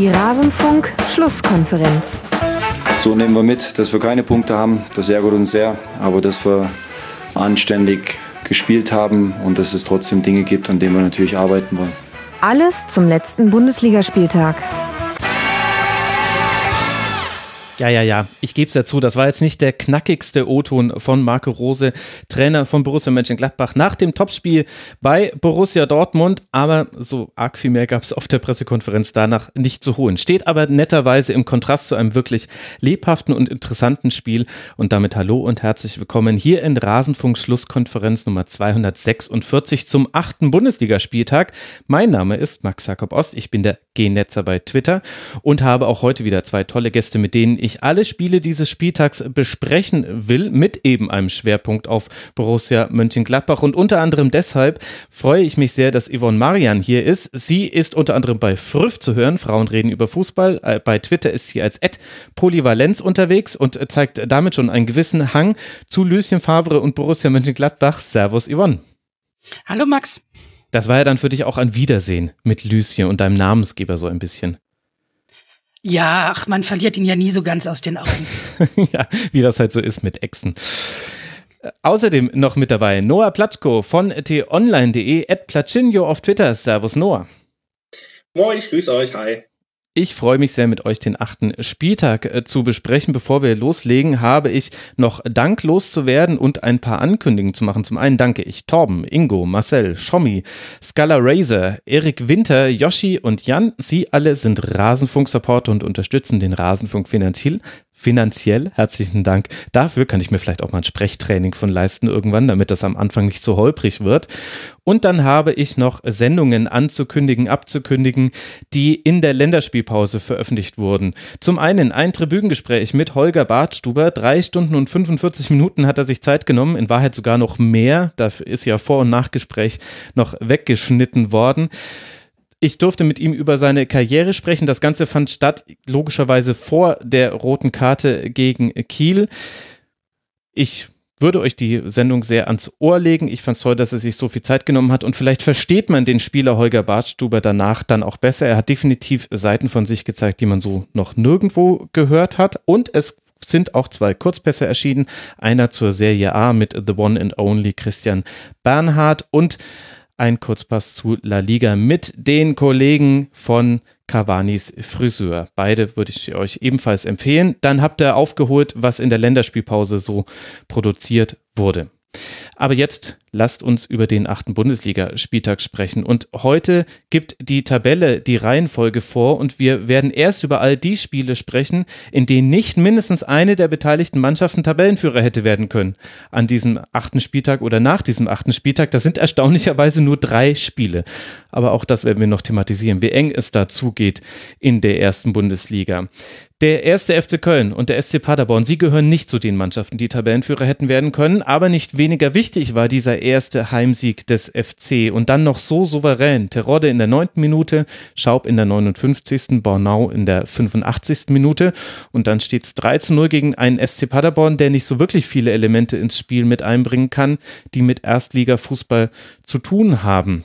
Die Rasenfunk-Schlusskonferenz. So nehmen wir mit, dass wir keine Punkte haben. Das ärgert uns sehr, aber dass wir anständig gespielt haben und dass es trotzdem Dinge gibt, an denen wir natürlich arbeiten wollen. Alles zum letzten Bundesligaspieltag. Ja, ja, ja, ich gebe es ja zu, das war jetzt nicht der knackigste O-Ton von Marco Rose, Trainer von Borussia Mönchengladbach nach dem Topspiel bei Borussia Dortmund, aber so arg viel mehr gab es auf der Pressekonferenz danach nicht zu holen. Steht aber netterweise im Kontrast zu einem wirklich lebhaften und interessanten Spiel. Und damit hallo und herzlich willkommen hier in Rasenfunk Schlusskonferenz Nummer 246 zum achten Bundesligaspieltag. Mein Name ist Max Jakob Ost, ich bin der G-Netzer bei Twitter und habe auch heute wieder zwei tolle Gäste, mit denen ich ich alle Spiele dieses Spieltags besprechen will, mit eben einem Schwerpunkt auf Borussia Mönchengladbach. Und unter anderem deshalb freue ich mich sehr, dass Yvonne Marian hier ist. Sie ist unter anderem bei Früff zu hören. Frauen reden über Fußball. Äh, bei Twitter ist sie als Polyvalenz unterwegs und zeigt damit schon einen gewissen Hang zu Lucien Favre und Borussia Mönchengladbach. Servus, Yvonne. Hallo, Max. Das war ja dann für dich auch ein Wiedersehen mit Lucien und deinem Namensgeber so ein bisschen. Ja, ach, man verliert ihn ja nie so ganz aus den Augen. ja, wie das halt so ist mit Echsen. Außerdem noch mit dabei Noah Platschko von t-online.de, at Platschinho auf Twitter. Servus Noah. Moin, ich grüße euch, hi. Ich freue mich sehr, mit euch den achten Spieltag äh, zu besprechen. Bevor wir loslegen, habe ich noch Dank loszuwerden und ein paar Ankündigungen zu machen. Zum einen danke ich Torben, Ingo, Marcel, Schommi, Scala Razor, Erik Winter, Yoshi und Jan. Sie alle sind Rasenfunk-Supporter und unterstützen den Rasenfunk finanziell finanziell. Herzlichen Dank. Dafür kann ich mir vielleicht auch mal ein Sprechtraining von leisten irgendwann, damit das am Anfang nicht so holprig wird. Und dann habe ich noch Sendungen anzukündigen, abzukündigen, die in der Länderspielpause veröffentlicht wurden. Zum einen ein Tribünengespräch mit Holger Bartstuber. Drei Stunden und 45 Minuten hat er sich Zeit genommen. In Wahrheit sogar noch mehr. Da ist ja Vor- und Nachgespräch noch weggeschnitten worden. Ich durfte mit ihm über seine Karriere sprechen. Das Ganze fand statt, logischerweise vor der roten Karte gegen Kiel. Ich würde euch die Sendung sehr ans Ohr legen. Ich fand es toll, dass er sich so viel Zeit genommen hat und vielleicht versteht man den Spieler Holger Bartstuber danach dann auch besser. Er hat definitiv Seiten von sich gezeigt, die man so noch nirgendwo gehört hat und es sind auch zwei Kurzpässe erschienen. Einer zur Serie A mit The One and Only Christian Bernhard und ein Kurzpass zu La Liga mit den Kollegen von Cavanis Friseur. Beide würde ich euch ebenfalls empfehlen. Dann habt ihr aufgeholt, was in der Länderspielpause so produziert wurde. Aber jetzt lasst uns über den achten Bundesligaspieltag sprechen. Und heute gibt die Tabelle die Reihenfolge vor und wir werden erst über all die Spiele sprechen, in denen nicht mindestens eine der beteiligten Mannschaften Tabellenführer hätte werden können. An diesem achten Spieltag oder nach diesem achten Spieltag. Das sind erstaunlicherweise nur drei Spiele. Aber auch das werden wir noch thematisieren, wie eng es da zugeht in der ersten Bundesliga. Der erste FC Köln und der SC Paderborn, sie gehören nicht zu den Mannschaften, die Tabellenführer hätten werden können, aber nicht weniger wichtig war dieser erste Heimsieg des FC und dann noch so souverän. Terodde in der neunten Minute, Schaub in der 59., Bornau in der 85. Minute und dann steht es 3 zu 0 gegen einen SC Paderborn, der nicht so wirklich viele Elemente ins Spiel mit einbringen kann, die mit Erstliga-Fußball zu tun haben.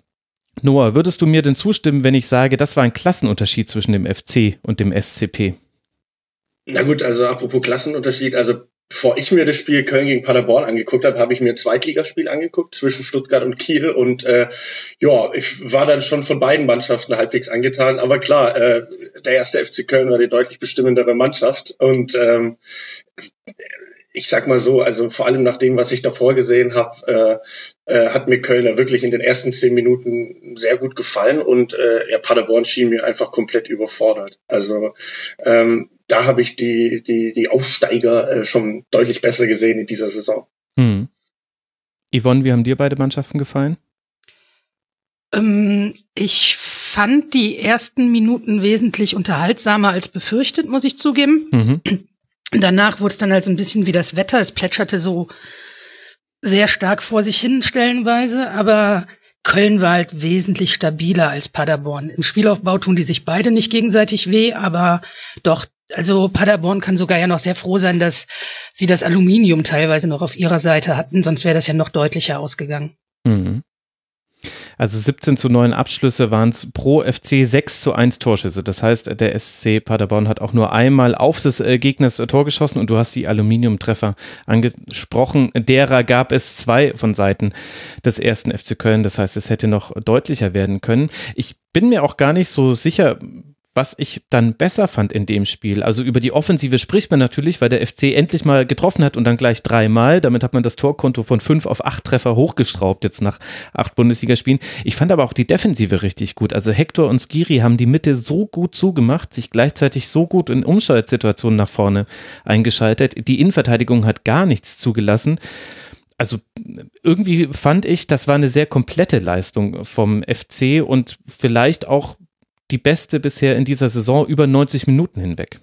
Noah, würdest du mir denn zustimmen, wenn ich sage, das war ein Klassenunterschied zwischen dem FC und dem SCP? Na gut, also apropos Klassenunterschied, also bevor ich mir das Spiel Köln gegen Paderborn angeguckt habe, habe ich mir ein Zweitligaspiel angeguckt zwischen Stuttgart und Kiel und äh, ja, ich war dann schon von beiden Mannschaften halbwegs angetan. Aber klar, äh, der erste FC Köln war die deutlich bestimmendere Mannschaft und ähm, ich sag mal so, also vor allem nach dem, was ich davor gesehen habe, äh, äh, hat mir Kölner wirklich in den ersten zehn Minuten sehr gut gefallen und äh, ja, Paderborn schien mir einfach komplett überfordert. Also ähm, da habe ich die, die, die Aufsteiger äh, schon deutlich besser gesehen in dieser Saison. Hm. Yvonne, wie haben dir beide Mannschaften gefallen? Ähm, ich fand die ersten Minuten wesentlich unterhaltsamer als befürchtet, muss ich zugeben. Mhm. Danach wurde es dann halt so ein bisschen wie das Wetter. Es plätscherte so sehr stark vor sich hin stellenweise, aber Köln war halt wesentlich stabiler als Paderborn. Im Spielaufbau tun die sich beide nicht gegenseitig weh, aber doch, also Paderborn kann sogar ja noch sehr froh sein, dass sie das Aluminium teilweise noch auf ihrer Seite hatten, sonst wäre das ja noch deutlicher ausgegangen. Mhm. Also 17 zu 9 Abschlüsse waren es pro FC 6 zu 1 Torschüsse. Das heißt, der SC Paderborn hat auch nur einmal auf des äh, Gegners äh, Tor geschossen und du hast die Aluminiumtreffer angesprochen. Derer gab es zwei von Seiten des ersten FC Köln. Das heißt, es hätte noch deutlicher werden können. Ich bin mir auch gar nicht so sicher, was ich dann besser fand in dem Spiel. Also über die Offensive spricht man natürlich, weil der FC endlich mal getroffen hat und dann gleich dreimal. Damit hat man das Torkonto von fünf auf acht Treffer hochgeschraubt jetzt nach acht Bundesligaspielen. Ich fand aber auch die Defensive richtig gut. Also Hector und Skiri haben die Mitte so gut zugemacht, sich gleichzeitig so gut in Umschaltsituationen nach vorne eingeschaltet. Die Innenverteidigung hat gar nichts zugelassen also irgendwie fand ich, das war eine sehr komplette Leistung vom FC und vielleicht auch die beste bisher in dieser Saison über 90 Minuten hinweg.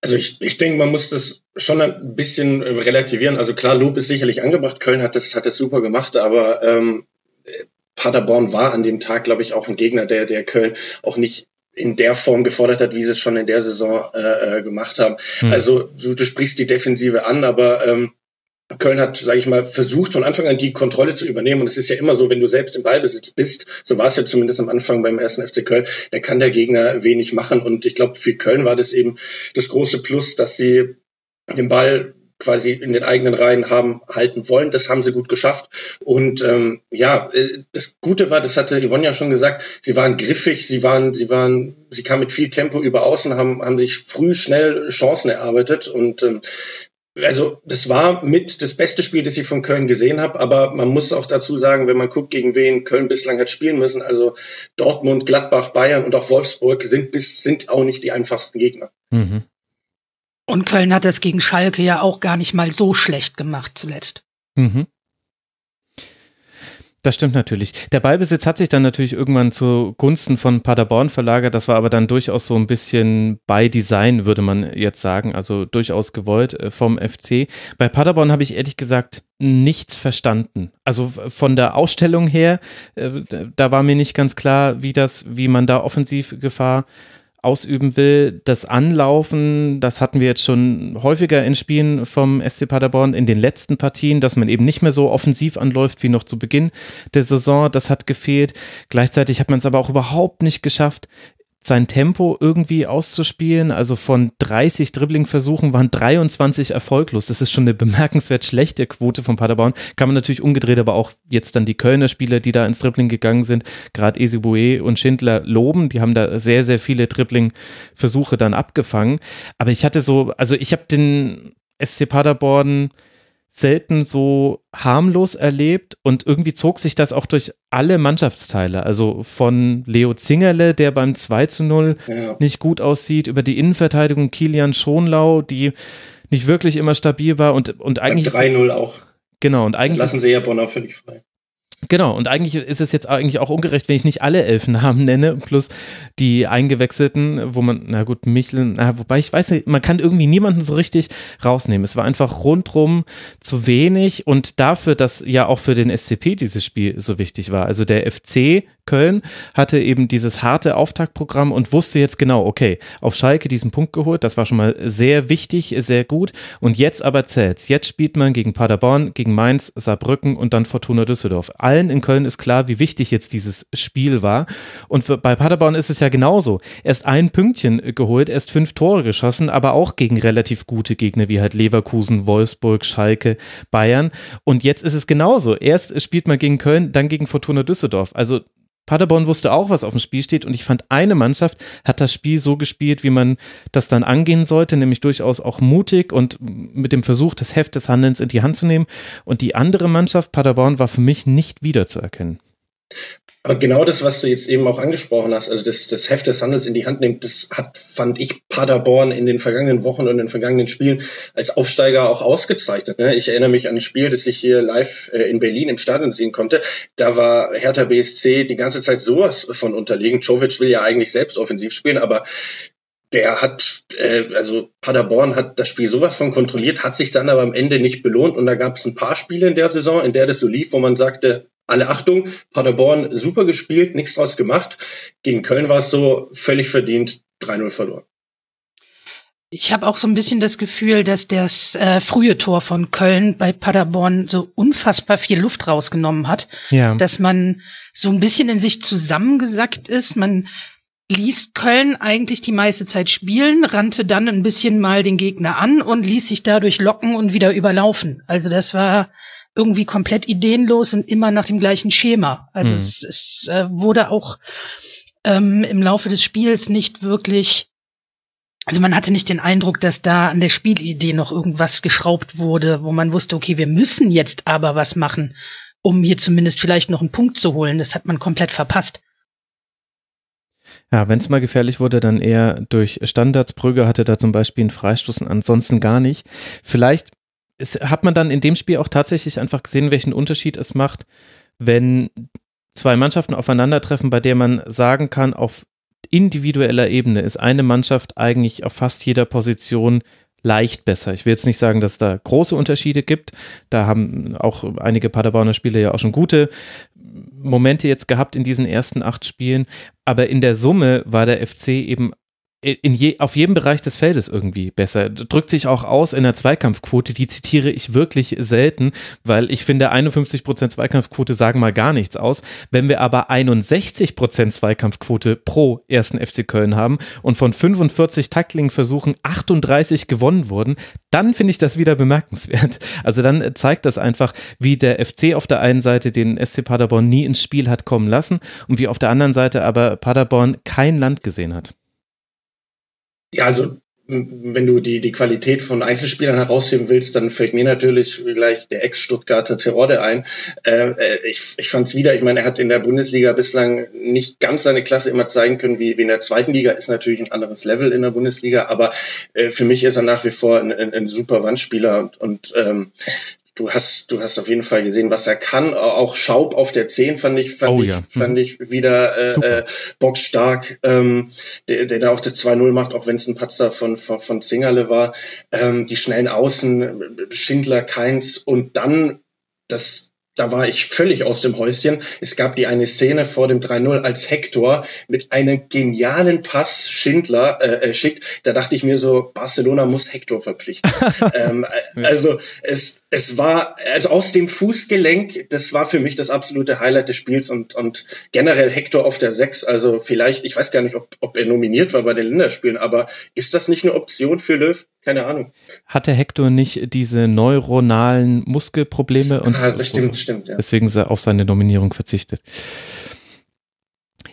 Also ich, ich denke, man muss das schon ein bisschen relativieren. Also klar, Lob ist sicherlich angebracht. Köln hat das, hat das super gemacht, aber ähm, Paderborn war an dem Tag, glaube ich, auch ein Gegner, der, der Köln auch nicht in der Form gefordert hat, wie sie es schon in der Saison äh, äh gemacht haben. Hm. Also du, du sprichst die Defensive an, aber ähm, Köln hat, sage ich mal, versucht von Anfang an die Kontrolle zu übernehmen. Und es ist ja immer so, wenn du selbst im Ballbesitz bist, so war es ja zumindest am Anfang beim ersten FC Köln, da kann der Gegner wenig machen. Und ich glaube, für Köln war das eben das große Plus, dass sie den Ball quasi in den eigenen Reihen haben halten wollen. Das haben sie gut geschafft. Und ähm, ja, äh, das Gute war, das hatte Yvonne ja schon gesagt, sie waren griffig, sie waren, sie waren, sie kamen mit viel Tempo über außen, haben, haben sich früh schnell Chancen erarbeitet. Und ähm, also das war mit das beste Spiel, das ich von Köln gesehen habe, aber man muss auch dazu sagen, wenn man guckt, gegen wen Köln bislang hat spielen müssen, also Dortmund, Gladbach, Bayern und auch Wolfsburg sind bis sind auch nicht die einfachsten Gegner. Mhm. Und Köln hat das gegen Schalke ja auch gar nicht mal so schlecht gemacht zuletzt. Mhm. Das stimmt natürlich. Der Ballbesitz hat sich dann natürlich irgendwann zugunsten von Paderborn verlagert. Das war aber dann durchaus so ein bisschen bei Design, würde man jetzt sagen. Also durchaus gewollt äh, vom FC. Bei Paderborn habe ich ehrlich gesagt nichts verstanden. Also von der Ausstellung her, äh, da war mir nicht ganz klar, wie das, wie man da Offensivgefahr ausüben will. Das Anlaufen, das hatten wir jetzt schon häufiger in Spielen vom SC Paderborn in den letzten Partien, dass man eben nicht mehr so offensiv anläuft wie noch zu Beginn der Saison. Das hat gefehlt. Gleichzeitig hat man es aber auch überhaupt nicht geschafft, sein Tempo irgendwie auszuspielen. Also von 30 Dribbling-Versuchen waren 23 erfolglos. Das ist schon eine bemerkenswert schlechte Quote von Paderborn. Kann man natürlich umgedreht, aber auch jetzt dann die Kölner Spieler, die da ins Dribbling gegangen sind, gerade Esibue und Schindler loben. Die haben da sehr, sehr viele Dribbling-Versuche dann abgefangen. Aber ich hatte so, also ich habe den SC Paderborn selten so harmlos erlebt und irgendwie zog sich das auch durch alle Mannschaftsteile. Also von Leo Zingerle, der beim 2 zu 0 ja. nicht gut aussieht, über die Innenverteidigung Kilian Schonlau, die nicht wirklich immer stabil war und, und eigentlich. 3-0 auch. Genau, und eigentlich. Lassen sie ja Bonner völlig frei. Genau, und eigentlich ist es jetzt eigentlich auch ungerecht, wenn ich nicht alle Elfennamen nenne, plus die eingewechselten, wo man, na gut, Michel, na, wobei ich weiß nicht, man kann irgendwie niemanden so richtig rausnehmen. Es war einfach rundrum zu wenig und dafür, dass ja auch für den SCP dieses Spiel so wichtig war. Also der FC Köln hatte eben dieses harte Auftaktprogramm und wusste jetzt genau, okay, auf Schalke diesen Punkt geholt, das war schon mal sehr wichtig, sehr gut und jetzt aber zählt's. Jetzt spielt man gegen Paderborn, gegen Mainz, Saarbrücken und dann Fortuna Düsseldorf. Allen in Köln ist klar, wie wichtig jetzt dieses Spiel war und bei Paderborn ist es ja genauso. Erst ein Pünktchen geholt, erst fünf Tore geschossen, aber auch gegen relativ gute Gegner wie halt Leverkusen, Wolfsburg, Schalke, Bayern und jetzt ist es genauso. Erst spielt man gegen Köln, dann gegen Fortuna Düsseldorf. Also Paderborn wusste auch, was auf dem Spiel steht und ich fand, eine Mannschaft hat das Spiel so gespielt, wie man das dann angehen sollte, nämlich durchaus auch mutig und mit dem Versuch, das Heft des Handelns in die Hand zu nehmen. Und die andere Mannschaft, Paderborn, war für mich nicht wiederzuerkennen. Aber genau das, was du jetzt eben auch angesprochen hast, also das, das Heft des Handels in die Hand nimmt, das hat, fand ich, Paderborn in den vergangenen Wochen und in den vergangenen Spielen als Aufsteiger auch ausgezeichnet. Ne? Ich erinnere mich an ein Spiel, das ich hier live äh, in Berlin im Stadion sehen konnte. Da war Hertha BSC die ganze Zeit sowas von unterlegen. Jovic will ja eigentlich selbst offensiv spielen, aber der hat, äh, also Paderborn hat das Spiel sowas von kontrolliert, hat sich dann aber am Ende nicht belohnt. Und da gab es ein paar Spiele in der Saison, in der das so lief, wo man sagte, alle Achtung, Paderborn super gespielt, nichts draus gemacht. Gegen Köln war es so völlig verdient 3-0 verloren. Ich habe auch so ein bisschen das Gefühl, dass das äh, frühe Tor von Köln bei Paderborn so unfassbar viel Luft rausgenommen hat, ja. dass man so ein bisschen in sich zusammengesackt ist. Man ließ Köln eigentlich die meiste Zeit spielen, rannte dann ein bisschen mal den Gegner an und ließ sich dadurch locken und wieder überlaufen. Also das war irgendwie komplett ideenlos und immer nach dem gleichen Schema. Also mhm. es, es äh, wurde auch ähm, im Laufe des Spiels nicht wirklich, also man hatte nicht den Eindruck, dass da an der Spielidee noch irgendwas geschraubt wurde, wo man wusste, okay, wir müssen jetzt aber was machen, um hier zumindest vielleicht noch einen Punkt zu holen. Das hat man komplett verpasst. Ja, wenn es mal gefährlich wurde, dann eher durch Standards. Brügge hatte da zum Beispiel einen Freistoß und ansonsten gar nicht. Vielleicht ist, hat man dann in dem Spiel auch tatsächlich einfach gesehen, welchen Unterschied es macht, wenn zwei Mannschaften aufeinandertreffen, bei der man sagen kann, auf individueller Ebene ist eine Mannschaft eigentlich auf fast jeder Position leicht besser. Ich will jetzt nicht sagen, dass es da große Unterschiede gibt. Da haben auch einige Paderborner Spieler ja auch schon gute Momente jetzt gehabt in diesen ersten acht Spielen. Aber in der Summe war der FC eben in je, auf jedem Bereich des Feldes irgendwie besser. Drückt sich auch aus in der Zweikampfquote, die zitiere ich wirklich selten, weil ich finde, 51% Zweikampfquote sagen mal gar nichts aus. Wenn wir aber 61% Zweikampfquote pro ersten FC Köln haben und von 45 Tackling-Versuchen 38 gewonnen wurden, dann finde ich das wieder bemerkenswert. Also dann zeigt das einfach, wie der FC auf der einen Seite den SC Paderborn nie ins Spiel hat kommen lassen und wie auf der anderen Seite aber Paderborn kein Land gesehen hat. Ja, also wenn du die, die Qualität von Einzelspielern herausheben willst, dann fällt mir natürlich gleich der Ex-Stuttgarter Terodde ein. Äh, äh ich ich fand es wieder, ich meine, er hat in der Bundesliga bislang nicht ganz seine Klasse immer zeigen können, wie, wie in der zweiten Liga, ist natürlich ein anderes Level in der Bundesliga, aber äh, für mich ist er nach wie vor ein, ein, ein super Wandspieler und, und ähm, du hast, du hast auf jeden Fall gesehen, was er kann. Auch Schaub auf der 10 fand ich, fand oh, ich, ja. fand mhm. ich wieder äh, äh, boxstark, ähm, der, der da auch das 2-0 macht, auch wenn es ein Patzer von, von, von Zingerle war. Ähm, die schnellen Außen, Schindler, Keins und dann das da war ich völlig aus dem Häuschen. Es gab die eine Szene vor dem 3-0, als Hector mit einem genialen Pass Schindler äh, äh, schickt. Da dachte ich mir so, Barcelona muss Hector verpflichten. ähm, also es, es war, also aus dem Fußgelenk, das war für mich das absolute Highlight des Spiels und, und generell Hector auf der 6. Also vielleicht, ich weiß gar nicht, ob, ob er nominiert war bei den Länderspielen, aber ist das nicht eine Option für Löw? Keine Ahnung. Hatte Hector nicht diese neuronalen Muskelprobleme? Und ah, das stimmt, stimmt, ja. Deswegen auf seine Nominierung verzichtet.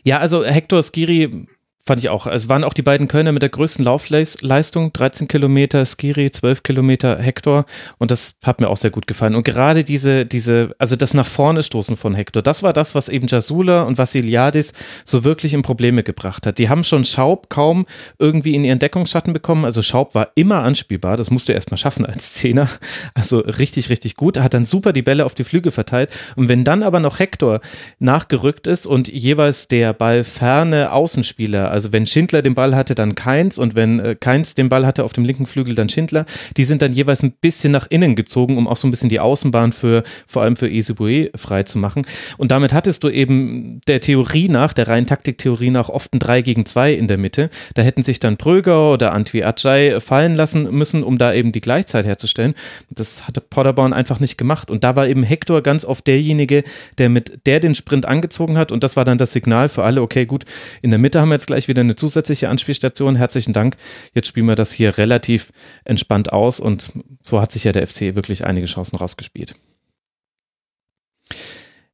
Ja, also Hector Skiri Fand ich auch. Es waren auch die beiden Kölner mit der größten Laufleistung. 13 Kilometer Skiri, 12 Kilometer Hector. Und das hat mir auch sehr gut gefallen. Und gerade diese, diese, also das nach vorne stoßen von Hector, das war das, was eben Jasula und Vassiliadis so wirklich in Probleme gebracht hat. Die haben schon Schaub kaum irgendwie in ihren Deckungsschatten bekommen. Also Schaub war immer anspielbar. Das musst du erstmal schaffen als Zehner. Also richtig, richtig gut. Er hat dann super die Bälle auf die Flüge verteilt. Und wenn dann aber noch Hector nachgerückt ist und jeweils der Ball ferne Außenspieler also wenn Schindler den Ball hatte, dann Keins und wenn äh, Keins den Ball hatte auf dem linken Flügel, dann Schindler. Die sind dann jeweils ein bisschen nach innen gezogen, um auch so ein bisschen die Außenbahn für vor allem für Esibue frei zu machen. Und damit hattest du eben der Theorie nach, der reinen Taktiktheorie nach, oft ein 3 gegen 2 in der Mitte. Da hätten sich dann Pröger oder Antwi Ajay fallen lassen müssen, um da eben die Gleichzeit herzustellen. Das hatte Paderborn einfach nicht gemacht. Und da war eben Hector ganz oft derjenige, der mit der den Sprint angezogen hat. Und das war dann das Signal für alle, okay, gut, in der Mitte haben wir jetzt gleich gleich wieder eine zusätzliche Anspielstation. Herzlichen Dank. Jetzt spielen wir das hier relativ entspannt aus und so hat sich ja der FC wirklich einige Chancen rausgespielt.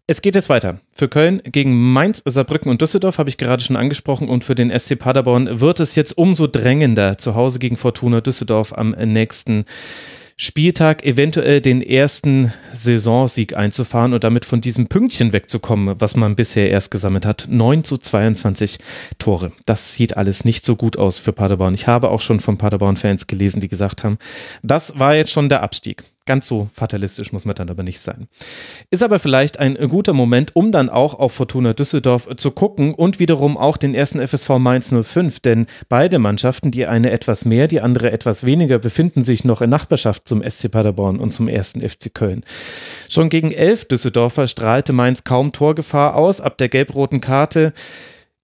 Es geht jetzt weiter. Für Köln gegen Mainz, Saarbrücken und Düsseldorf habe ich gerade schon angesprochen und für den SC Paderborn wird es jetzt umso drängender. Zu Hause gegen Fortuna Düsseldorf am nächsten Spieltag eventuell den ersten Saisonsieg einzufahren und damit von diesem Pünktchen wegzukommen, was man bisher erst gesammelt hat. 9 zu 22 Tore. Das sieht alles nicht so gut aus für Paderborn. Ich habe auch schon von Paderborn-Fans gelesen, die gesagt haben, das war jetzt schon der Abstieg. Ganz so fatalistisch muss man dann aber nicht sein. Ist aber vielleicht ein guter Moment, um dann auch auf Fortuna Düsseldorf zu gucken und wiederum auch den ersten FSV Mainz 05, denn beide Mannschaften, die eine etwas mehr, die andere etwas weniger, befinden sich noch in Nachbarschaft zum SC Paderborn und zum ersten FC Köln. Schon gegen elf Düsseldorfer strahlte Mainz kaum Torgefahr aus, ab der gelb-roten Karte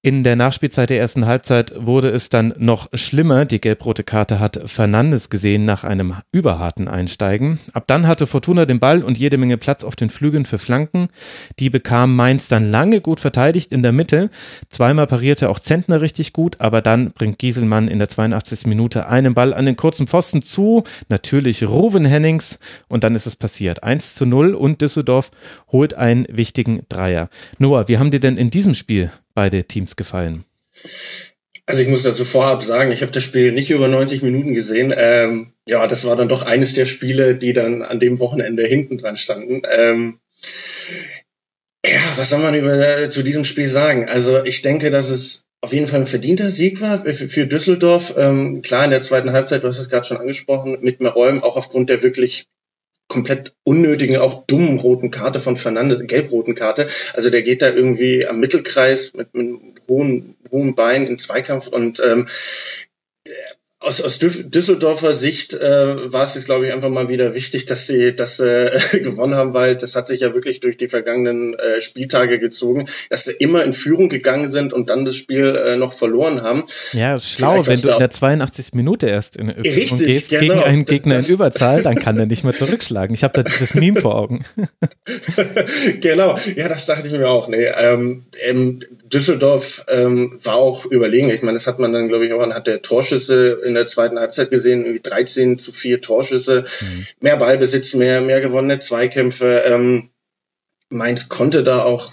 In der Nachspielzeit der ersten Halbzeit wurde es dann noch schlimmer. Die gelb-rote Karte hat Fernandes gesehen nach einem überharten Einsteigen. Ab dann hatte Fortuna den Ball und jede Menge Platz auf den Flügeln für Flanken. Die bekam Mainz dann lange gut verteidigt in der Mitte. Zweimal parierte auch Zentner richtig gut, aber dann bringt Gieselmann in der 82. Minute einen Ball an den kurzen Pfosten zu. Natürlich Ruven Hennings und dann ist es passiert. 1 zu 0 und Düsseldorf holt einen wichtigen Dreier. Noah, wie haben dir denn in diesem Spiel beide Teams gefallen? Also ich muss dazu vorab sagen, ich habe das Spiel nicht über 90 Minuten gesehen. Ähm, ja, das war dann doch eines der Spiele, die dann an dem Wochenende hinten dran standen. Ähm, ja, was soll man über, äh, zu diesem Spiel sagen? Also ich denke, dass es auf jeden Fall ein verdienter Sieg war für, Düsseldorf. Ähm, klar, in der zweiten Halbzeit, du hast es gerade schon angesprochen, mit mehr Räumen, auch aufgrund der wirklich komplett unnötigen, auch dummen roten Karte von Fernandes, gelb-roten Karte. Also der geht da irgendwie am Mittelkreis mit, mit hohen, hohen Beinen in Zweikampf und ähm, aus, aus Düsseldorfer Sicht äh, war es jetzt, glaube ich, einfach mal wieder wichtig, dass sie das äh, gewonnen haben, weil das hat sich ja wirklich durch die vergangenen äh, Spieltage gezogen, dass sie immer in Führung gegangen sind und dann das Spiel äh, noch verloren haben. Ja, schlau, wenn du in der 82. Minute erst in Übung Richtig, gehst genau. gegen einen Gegner in Überzahl, dann kann er nicht mehr zurückschlagen. Ich habe da dieses Meme vor Augen. genau, ja, das dachte ich mir auch. Nee, ähm, ähm, Düsseldorf ähm, war auch überlegen. Ich meine, das hat man dann, glaube ich, auch anhand der Torschüsse in der zweiten Halbzeit gesehen, irgendwie 13 zu 4 Torschüsse, mhm. mehr Ballbesitz, mehr, mehr gewonnene Zweikämpfe. Ähm, Mainz konnte da auch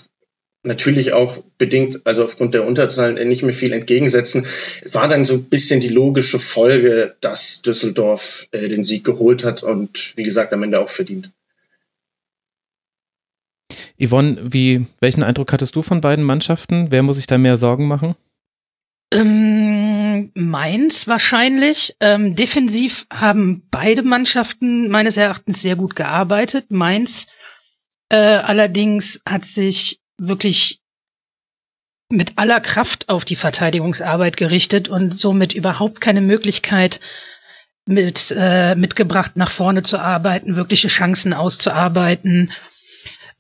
natürlich auch bedingt, also aufgrund der Unterzahlen nicht mehr viel entgegensetzen, war dann so ein bisschen die logische Folge, dass Düsseldorf äh, den Sieg geholt hat und wie gesagt am Ende auch verdient. Yvonne, wie, welchen Eindruck hattest du von beiden Mannschaften? Wer muss sich da mehr Sorgen machen? Ähm, Mainz wahrscheinlich. Ähm, defensiv haben beide Mannschaften meines Erachtens sehr gut gearbeitet. Mainz äh, allerdings hat sich wirklich mit aller Kraft auf die Verteidigungsarbeit gerichtet und somit überhaupt keine Möglichkeit mit, äh, mitgebracht, nach vorne zu arbeiten, wirkliche Chancen auszuarbeiten,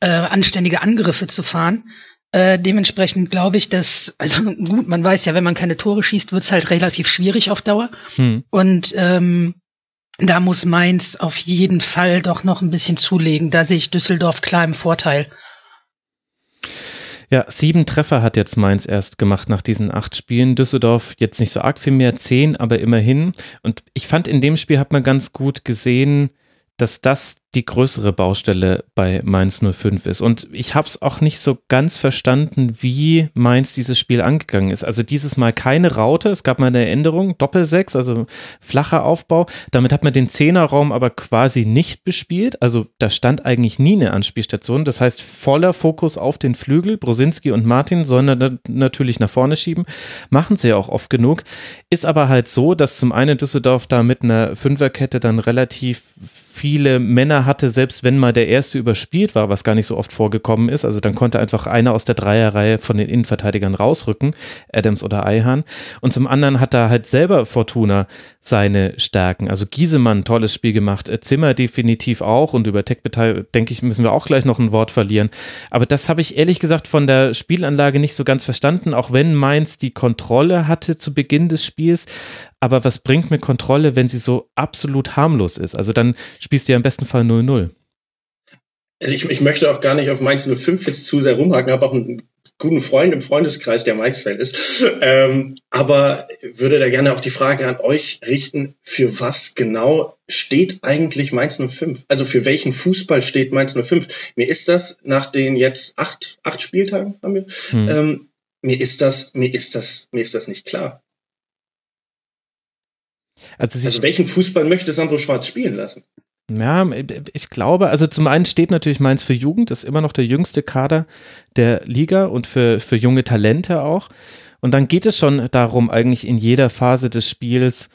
äh, anständige Angriffe zu fahren. Äh, dementsprechend glaube ich, dass, also gut, man weiß ja, wenn man keine Tore schießt, wird es halt relativ schwierig auf Dauer. Hm. Und ähm, da muss Mainz auf jeden Fall doch noch ein bisschen zulegen. Da sehe ich Düsseldorf klar im Vorteil. Ja, sieben Treffer hat jetzt Mainz erst gemacht nach diesen acht Spielen. Düsseldorf jetzt nicht so arg viel mehr, zehn, aber immerhin. Und ich fand, in dem Spiel hat man ganz gut gesehen, dass das die größere Baustelle bei Mainz 05 ist. Und ich habe es auch nicht so ganz verstanden, wie Mainz dieses Spiel angegangen ist. Also dieses Mal keine Raute, es gab mal eine Änderung, Doppelsechs, also flacher Aufbau. Damit hat man den Zehnerraum aber quasi nicht bespielt. Also da stand eigentlich nie eine Anspielstation. Das heißt, voller Fokus auf den Flügel. Brosinski und Martin sollen natürlich nach vorne schieben. Machen sie ja auch oft genug. Ist aber halt so, dass zum einen Düsseldorf da mit einer Fünferkette dann relativ viele Männer hatte, selbst wenn mal der erste überspielt war, was gar nicht so oft vorgekommen ist. Also dann konnte einfach einer aus der Dreierreihe von den Innenverteidigern rausrücken, Adams oder Eihan. Und zum anderen hat da halt selber Fortuna seine Stärken. Also Giesemann, tolles Spiel gemacht, äh, Zimmer definitiv auch und über Tech denke ich, müssen wir auch gleich noch ein Wort verlieren. Aber das habe ich ehrlich gesagt von der Spielanlage nicht so ganz verstanden, auch wenn Mainz die Kontrolle hatte zu Beginn des Spiels. Aber was bringt mir Kontrolle, wenn sie so absolut harmlos ist? Also dann spielst du ja im besten Fall 0-0. Also ich, ich möchte auch gar nicht auf Mainz 05 jetzt zu sehr rumhaken, habe auch einen guten Freund im Freundeskreis, der Mainz-Fan ist. Ähm, aber würde da gerne auch die Frage an euch richten, für was genau steht eigentlich Mainz 05? Also für welchen Fußball steht Mainz 05? Mir ist das nach den jetzt acht, acht Spieltagen haben wir, hm. ähm, mir ist das, mir ist das, mir ist das nicht klar. Also, also welchen Fußball möchte Sandro Schwarz spielen lassen? Ja, ich glaube, also zum einen steht natürlich Mainz für Jugend, ist immer noch der jüngste Kader der Liga und für, für junge Talente auch. Und dann geht es schon darum, eigentlich in jeder Phase des Spiels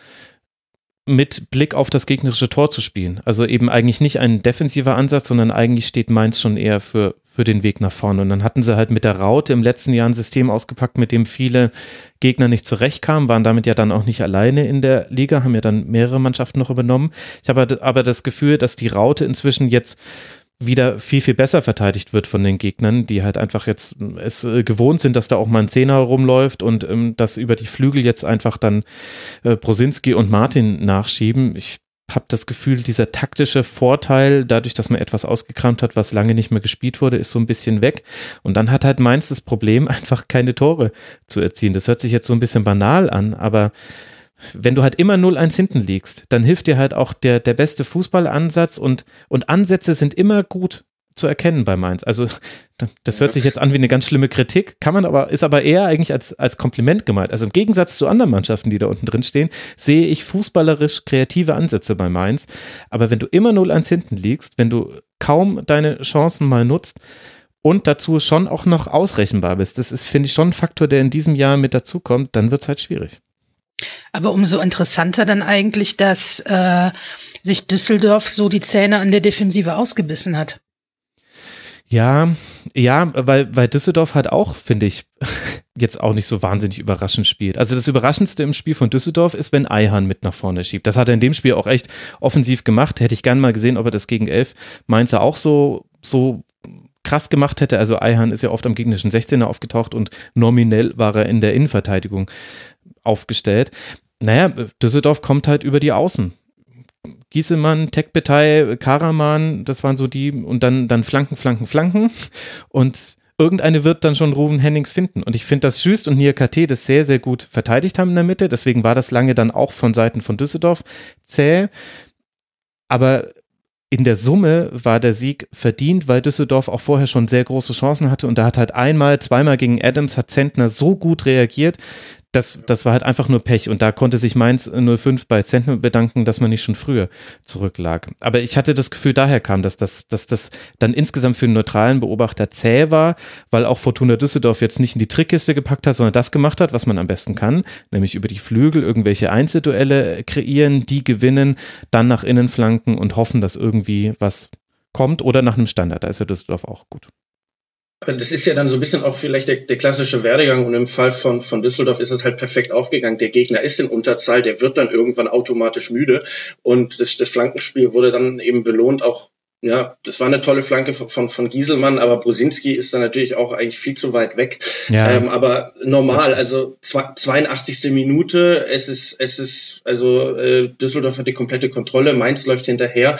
mit Blick auf das gegnerische Tor zu spielen. Also eben eigentlich nicht ein defensiver Ansatz, sondern eigentlich steht Mainz schon eher für, für den Weg nach vorne. Und dann hatten sie halt mit der Raute im letzten Jahr ein System ausgepackt, mit dem viele Gegner nicht zurechtkamen, waren damit ja dann auch nicht alleine in der Liga, haben ja dann mehrere Mannschaften noch übernommen. Ich habe aber das Gefühl, dass die Raute inzwischen jetzt wieder viel, viel besser verteidigt wird von den Gegnern, die halt einfach jetzt es äh, gewohnt sind, dass da auch mal ein Zehner rumläuft und ähm, dass über die Flügel jetzt einfach dann äh, Brosinski und Martin nachschieben. Ich habe das Gefühl, dieser taktische Vorteil, dadurch, dass man etwas ausgekramt hat, was lange nicht mehr gespielt wurde, ist so ein bisschen weg. Und dann hat halt Mainz das Problem, einfach keine Tore zu erzielen. Das hört sich jetzt so ein bisschen banal an, aber wenn du halt immer 0-1 hinten liegst, dann hilft dir halt auch der, der beste Fußballansatz und, und Ansätze sind immer gut zu erkennen bei Mainz. Also das hört sich jetzt an wie eine ganz schlimme Kritik, kann man aber, ist aber eher eigentlich als, als Kompliment gemeint. Also im Gegensatz zu anderen Mannschaften, die da unten drin stehen, sehe ich fußballerisch kreative Ansätze bei Mainz. Aber wenn du immer 0-1 hinten liegst, wenn du kaum deine Chancen mal nutzt, und dazu schon auch noch ausrechenbar bist. Das ist, finde ich, schon ein Faktor, der in diesem Jahr mit dazukommt, dann wird es halt schwierig. Aber umso interessanter dann eigentlich, dass äh, sich Düsseldorf so die Zähne an der Defensive ausgebissen hat. Ja, ja, weil, weil Düsseldorf halt auch, finde ich, jetzt auch nicht so wahnsinnig überraschend spielt. Also das Überraschendste im Spiel von Düsseldorf ist, wenn Eihan mit nach vorne schiebt. Das hat er in dem Spiel auch echt offensiv gemacht. Hätte ich gern mal gesehen, ob er das gegen elf Mainzer auch so, so krass gemacht hätte. Also Eihan ist ja oft am gegnerischen 16er aufgetaucht und nominell war er in der Innenverteidigung aufgestellt. Naja, Düsseldorf kommt halt über die Außen. Giesemann, Tekbetei, Karaman, das waren so die, und dann, dann Flanken, Flanken, Flanken. Und irgendeine wird dann schon Ruben Hennings finden. Und ich finde, dass Schüst und Niakate das sehr, sehr gut verteidigt haben in der Mitte. Deswegen war das lange dann auch von Seiten von Düsseldorf zäh. Aber in der Summe war der Sieg verdient, weil Düsseldorf auch vorher schon sehr große Chancen hatte und da hat halt einmal, zweimal gegen Adams hat Zentner so gut reagiert, das, das war halt einfach nur Pech und da konnte sich Mainz 05 bei Zentner bedanken, dass man nicht schon früher zurücklag. Aber ich hatte das Gefühl, daher kam, dass das, dass das dann insgesamt für einen neutralen Beobachter zäh war, weil auch Fortuna Düsseldorf jetzt nicht in die Trickkiste gepackt hat, sondern das gemacht hat, was man am besten kann, nämlich über die Flügel irgendwelche Einzelduelle kreieren, die gewinnen, dann nach innen flanken und hoffen, dass irgendwie was kommt oder nach einem Standard. Da ist ja Düsseldorf auch gut das ist ja dann so ein bisschen auch vielleicht der, der klassische Werdegang und im Fall von, von Düsseldorf ist es halt perfekt aufgegangen. Der Gegner ist in Unterzahl, der wird dann irgendwann automatisch müde und das, das Flankenspiel wurde dann eben belohnt, auch ja, das war eine tolle Flanke von, von Gieselmann, aber Brusinski ist dann natürlich auch eigentlich viel zu weit weg. Ja. Ähm, aber normal, also 82. Minute, es ist, es ist, also äh, Düsseldorf hat die komplette Kontrolle, Mainz läuft hinterher.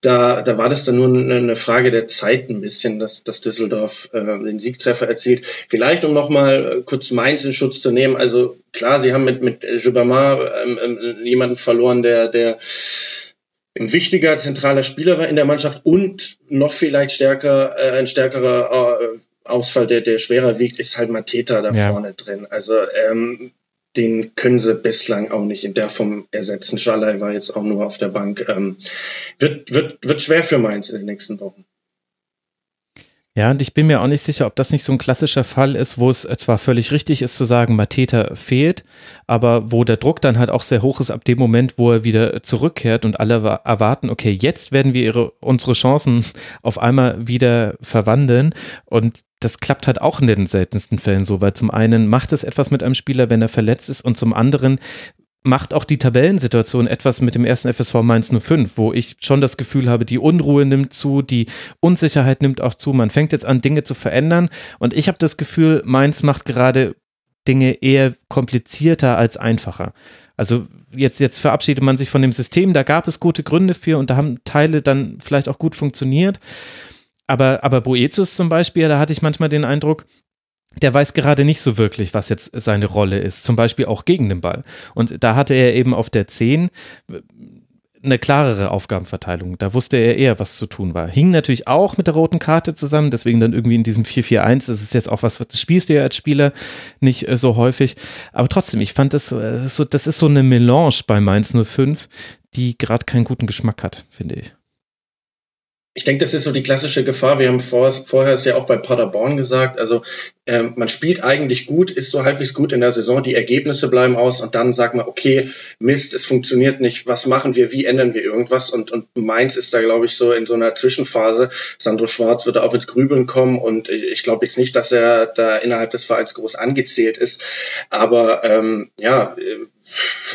Da, da war das dann nur eine Frage der Zeit ein bisschen, dass, dass Düsseldorf äh, den Siegtreffer erzielt. Vielleicht, um nochmal äh, kurz Mainz in Schutz zu nehmen, also klar, sie haben mit, mit Jubama ähm, ähm, jemanden verloren, der, der ein wichtiger zentraler Spieler war in der Mannschaft und noch vielleicht stärker, äh, ein stärkerer äh, Ausfall, der, der schwerer wiegt, ist halt Mateta da ja. vorne drin. Also ähm, den können sie bislang auch nicht in der Form ersetzen. Schalay war jetzt auch nur auf der Bank. Ähm, wird, wird, wird schwer für Mainz in den nächsten Wochen. Ja, und ich bin mir auch nicht sicher, ob das nicht so ein klassischer Fall ist, wo es zwar völlig richtig ist zu sagen, Mateta fehlt, aber wo der Druck dann halt auch sehr hoch ist ab dem Moment, wo er wieder zurückkehrt und alle erwarten, okay, jetzt werden wir ihre, unsere Chancen auf einmal wieder verwandeln. Und das klappt halt auch in den seltensten Fällen so, weil zum einen macht es etwas mit einem Spieler, wenn er verletzt ist und zum anderen macht auch die Tabellensituation etwas mit dem ersten FSV Mainz 05, wo ich schon das Gefühl habe, die Unruhe nimmt zu, die Unsicherheit nimmt auch zu. Man fängt jetzt an, Dinge zu verändern. Und ich habe das Gefühl, Mainz macht gerade Dinge eher komplizierter als einfacher. Also jetzt, jetzt verabschiedet man sich von dem System, da gab es gute Gründe für und da haben Teile dann vielleicht auch gut funktioniert. Aber, aber Boetius zum Beispiel, da hatte ich manchmal den Eindruck, der weiß gerade nicht so wirklich, was jetzt seine Rolle ist, zum Beispiel auch gegen den Ball. Und da hatte er eben auf der 10 äh, eine klarere Aufgabenverteilung. Da wusste er eher, was zu tun war. Hing natürlich auch mit der roten Karte zusammen, deswegen dann irgendwie in diesem 4-4-1. Das ist jetzt auch was, das spielst du ja als Spieler nicht äh, so häufig. Aber trotzdem, ich fand das äh, so, das ist so eine Melange bei Mainz 05, die gerade keinen guten Geschmack hat, finde ich. Ich denke, das ist so die klassische Gefahr. Wir haben vor, vorher es ja auch bei Paderborn gesagt. Also ähm, man spielt eigentlich gut, ist so halbwegs gut in der Saison. Die Ergebnisse bleiben aus und dann sagt man, okay, Mist, es funktioniert nicht. Was machen wir? Wie ändern wir irgendwas? Und, und Mainz ist da, glaube ich, so in so einer Zwischenphase. Sandro Schwarz wird da auch ins Grübeln kommen und ich glaube jetzt nicht, dass er da innerhalb des Vereins groß angezählt ist. Aber ähm, ja,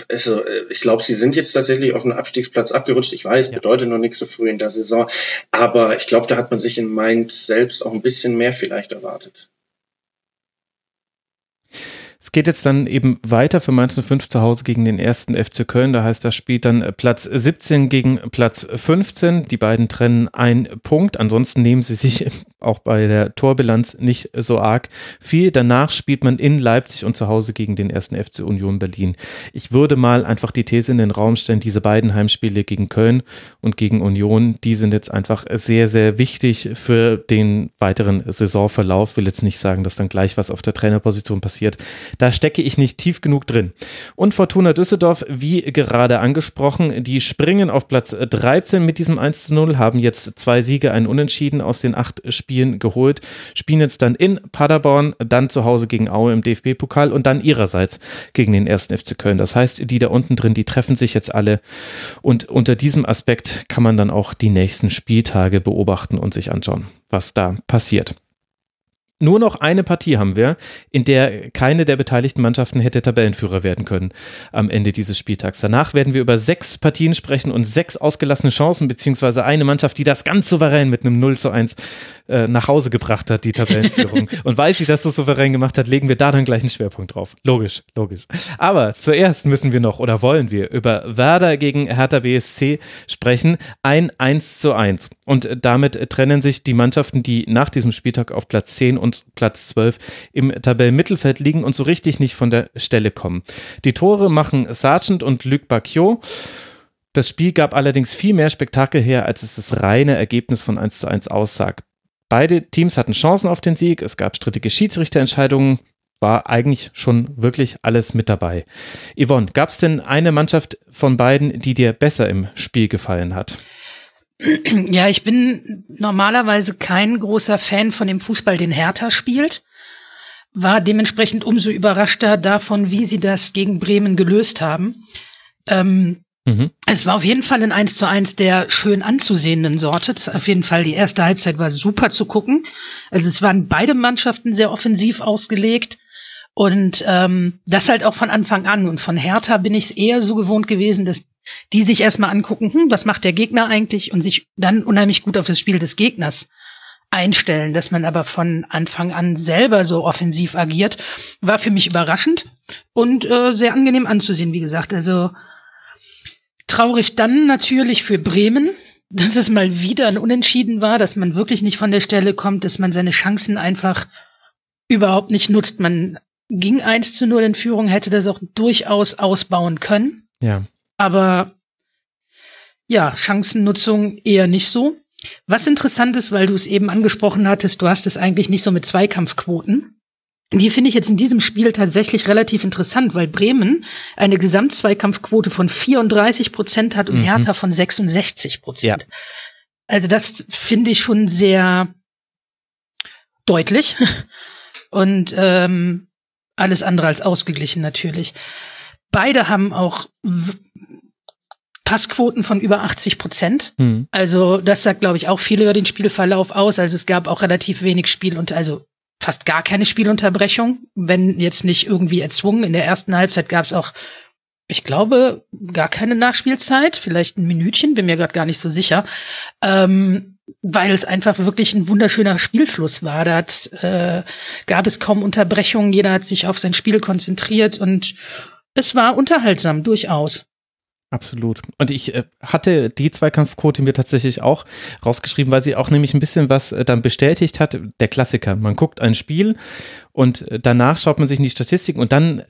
also äh, ich glaube, sie sind jetzt tatsächlich auf einen Abstiegsplatz abgerutscht. Ich weiß, ja. bedeutet noch nichts so früh in der Saison, aber ich glaube, da hat man sich in Mainz selbst auch ein bisschen mehr vielleicht erwartet. Geht jetzt dann eben weiter für Mainz 05 zu Hause gegen den ersten FC Köln. Da heißt das Spiel dann Platz 17 gegen Platz 15. Die beiden trennen ein Punkt. Ansonsten nehmen sie sich auch bei der Torbilanz nicht so arg viel. Danach spielt man in Leipzig und zu Hause gegen den ersten FC Union Berlin. Ich würde mal einfach die These in den Raum stellen, diese beiden Heimspiele gegen Köln und gegen Union, die sind jetzt einfach sehr, sehr wichtig für den weiteren Saisonverlauf. Ich will jetzt nicht sagen, dass dann gleich was auf der Trainerposition passiert. Da stecke ich nicht tief genug drin. Und Fortuna Düsseldorf, wie gerade angesprochen, die springen auf Platz 13 mit diesem 1 zu 0, haben jetzt zwei Siege, einen Unentschieden aus den acht Spielen geholt, spielen jetzt dann in Paderborn, dann zu Hause gegen Aue im DFB-Pokal und dann ihrerseits gegen den ersten FC Köln. Das heißt, die da unten drin, die treffen sich jetzt alle und unter diesem Aspekt kann man dann auch die nächsten Spieltage beobachten und sich anschauen, was da passiert. Nur noch eine Partie haben wir, in der keine der beteiligten Mannschaften hätte Tabellenführer werden können am Ende dieses Spieltags. Danach werden wir über sechs Partien sprechen und sechs ausgelassene Chancen, beziehungsweise eine Mannschaft, die das ganz souverän mit einem 0 zu 1 äh, nach Hause gebracht hat, die Tabellenführung. und weil sie das so souverän gemacht hat, legen wir da dann gleich einen Schwerpunkt drauf. Logisch, logisch. Aber zuerst müssen wir noch oder wollen wir über Werder gegen Hertha BSC sprechen. Ein 1 zu 1. Und damit trennen sich die Mannschaften, die nach diesem Spieltag auf Platz 10 und Platz 12 im Tabellenmittelfeld liegen und so richtig nicht von der Stelle kommen. Die Tore machen Sargent und Luc Bacchio. Das Spiel gab allerdings viel mehr Spektakel her, als es das reine Ergebnis von 1 zu 1 aussagt. Beide Teams hatten Chancen auf den Sieg, es gab strittige Schiedsrichterentscheidungen, war eigentlich schon wirklich alles mit dabei. Yvonne, gab es denn eine Mannschaft von beiden, die dir besser im Spiel gefallen hat? Ja, ich bin normalerweise kein großer Fan von dem Fußball, den Hertha spielt. War dementsprechend umso überraschter davon, wie sie das gegen Bremen gelöst haben. Ähm, Mhm. Es war auf jeden Fall ein 1 zu 1 der schön anzusehenden Sorte. Das auf jeden Fall die erste Halbzeit war super zu gucken. Also es waren beide Mannschaften sehr offensiv ausgelegt. Und ähm, das halt auch von Anfang an. Und von Hertha bin ich es eher so gewohnt gewesen, dass die sich erstmal angucken, hm, was macht der Gegner eigentlich und sich dann unheimlich gut auf das Spiel des Gegners einstellen. Dass man aber von Anfang an selber so offensiv agiert, war für mich überraschend und äh, sehr angenehm anzusehen, wie gesagt. Also Traurig dann natürlich für Bremen, dass es mal wieder ein Unentschieden war, dass man wirklich nicht von der Stelle kommt, dass man seine Chancen einfach überhaupt nicht nutzt. Man ging 1 zu 0 in Führung, hätte das auch durchaus ausbauen können. Ja. Aber ja, Chancennutzung eher nicht so. Was interessant ist, weil du es eben angesprochen hattest, du hast es eigentlich nicht so mit Zweikampfquoten. Die finde ich jetzt in diesem Spiel tatsächlich relativ interessant, weil Bremen eine Gesamtzweikampfquote von 34 Prozent hat und mhm. Hertha von 66 Prozent. Ja. Also das finde ich schon sehr deutlich und ähm, alles andere als ausgeglichen natürlich. Beide haben auch Passquoten von über 80 Prozent. Mhm. Also das sagt, glaube ich, auch viel über den Spielverlauf aus. Also es gab auch relativ wenig Spiel und also fast gar keine Spielunterbrechung, wenn jetzt nicht irgendwie erzwungen. In der ersten Halbzeit gab es auch, ich glaube, gar keine Nachspielzeit, vielleicht ein Minütchen, bin mir gerade gar nicht so sicher, ähm, weil es einfach wirklich ein wunderschöner Spielfluss war. Da hat, äh, gab es kaum Unterbrechungen, jeder hat sich auf sein Spiel konzentriert und es war unterhaltsam, durchaus. Absolut. Und ich äh, hatte die Zweikampfquote mir tatsächlich auch rausgeschrieben, weil sie auch nämlich ein bisschen was äh, dann bestätigt hat. Der Klassiker. Man guckt ein Spiel und äh, danach schaut man sich in die Statistiken und dann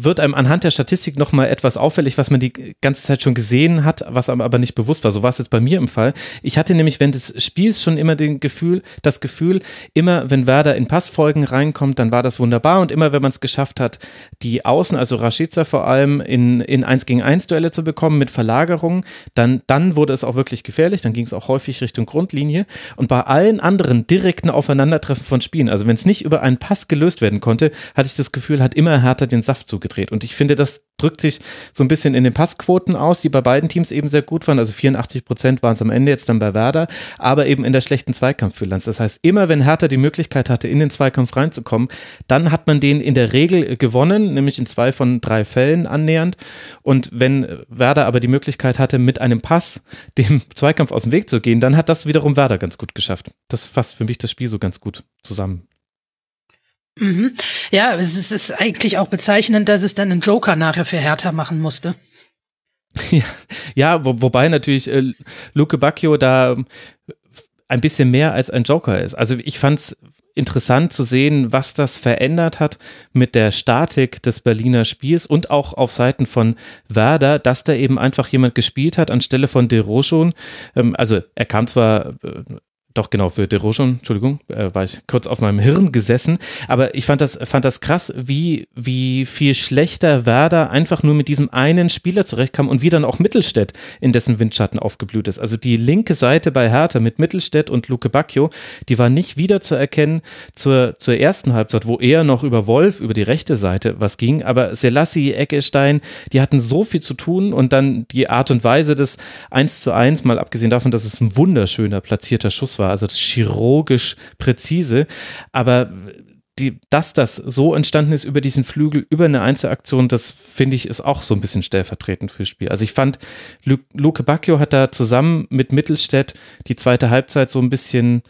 wird einem anhand der Statistik nochmal etwas auffällig, was man die ganze Zeit schon gesehen hat, was einem aber nicht bewusst war. So war es jetzt bei mir im Fall. Ich hatte nämlich während des Spiels schon immer den Gefühl, das Gefühl, immer wenn Werder in Passfolgen reinkommt, dann war das wunderbar und immer wenn man es geschafft hat, die Außen, also Rashica vor allem, in, in 1 gegen 1 Duelle zu bekommen mit Verlagerung, dann, dann wurde es auch wirklich gefährlich, dann ging es auch häufig Richtung Grundlinie und bei allen anderen direkten Aufeinandertreffen von Spielen, also wenn es nicht über einen Pass gelöst werden konnte, hatte ich das Gefühl, hat immer härter den Saft zugenommen gedreht. Und ich finde, das drückt sich so ein bisschen in den Passquoten aus, die bei beiden Teams eben sehr gut waren. Also 84 Prozent waren es am Ende jetzt dann bei Werder, aber eben in der schlechten Zweikampfbilanz. Das heißt, immer wenn Hertha die Möglichkeit hatte, in den Zweikampf reinzukommen, dann hat man den in der Regel gewonnen, nämlich in zwei von drei Fällen annähernd. Und wenn Werder aber die Möglichkeit hatte, mit einem Pass dem Zweikampf aus dem Weg zu gehen, dann hat das wiederum Werder ganz gut geschafft. Das fasst für mich das Spiel so ganz gut zusammen. Mhm. Ja, es ist eigentlich auch bezeichnend, dass es dann einen Joker nachher für Hertha machen musste. Ja, ja wo, wobei natürlich äh, Luke Bacchio da ein bisschen mehr als ein Joker ist. Also ich fand es interessant zu sehen, was das verändert hat mit der Statik des Berliner Spiels und auch auf Seiten von Werder, dass da eben einfach jemand gespielt hat anstelle von De Rochon. Ähm, also er kam zwar äh, doch genau, für De Rochon, Entschuldigung, äh, war ich kurz auf meinem Hirn gesessen. Aber ich fand das, fand das krass, wie, wie viel schlechter Werder einfach nur mit diesem einen Spieler zurechtkam und wie dann auch Mittelstädt in dessen Windschatten aufgeblüht ist. Also die linke Seite bei Hertha mit Mittelstädt und Luke Bacchio, die war nicht wieder zu erkennen zur, zur ersten Halbzeit, wo eher noch über Wolf, über die rechte Seite was ging. Aber Selassie, Eckestein, die hatten so viel zu tun und dann die Art und Weise des 1 zu 1, mal abgesehen davon, dass es ein wunderschöner platzierter Schuss war, also chirurgisch präzise, aber die, dass das so entstanden ist über diesen Flügel, über eine Einzelaktion, das finde ich ist auch so ein bisschen stellvertretend fürs Spiel. Also ich fand, Luke Bacchio hat da zusammen mit Mittelstädt die zweite Halbzeit so ein bisschen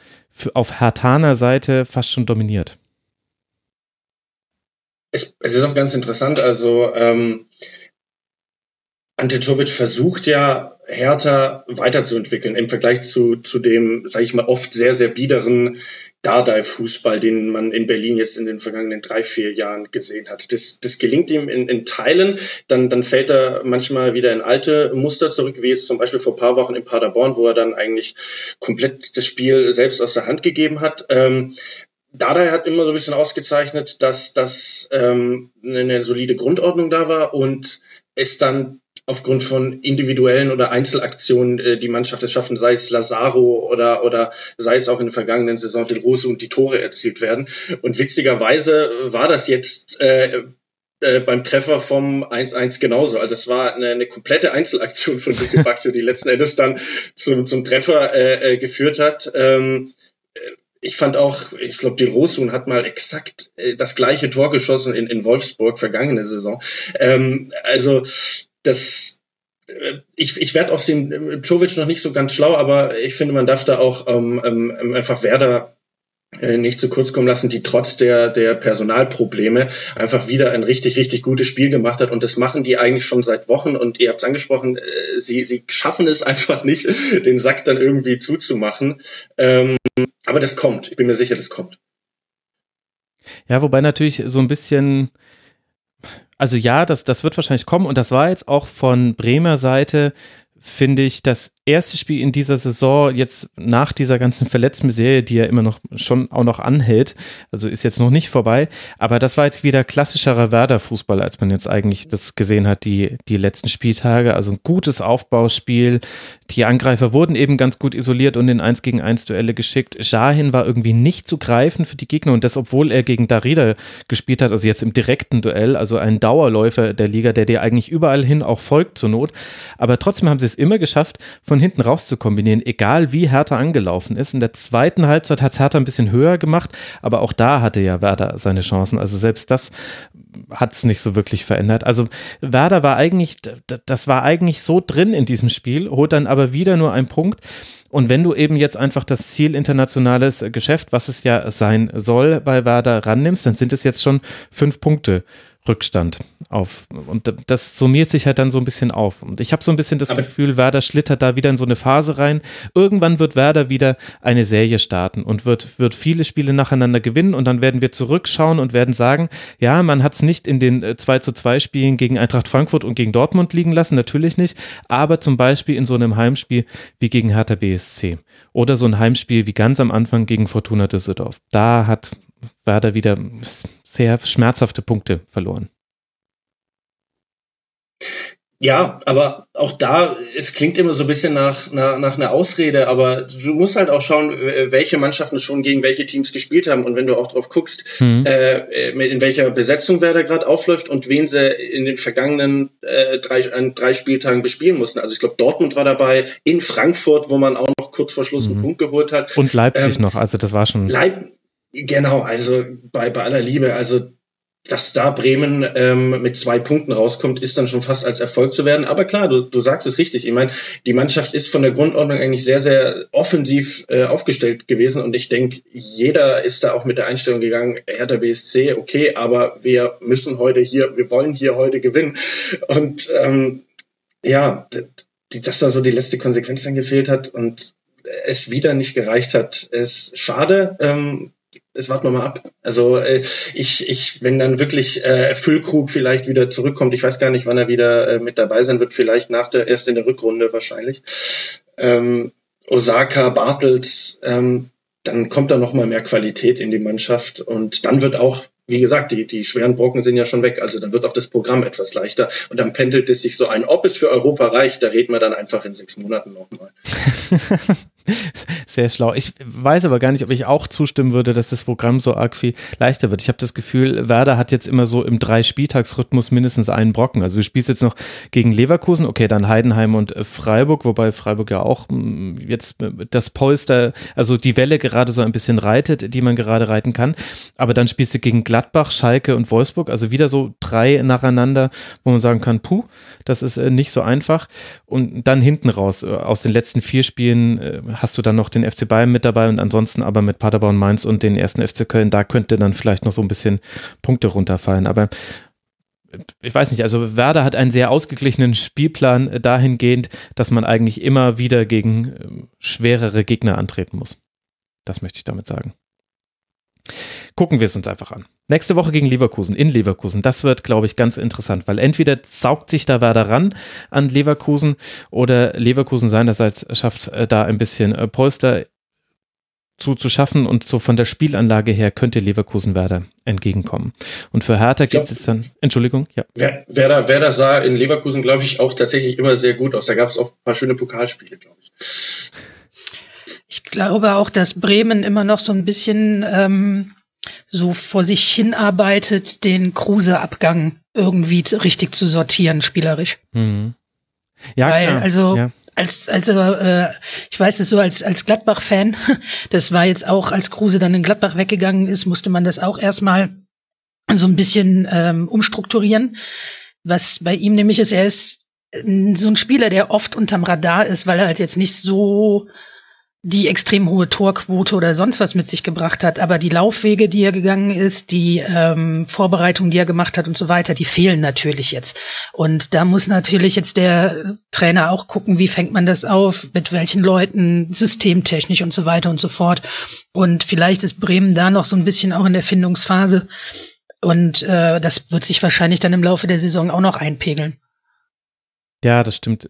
auf Hertaner Seite fast schon dominiert. Es, es ist auch ganz interessant, also ähm, Ante Czovic versucht ja Hertha weiterzuentwickeln im Vergleich zu, zu dem, sage ich mal, oft sehr, sehr biederen Dardai-Fußball, den man in Berlin jetzt in den vergangenen drei, vier Jahren gesehen hat. Das, das gelingt ihm in, in Teilen, dann, dann fällt er manchmal wieder in alte Muster zurück, wie es zum Beispiel vor paar Wochen in Paderborn, wo er dann eigentlich komplett das Spiel selbst aus der Hand gegeben hat. Ähm, Dardai hat immer so ein bisschen ausgezeichnet, dass, dass ähm, eine solide Grundordnung da war und es dann aufgrund von individuellen oder Einzelaktionen äh, die Mannschaft es schaffen, sei es Lazaro oder, oder sei es auch in der vergangenen Saison die Rose und die Tore erzielt werden. Und witzigerweise war das jetzt äh, äh, beim Treffer vom 1-1 genauso. Also es war eine, eine komplette Einzelaktion von Luke Bacchio, die letzten Endes dann zum, zum Treffer äh, äh, geführt hat. Ähm, äh, ich fand auch, ich glaube, die Rosun hat mal exakt äh, das gleiche Tor geschossen in, in Wolfsburg vergangene Saison. Ähm, also das äh, ich, ich werde aus dem äh, Jovic noch nicht so ganz schlau, aber ich finde, man darf da auch ähm, ähm, einfach Werder äh, nicht zu kurz kommen lassen, die trotz der, der Personalprobleme einfach wieder ein richtig, richtig gutes Spiel gemacht hat. Und das machen die eigentlich schon seit Wochen. Und ihr habt es angesprochen, sie, sie schaffen es einfach nicht, den Sack dann irgendwie zuzumachen. Ähm, aber das kommt. Ich bin mir sicher, das kommt. Ja, wobei natürlich so ein bisschen also ja, das, das wird wahrscheinlich kommen und das war jetzt auch von Bremer Seite, finde ich, das erste Spiel in dieser Saison jetzt nach dieser ganzen Verletzten-Serie, die ja immer noch schon auch noch anhält, also ist jetzt noch nicht vorbei, aber das war jetzt wieder klassischerer Werder-Fußball, als man jetzt eigentlich das gesehen hat, die, die letzten Spieltage. Also ein gutes Aufbauspiel. Die Angreifer wurden eben ganz gut isoliert und in 1 gegen 1 Duelle geschickt. Shahin war irgendwie nicht zu greifen für die Gegner und das, obwohl er gegen Darida gespielt hat, also jetzt im direkten Duell, also ein Dauerläufer der Liga, der dir eigentlich überall hin auch folgt zur Not. Aber trotzdem haben sie es immer geschafft, von hinten raus zu kombinieren, egal wie Hertha angelaufen ist. In der zweiten Halbzeit hat es Hertha ein bisschen höher gemacht, aber auch da hatte ja Werder seine Chancen. Also selbst das hat es nicht so wirklich verändert. Also Werder war eigentlich, das war eigentlich so drin in diesem Spiel, holt dann aber wieder nur einen Punkt. Und wenn du eben jetzt einfach das Ziel internationales Geschäft, was es ja sein soll, bei Werder rannimmst, dann sind es jetzt schon fünf Punkte Rückstand auf. Und das summiert sich halt dann so ein bisschen auf. Und ich habe so ein bisschen das Aber Gefühl, Werder schlittert da wieder in so eine Phase rein. Irgendwann wird Werder wieder eine Serie starten und wird, wird viele Spiele nacheinander gewinnen und dann werden wir zurückschauen und werden sagen, ja, man hat es nicht in den 2 äh, zu 2 Spielen gegen Eintracht Frankfurt und gegen Dortmund liegen lassen, natürlich nicht, aber zum Beispiel in so einem Heimspiel wie gegen Hertha BSC oder so ein Heimspiel wie ganz am Anfang gegen Fortuna Düsseldorf. Da hat Werder wieder sehr schmerzhafte Punkte verloren. Ja, aber auch da, es klingt immer so ein bisschen nach, nach, nach einer Ausrede, aber du musst halt auch schauen, welche Mannschaften schon gegen welche Teams gespielt haben. Und wenn du auch drauf guckst, mhm. äh, in welcher Besetzung wer da gerade aufläuft und wen sie in den vergangenen äh, drei, an drei Spieltagen bespielen mussten. Also ich glaube, Dortmund war dabei, in Frankfurt, wo man auch noch kurz vor Schluss mhm. einen Punkt geholt hat. Und Leipzig ähm, noch, also das war schon. Leip Genau, also bei, bei aller Liebe, also dass da Bremen ähm, mit zwei Punkten rauskommt, ist dann schon fast als Erfolg zu werden. Aber klar, du, du sagst es richtig. Ich meine, die Mannschaft ist von der Grundordnung eigentlich sehr, sehr offensiv äh, aufgestellt gewesen. Und ich denke, jeder ist da auch mit der Einstellung gegangen, Hertha BSC, okay, aber wir müssen heute hier, wir wollen hier heute gewinnen. Und ähm, ja, dass da so die letzte Konsequenz dann gefehlt hat und es wieder nicht gereicht hat, ist schade. Ähm, das warten wir mal ab. Also äh, ich, ich, wenn dann wirklich äh, Füllkrug vielleicht wieder zurückkommt, ich weiß gar nicht, wann er wieder äh, mit dabei sein wird, vielleicht nach der erst in der Rückrunde wahrscheinlich. Ähm, Osaka, Bartels, ähm, dann kommt da noch mal mehr Qualität in die Mannschaft und dann wird auch, wie gesagt, die, die schweren Brocken sind ja schon weg, also dann wird auch das Programm etwas leichter und dann pendelt es sich so ein. Ob es für Europa reicht, da reden wir dann einfach in sechs Monaten nochmal. Sehr schlau. Ich weiß aber gar nicht, ob ich auch zustimmen würde, dass das Programm so arg viel leichter wird. Ich habe das Gefühl, Werder hat jetzt immer so im Drei-Spieltagsrhythmus mindestens einen Brocken. Also du spielst jetzt noch gegen Leverkusen, okay, dann Heidenheim und äh, Freiburg, wobei Freiburg ja auch mm, jetzt das Polster, also die Welle gerade so ein bisschen reitet, die man gerade reiten kann. Aber dann spielst du gegen Gladbach, Schalke und Wolfsburg, also wieder so drei nacheinander, wo man sagen kann, puh, das ist äh, nicht so einfach. Und dann hinten raus, äh, aus den letzten vier Spielen hast du dann noch den FC Bayern mit dabei und ansonsten aber mit Paderborn, Mainz und den ersten FC Köln, da könnte dann vielleicht noch so ein bisschen Punkte runterfallen. Aber ich weiß nicht, also Werder hat einen sehr ausgeglichenen Spielplan dahingehend, dass man eigentlich immer wieder gegen ähm, schwerere Gegner antreten muss. Das möchte ich damit sagen. Gucken wir es uns einfach an. Nächste Woche gegen Leverkusen, in Leverkusen. Das wird, glaube ich, ganz interessant, weil entweder saugt sich da Werder ran an Leverkusen oder Leverkusen seinerseits schafft äh, da ein bisschen äh, Polster zu, zu schaffen und so von der Spielanlage her könnte Leverkusen Werder entgegenkommen. Und für Hertha geht es dann, Entschuldigung, ja. Werder, Werder sah in Leverkusen, glaube ich, auch tatsächlich immer sehr gut aus. Da gab es auch ein paar schöne Pokalspiele, glaube ich. Ich glaube auch, dass Bremen immer noch so ein bisschen ähm, so vor sich hinarbeitet, den Kruse-Abgang irgendwie richtig zu sortieren, spielerisch. Mhm. Ja, Weil, klar. Also, ja. als, also, äh, ich weiß es so als, als Gladbach-Fan, das war jetzt auch, als Kruse dann in Gladbach weggegangen ist, musste man das auch erstmal so ein bisschen ähm, umstrukturieren. Was bei ihm nämlich ist, er ist so ein Spieler, der oft unterm Radar ist, weil er halt jetzt nicht so die extrem hohe Torquote oder sonst was mit sich gebracht hat, aber die Laufwege, die er gegangen ist, die ähm, Vorbereitungen, die er gemacht hat und so weiter, die fehlen natürlich jetzt. Und da muss natürlich jetzt der Trainer auch gucken, wie fängt man das auf, mit welchen Leuten, systemtechnisch und so weiter und so fort. Und vielleicht ist Bremen da noch so ein bisschen auch in der Findungsphase. Und äh, das wird sich wahrscheinlich dann im Laufe der Saison auch noch einpegeln. Ja, das stimmt.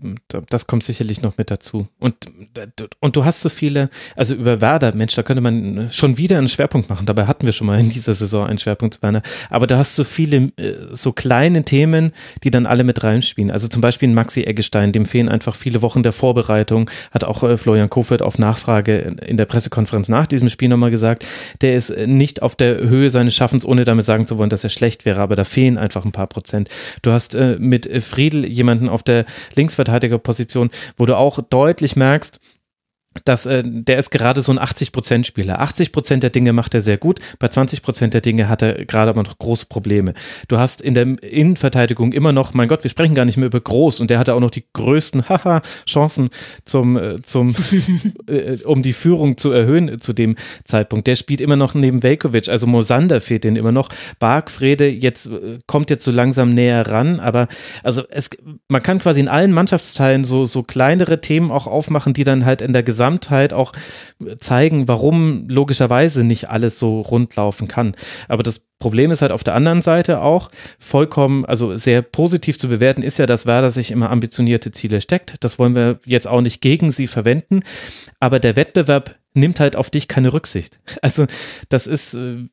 Das kommt sicherlich noch mit dazu. Und, und du hast so viele, also über Werder, Mensch, da könnte man schon wieder einen Schwerpunkt machen. Dabei hatten wir schon mal in dieser Saison einen Schwerpunkt zu Werner. Aber du hast so viele, äh, so kleine Themen, die dann alle mit reinspielen. Also zum Beispiel Maxi Eggestein, dem fehlen einfach viele Wochen der Vorbereitung, hat auch äh, Florian Kofeld auf Nachfrage in der Pressekonferenz nach diesem Spiel nochmal gesagt. Der ist nicht auf der Höhe seines Schaffens, ohne damit sagen zu wollen, dass er schlecht wäre, aber da fehlen einfach ein paar Prozent. Du hast äh, mit Friedel jemanden auf der Linksverteidigerposition, wo du auch deutlich merkst, dass äh, der ist gerade so ein 80%-Spieler. 80% der Dinge macht er sehr gut, bei 20% der Dinge hat er gerade aber noch große Probleme. Du hast in der Innenverteidigung immer noch, mein Gott, wir sprechen gar nicht mehr über groß und der hatte auch noch die größten haha Chancen zum äh, zum äh, um die Führung zu erhöhen zu dem Zeitpunkt. Der spielt immer noch neben Velkovic, also Mosander fehlt den immer noch. Bargfrede jetzt äh, kommt jetzt so langsam näher ran, aber also es man kann quasi in allen Mannschaftsteilen so so kleinere Themen auch aufmachen, die dann halt in der Gesamt Gesamtheit auch zeigen, warum logischerweise nicht alles so rund laufen kann. Aber das Problem ist halt auf der anderen Seite auch vollkommen, also sehr positiv zu bewerten ist ja, dass Werder sich immer ambitionierte Ziele steckt. Das wollen wir jetzt auch nicht gegen sie verwenden. Aber der Wettbewerb nimmt halt auf dich keine Rücksicht. Also das ist, äh,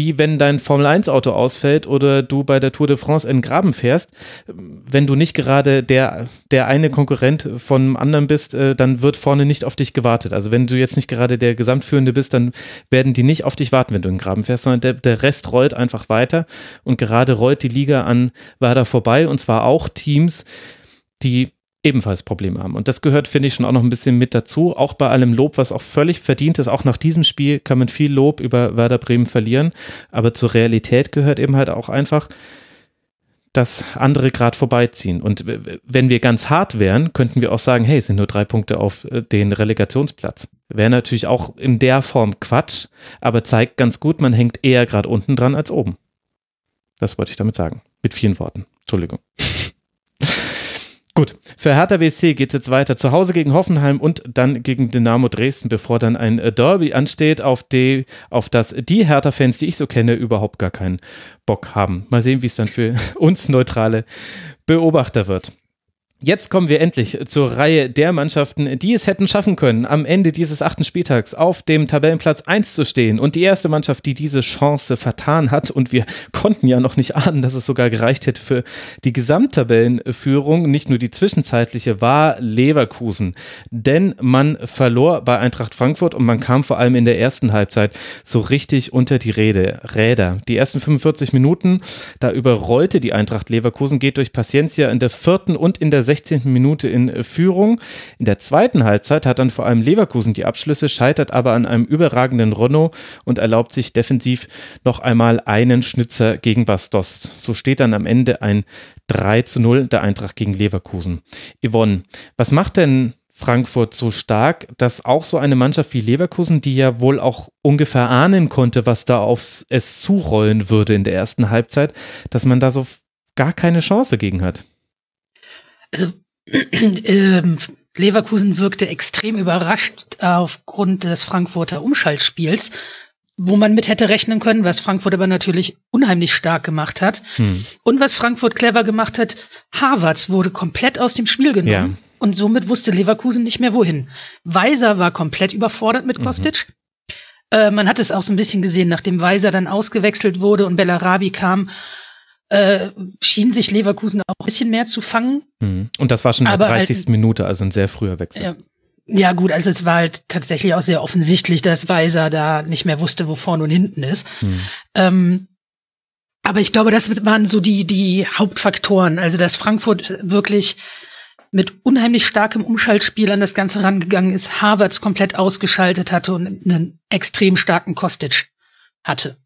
wie wenn dein Formel-1-Auto ausfällt oder du bei der Tour de France in Graben fährst. Wenn du nicht gerade der, der eine Konkurrent von einem anderen bist, äh, dann wird vorne nicht auf dich gewartet. Also wenn du jetzt nicht gerade der Gesamtführende bist, dann werden die nicht auf dich warten, wenn du in Graben fährst, sondern der, der Rest rollt einfach weiter. Und gerade rollt die Liga an Werder vorbei und zwar auch Teams, die ebenfalls Probleme haben. Und das gehört, finde ich, schon auch noch ein bisschen mit dazu. Auch bei allem Lob, was auch völlig verdient ist. Auch nach diesem Spiel kann man viel Lob über Werder Bremen verlieren. Aber zur Realität gehört eben halt auch einfach, dass andere gerade vorbeiziehen. Und wenn wir ganz hart wären, könnten wir auch sagen, hey, es sind nur drei Punkte auf äh, den Relegationsplatz. Wäre natürlich auch in der Form Quatsch, aber zeigt ganz gut, man hängt eher gerade unten dran als oben. Das wollte ich damit sagen. Mit vielen Worten. Entschuldigung. Gut, für Hertha WC geht es jetzt weiter. Zu Hause gegen Hoffenheim und dann gegen Dynamo Dresden, bevor dann ein äh, Derby ansteht, auf, die, auf das die Hertha-Fans, die ich so kenne, überhaupt gar keinen Bock haben. Mal sehen, wie es dann für uns neutrale Beobachter wird. Jetzt kommen wir endlich zur Reihe der Mannschaften, die es hätten schaffen können, am Ende dieses achten Spieltags auf dem Tabellenplatz 1 zu stehen. Und die erste Mannschaft, die diese Chance vertan hat, und wir konnten ja noch nicht ahnen, dass es sogar gereicht hätte für die Gesamttabellenführung, nicht nur die zwischenzeitliche, war Leverkusen. Denn man verlor bei Eintracht Frankfurt und man kam vor allem in der ersten Halbzeit so richtig unter die Rede, Räder. Die ersten 45 Minuten, da überrollte die Eintracht Leverkusen, geht durch Paciencia in der vierten und in der 16. Minute in äh, Führung. In der zweiten Halbzeit hat dann vor allem Leverkusen die Abschlüsse, scheitert aber an einem überragenden Renault und erlaubt sich defensiv noch einmal einen Schnitzer gegen Bastost. So steht dann am Ende ein 3 zu 0 der Eintracht gegen Leverkusen. Yvonne, was macht denn Frankfurt so stark, dass auch so eine Mannschaft wie Leverkusen, die ja wohl auch ungefähr ahnen konnte, was da auf es zurollen würde in der ersten Halbzeit, dass man da so gar keine Chance gegen hat? Also äh, Leverkusen wirkte extrem überrascht aufgrund des Frankfurter Umschaltspiels, wo man mit hätte rechnen können, was Frankfurt aber natürlich unheimlich stark gemacht hat. Hm. Und was Frankfurt clever gemacht hat, Harvards wurde komplett aus dem Spiel genommen. Ja. Und somit wusste Leverkusen nicht mehr wohin. Weiser war komplett überfordert mit mhm. Kostic. Mhm. Äh, man hat es auch so ein bisschen gesehen, nachdem Weiser dann ausgewechselt wurde und Bellarabi kam, äh, schien sich Leverkusen auch ein bisschen mehr zu fangen. Mhm. Und das war schon in der 30. Halt, Minute, also ein sehr früher Wechsel. Ja, ja, gut, also es war halt tatsächlich auch sehr offensichtlich, dass Weiser da nicht mehr wusste, wo vorne und hinten ist. Mhm. Ähm, aber ich glaube, das waren so die, die Hauptfaktoren. Also, dass Frankfurt wirklich mit unheimlich starkem Umschaltspiel an das Ganze rangegangen ist, Harvards komplett ausgeschaltet hatte und einen extrem starken Kostic hatte.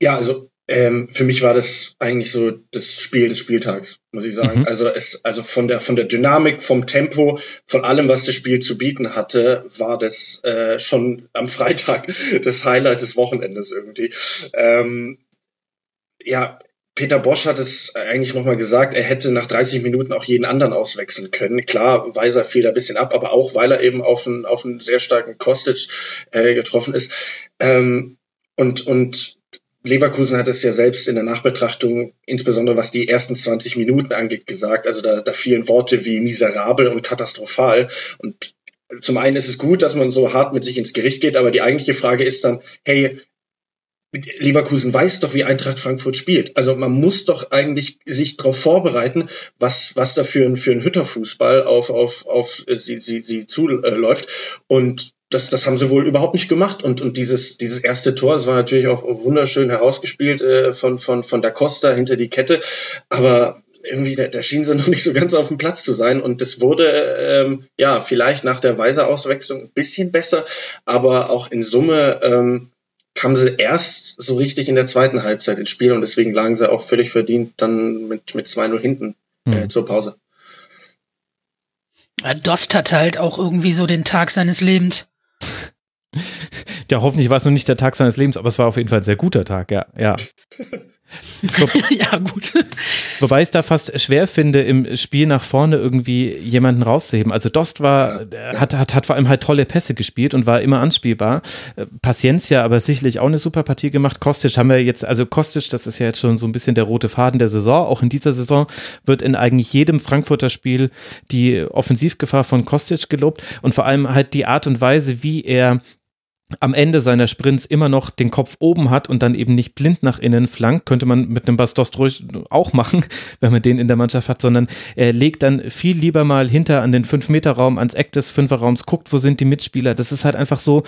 Ja, also ähm, für mich war das eigentlich so das Spiel des Spieltags, muss ich sagen. Mhm. Also es, also von der von der Dynamik, vom Tempo, von allem, was das Spiel zu bieten hatte, war das äh, schon am Freitag das Highlight des Wochenendes irgendwie. Ähm, ja, Peter Bosch hat es eigentlich nochmal gesagt, er hätte nach 30 Minuten auch jeden anderen auswechseln können. Klar, Weiser fiel da ein bisschen ab, aber auch, weil er eben auf einen, auf einen sehr starken Kostic äh, getroffen ist. Ähm, und, und Leverkusen hat es ja selbst in der Nachbetrachtung, insbesondere was die ersten 20 Minuten angeht, gesagt. Also da, da fielen Worte wie miserabel und katastrophal. Und zum einen ist es gut, dass man so hart mit sich ins Gericht geht, aber die eigentliche Frage ist dann, hey, Leverkusen weiß doch, wie Eintracht Frankfurt spielt. Also man muss doch eigentlich sich darauf vorbereiten, was, was da für ein, für ein Hütterfußball auf, auf, auf sie, sie, sie zuläuft. Und das, das haben sie wohl überhaupt nicht gemacht. Und, und dieses, dieses erste Tor, das war natürlich auch wunderschön herausgespielt äh, von, von, von Da Costa hinter die Kette. Aber irgendwie, da, da schien sie noch nicht so ganz auf dem Platz zu sein. Und das wurde ähm, ja vielleicht nach der Weiser-Auswechslung ein bisschen besser, aber auch in Summe ähm, kamen sie erst so richtig in der zweiten Halbzeit ins Spiel und deswegen lagen sie auch völlig verdient dann mit, mit 2-0 hinten äh, mhm. zur Pause. Dost hat halt auch irgendwie so den Tag seines Lebens. Ja, hoffentlich war es noch nicht der Tag seines Lebens, aber es war auf jeden Fall ein sehr guter Tag, ja. Ja, ja gut. Wobei ich es da fast schwer finde, im Spiel nach vorne irgendwie jemanden rauszuheben. Also Dost war, hat, hat, hat vor allem halt tolle Pässe gespielt und war immer anspielbar. Äh, Paciencia aber sicherlich auch eine super Partie gemacht. Kostic haben wir jetzt, also Kostic, das ist ja jetzt schon so ein bisschen der rote Faden der Saison. Auch in dieser Saison wird in eigentlich jedem Frankfurter Spiel die Offensivgefahr von Kostic gelobt und vor allem halt die Art und Weise, wie er am Ende seiner Sprints immer noch den Kopf oben hat und dann eben nicht blind nach innen flankt, könnte man mit einem Bastos auch machen, wenn man den in der Mannschaft hat, sondern er legt dann viel lieber mal hinter an den 5-Meter-Raum, ans Eck des Fünferraums, guckt, wo sind die Mitspieler. Das ist halt einfach so,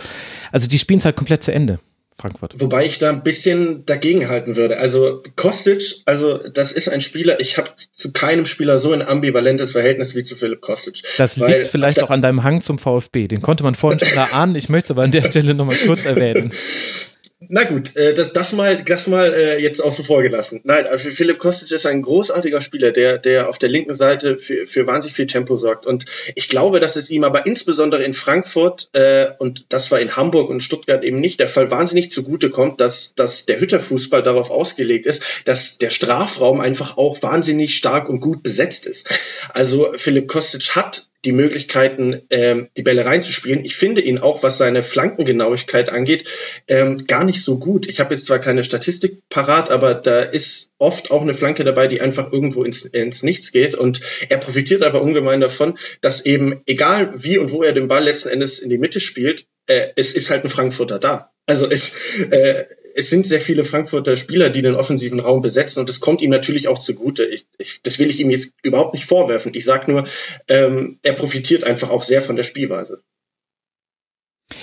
also die spielen es halt komplett zu Ende. Frankfurt. Wobei ich da ein bisschen dagegen halten würde. Also Kostic, also das ist ein Spieler, ich habe zu keinem Spieler so ein ambivalentes Verhältnis wie zu Philipp Kostic. Das liegt vielleicht auch an deinem Hang zum VfB. Den konnte man vorhin schon erahnen. Ich möchte es aber an der Stelle nochmal kurz erwähnen. Na gut, äh, das, das mal, das mal äh, jetzt außen vor gelassen. Nein, also Philipp Kostic ist ein großartiger Spieler, der, der auf der linken Seite für, für wahnsinnig viel Tempo sorgt. Und ich glaube, dass es ihm aber insbesondere in Frankfurt äh, und das war in Hamburg und Stuttgart eben nicht der Fall, wahnsinnig zugute kommt, dass, dass der Hütterfußball darauf ausgelegt ist, dass der Strafraum einfach auch wahnsinnig stark und gut besetzt ist. Also Philipp Kostic hat die Möglichkeiten, ähm, die Bälle reinzuspielen. Ich finde ihn auch, was seine Flankengenauigkeit angeht, ähm, gar nicht so gut. Ich habe jetzt zwar keine Statistik parat, aber da ist oft auch eine Flanke dabei, die einfach irgendwo ins, ins Nichts geht. Und er profitiert aber ungemein davon, dass eben, egal wie und wo er den Ball letzten Endes in die Mitte spielt, äh, es ist halt ein Frankfurter da. Also es, äh, es sind sehr viele Frankfurter Spieler, die den offensiven Raum besetzen und das kommt ihm natürlich auch zugute. Ich, ich, das will ich ihm jetzt überhaupt nicht vorwerfen. Ich sage nur, ähm, er profitiert einfach auch sehr von der Spielweise.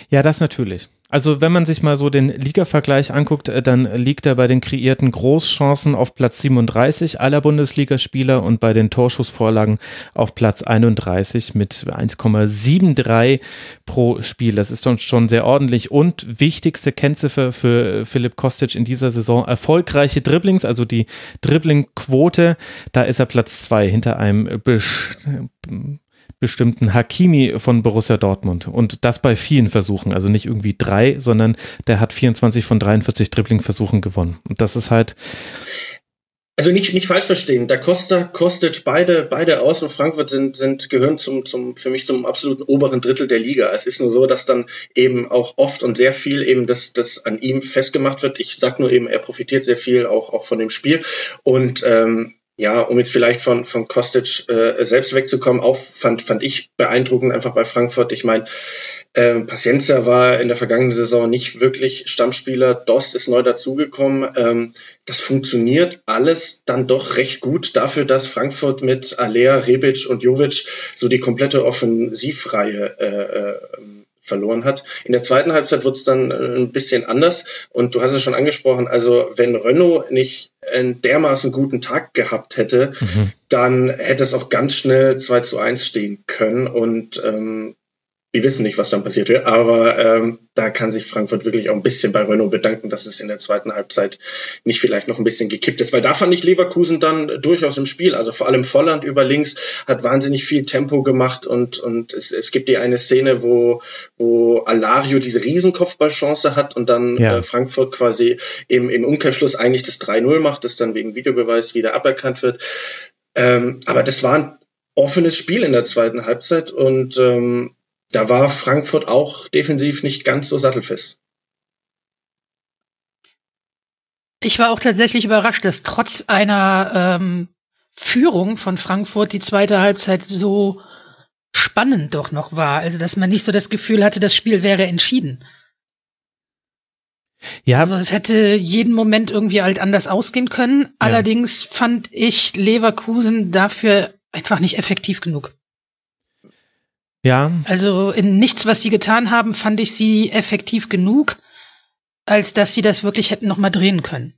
Ja, das natürlich. Also wenn man sich mal so den Liga-Vergleich anguckt, äh, dann liegt er bei den kreierten Großchancen auf Platz 37 aller Bundesligaspieler und bei den Torschussvorlagen auf Platz 31 mit 1,73 pro Spiel. Das ist schon sehr ordentlich und wichtigste Kennziffer für Philipp Kostic in dieser Saison erfolgreiche Dribblings, also die Dribbling-Quote, da ist er Platz zwei hinter einem bestimmten Hakimi von Borussia Dortmund. Und das bei vielen Versuchen. Also nicht irgendwie drei, sondern der hat 24 von 43 Dribbling-Versuchen gewonnen. Und das ist halt. Also nicht, nicht falsch verstehen. Da Costa, Kostic, beide, beide aus und Frankfurt sind, sind, gehören zum, zum, für mich zum absoluten oberen Drittel der Liga. Es ist nur so, dass dann eben auch oft und sehr viel eben das, das an ihm festgemacht wird. Ich sag nur eben, er profitiert sehr viel auch, auch von dem Spiel. Und, ähm, ja, um jetzt vielleicht von, von Kostic äh, selbst wegzukommen, auch fand, fand ich beeindruckend einfach bei Frankfurt. Ich meine, äh, Paciencia war in der vergangenen Saison nicht wirklich Stammspieler. Dost ist neu dazugekommen. Ähm, das funktioniert alles dann doch recht gut dafür, dass Frankfurt mit Alea, Rebic und Jovic so die komplette Offensivreihe äh, äh, verloren hat. In der zweiten Halbzeit wird es dann äh, ein bisschen anders. Und du hast es schon angesprochen, also wenn Renault nicht einen dermaßen guten Tag gehabt hätte, mhm. dann hätte es auch ganz schnell 2 zu 1 stehen können. Und ähm, wir wissen nicht, was dann passierte, aber ähm, da kann sich Frankfurt wirklich auch ein bisschen bei Renault bedanken, dass es in der zweiten Halbzeit nicht vielleicht noch ein bisschen gekippt ist, weil da fand ich Leverkusen dann durchaus im Spiel, also vor allem Volland über links hat wahnsinnig viel Tempo gemacht und und es, es gibt die eine Szene, wo wo Alario diese Riesenkopfballchance hat und dann ja. äh, Frankfurt quasi im, im Umkehrschluss eigentlich das 3-0 macht, das dann wegen Videobeweis wieder aberkannt wird. Ähm, aber das war ein offenes Spiel in der zweiten Halbzeit und ähm, da war Frankfurt auch defensiv nicht ganz so sattelfest. Ich war auch tatsächlich überrascht, dass trotz einer ähm, Führung von Frankfurt die zweite Halbzeit so spannend doch noch war. Also, dass man nicht so das Gefühl hatte, das Spiel wäre entschieden. Ja. Also, es hätte jeden Moment irgendwie halt anders ausgehen können. Ja. Allerdings fand ich Leverkusen dafür einfach nicht effektiv genug. Ja. Also in nichts, was sie getan haben, fand ich sie effektiv genug, als dass sie das wirklich hätten nochmal drehen können.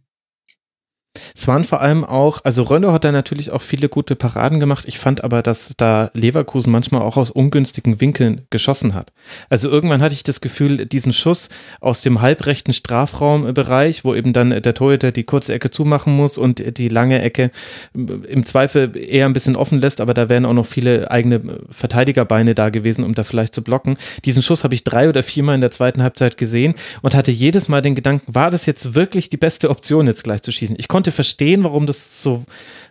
Es waren vor allem auch, also Rönne hat da natürlich auch viele gute Paraden gemacht. Ich fand aber, dass da Leverkusen manchmal auch aus ungünstigen Winkeln geschossen hat. Also irgendwann hatte ich das Gefühl, diesen Schuss aus dem halbrechten Strafraumbereich, wo eben dann der Torhüter die kurze Ecke zumachen muss und die lange Ecke im Zweifel eher ein bisschen offen lässt, aber da wären auch noch viele eigene Verteidigerbeine da gewesen, um da vielleicht zu blocken. Diesen Schuss habe ich drei oder viermal in der zweiten Halbzeit gesehen und hatte jedes Mal den Gedanken, war das jetzt wirklich die beste Option, jetzt gleich zu schießen? Ich konnte konnte verstehen, warum das so,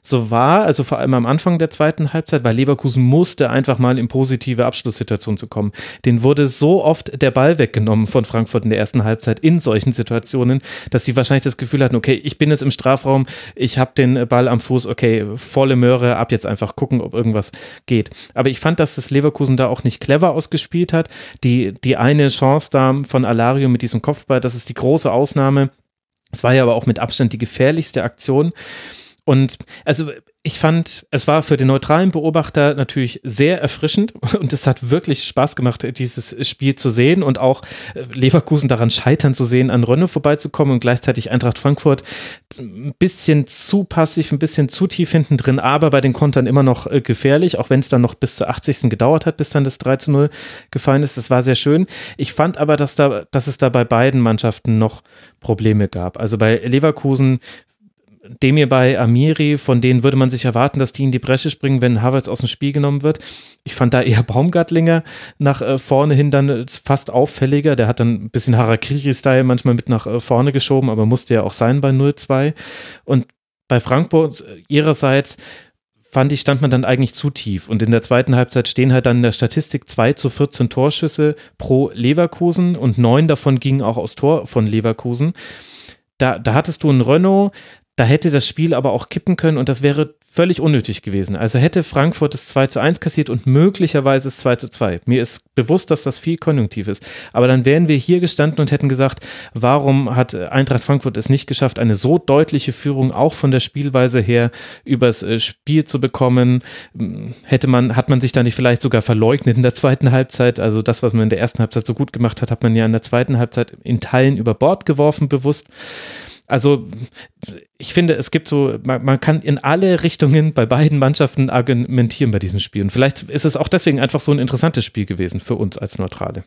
so war, also vor allem am Anfang der zweiten Halbzeit, weil Leverkusen musste einfach mal in positive Abschlusssituationen zu kommen. Den wurde so oft der Ball weggenommen von Frankfurt in der ersten Halbzeit in solchen Situationen, dass sie wahrscheinlich das Gefühl hatten, okay, ich bin jetzt im Strafraum, ich habe den Ball am Fuß, okay, volle Möhre, ab jetzt einfach gucken, ob irgendwas geht. Aber ich fand, dass das Leverkusen da auch nicht clever ausgespielt hat. Die, die eine Chance da von Alario mit diesem Kopfball, das ist die große Ausnahme. Es war ja aber auch mit Abstand die gefährlichste Aktion. Und also ich fand, es war für den neutralen Beobachter natürlich sehr erfrischend und es hat wirklich Spaß gemacht, dieses Spiel zu sehen und auch äh, Leverkusen daran scheitern zu sehen, an Rönne vorbeizukommen und gleichzeitig Eintracht Frankfurt ein bisschen zu passiv, ein bisschen zu tief hinten drin, aber bei den Kontern immer noch äh, gefährlich, auch wenn es dann noch bis zur 80. gedauert hat, bis dann das 3 zu 0 gefallen ist. Das war sehr schön. Ich fand aber, dass, da, dass es da bei beiden Mannschaften noch Probleme gab. Also bei Leverkusen Demir bei Amiri, von denen würde man sich erwarten, dass die in die Bresche springen, wenn Havertz aus dem Spiel genommen wird. Ich fand da eher Baumgartlinger nach äh, vorne hin dann äh, fast auffälliger. Der hat dann ein bisschen Harakiri-Style manchmal mit nach äh, vorne geschoben, aber musste ja auch sein bei 0-2. Und bei Frankfurt ihrerseits fand ich, stand man dann eigentlich zu tief. Und in der zweiten Halbzeit stehen halt dann in der Statistik 2 zu 14 Torschüsse pro Leverkusen und neun davon gingen auch aus Tor von Leverkusen. Da, da hattest du einen Renault, da hätte das Spiel aber auch kippen können und das wäre völlig unnötig gewesen. Also hätte Frankfurt das 2 zu 1 kassiert und möglicherweise das 2 zu 2. Mir ist bewusst, dass das viel konjunktiv ist. Aber dann wären wir hier gestanden und hätten gesagt, warum hat Eintracht Frankfurt es nicht geschafft, eine so deutliche Führung auch von der Spielweise her übers äh, Spiel zu bekommen? Hätte man, hat man sich da nicht vielleicht sogar verleugnet in der zweiten Halbzeit? Also das, was man in der ersten Halbzeit so gut gemacht hat, hat man ja in der zweiten Halbzeit in Teilen über Bord geworfen, bewusst. Also ich finde, es gibt so, man, man, kann in alle Richtungen bei beiden Mannschaften argumentieren bei diesem Spiel. Und vielleicht ist es auch deswegen einfach so ein interessantes Spiel gewesen für uns als Neutrale.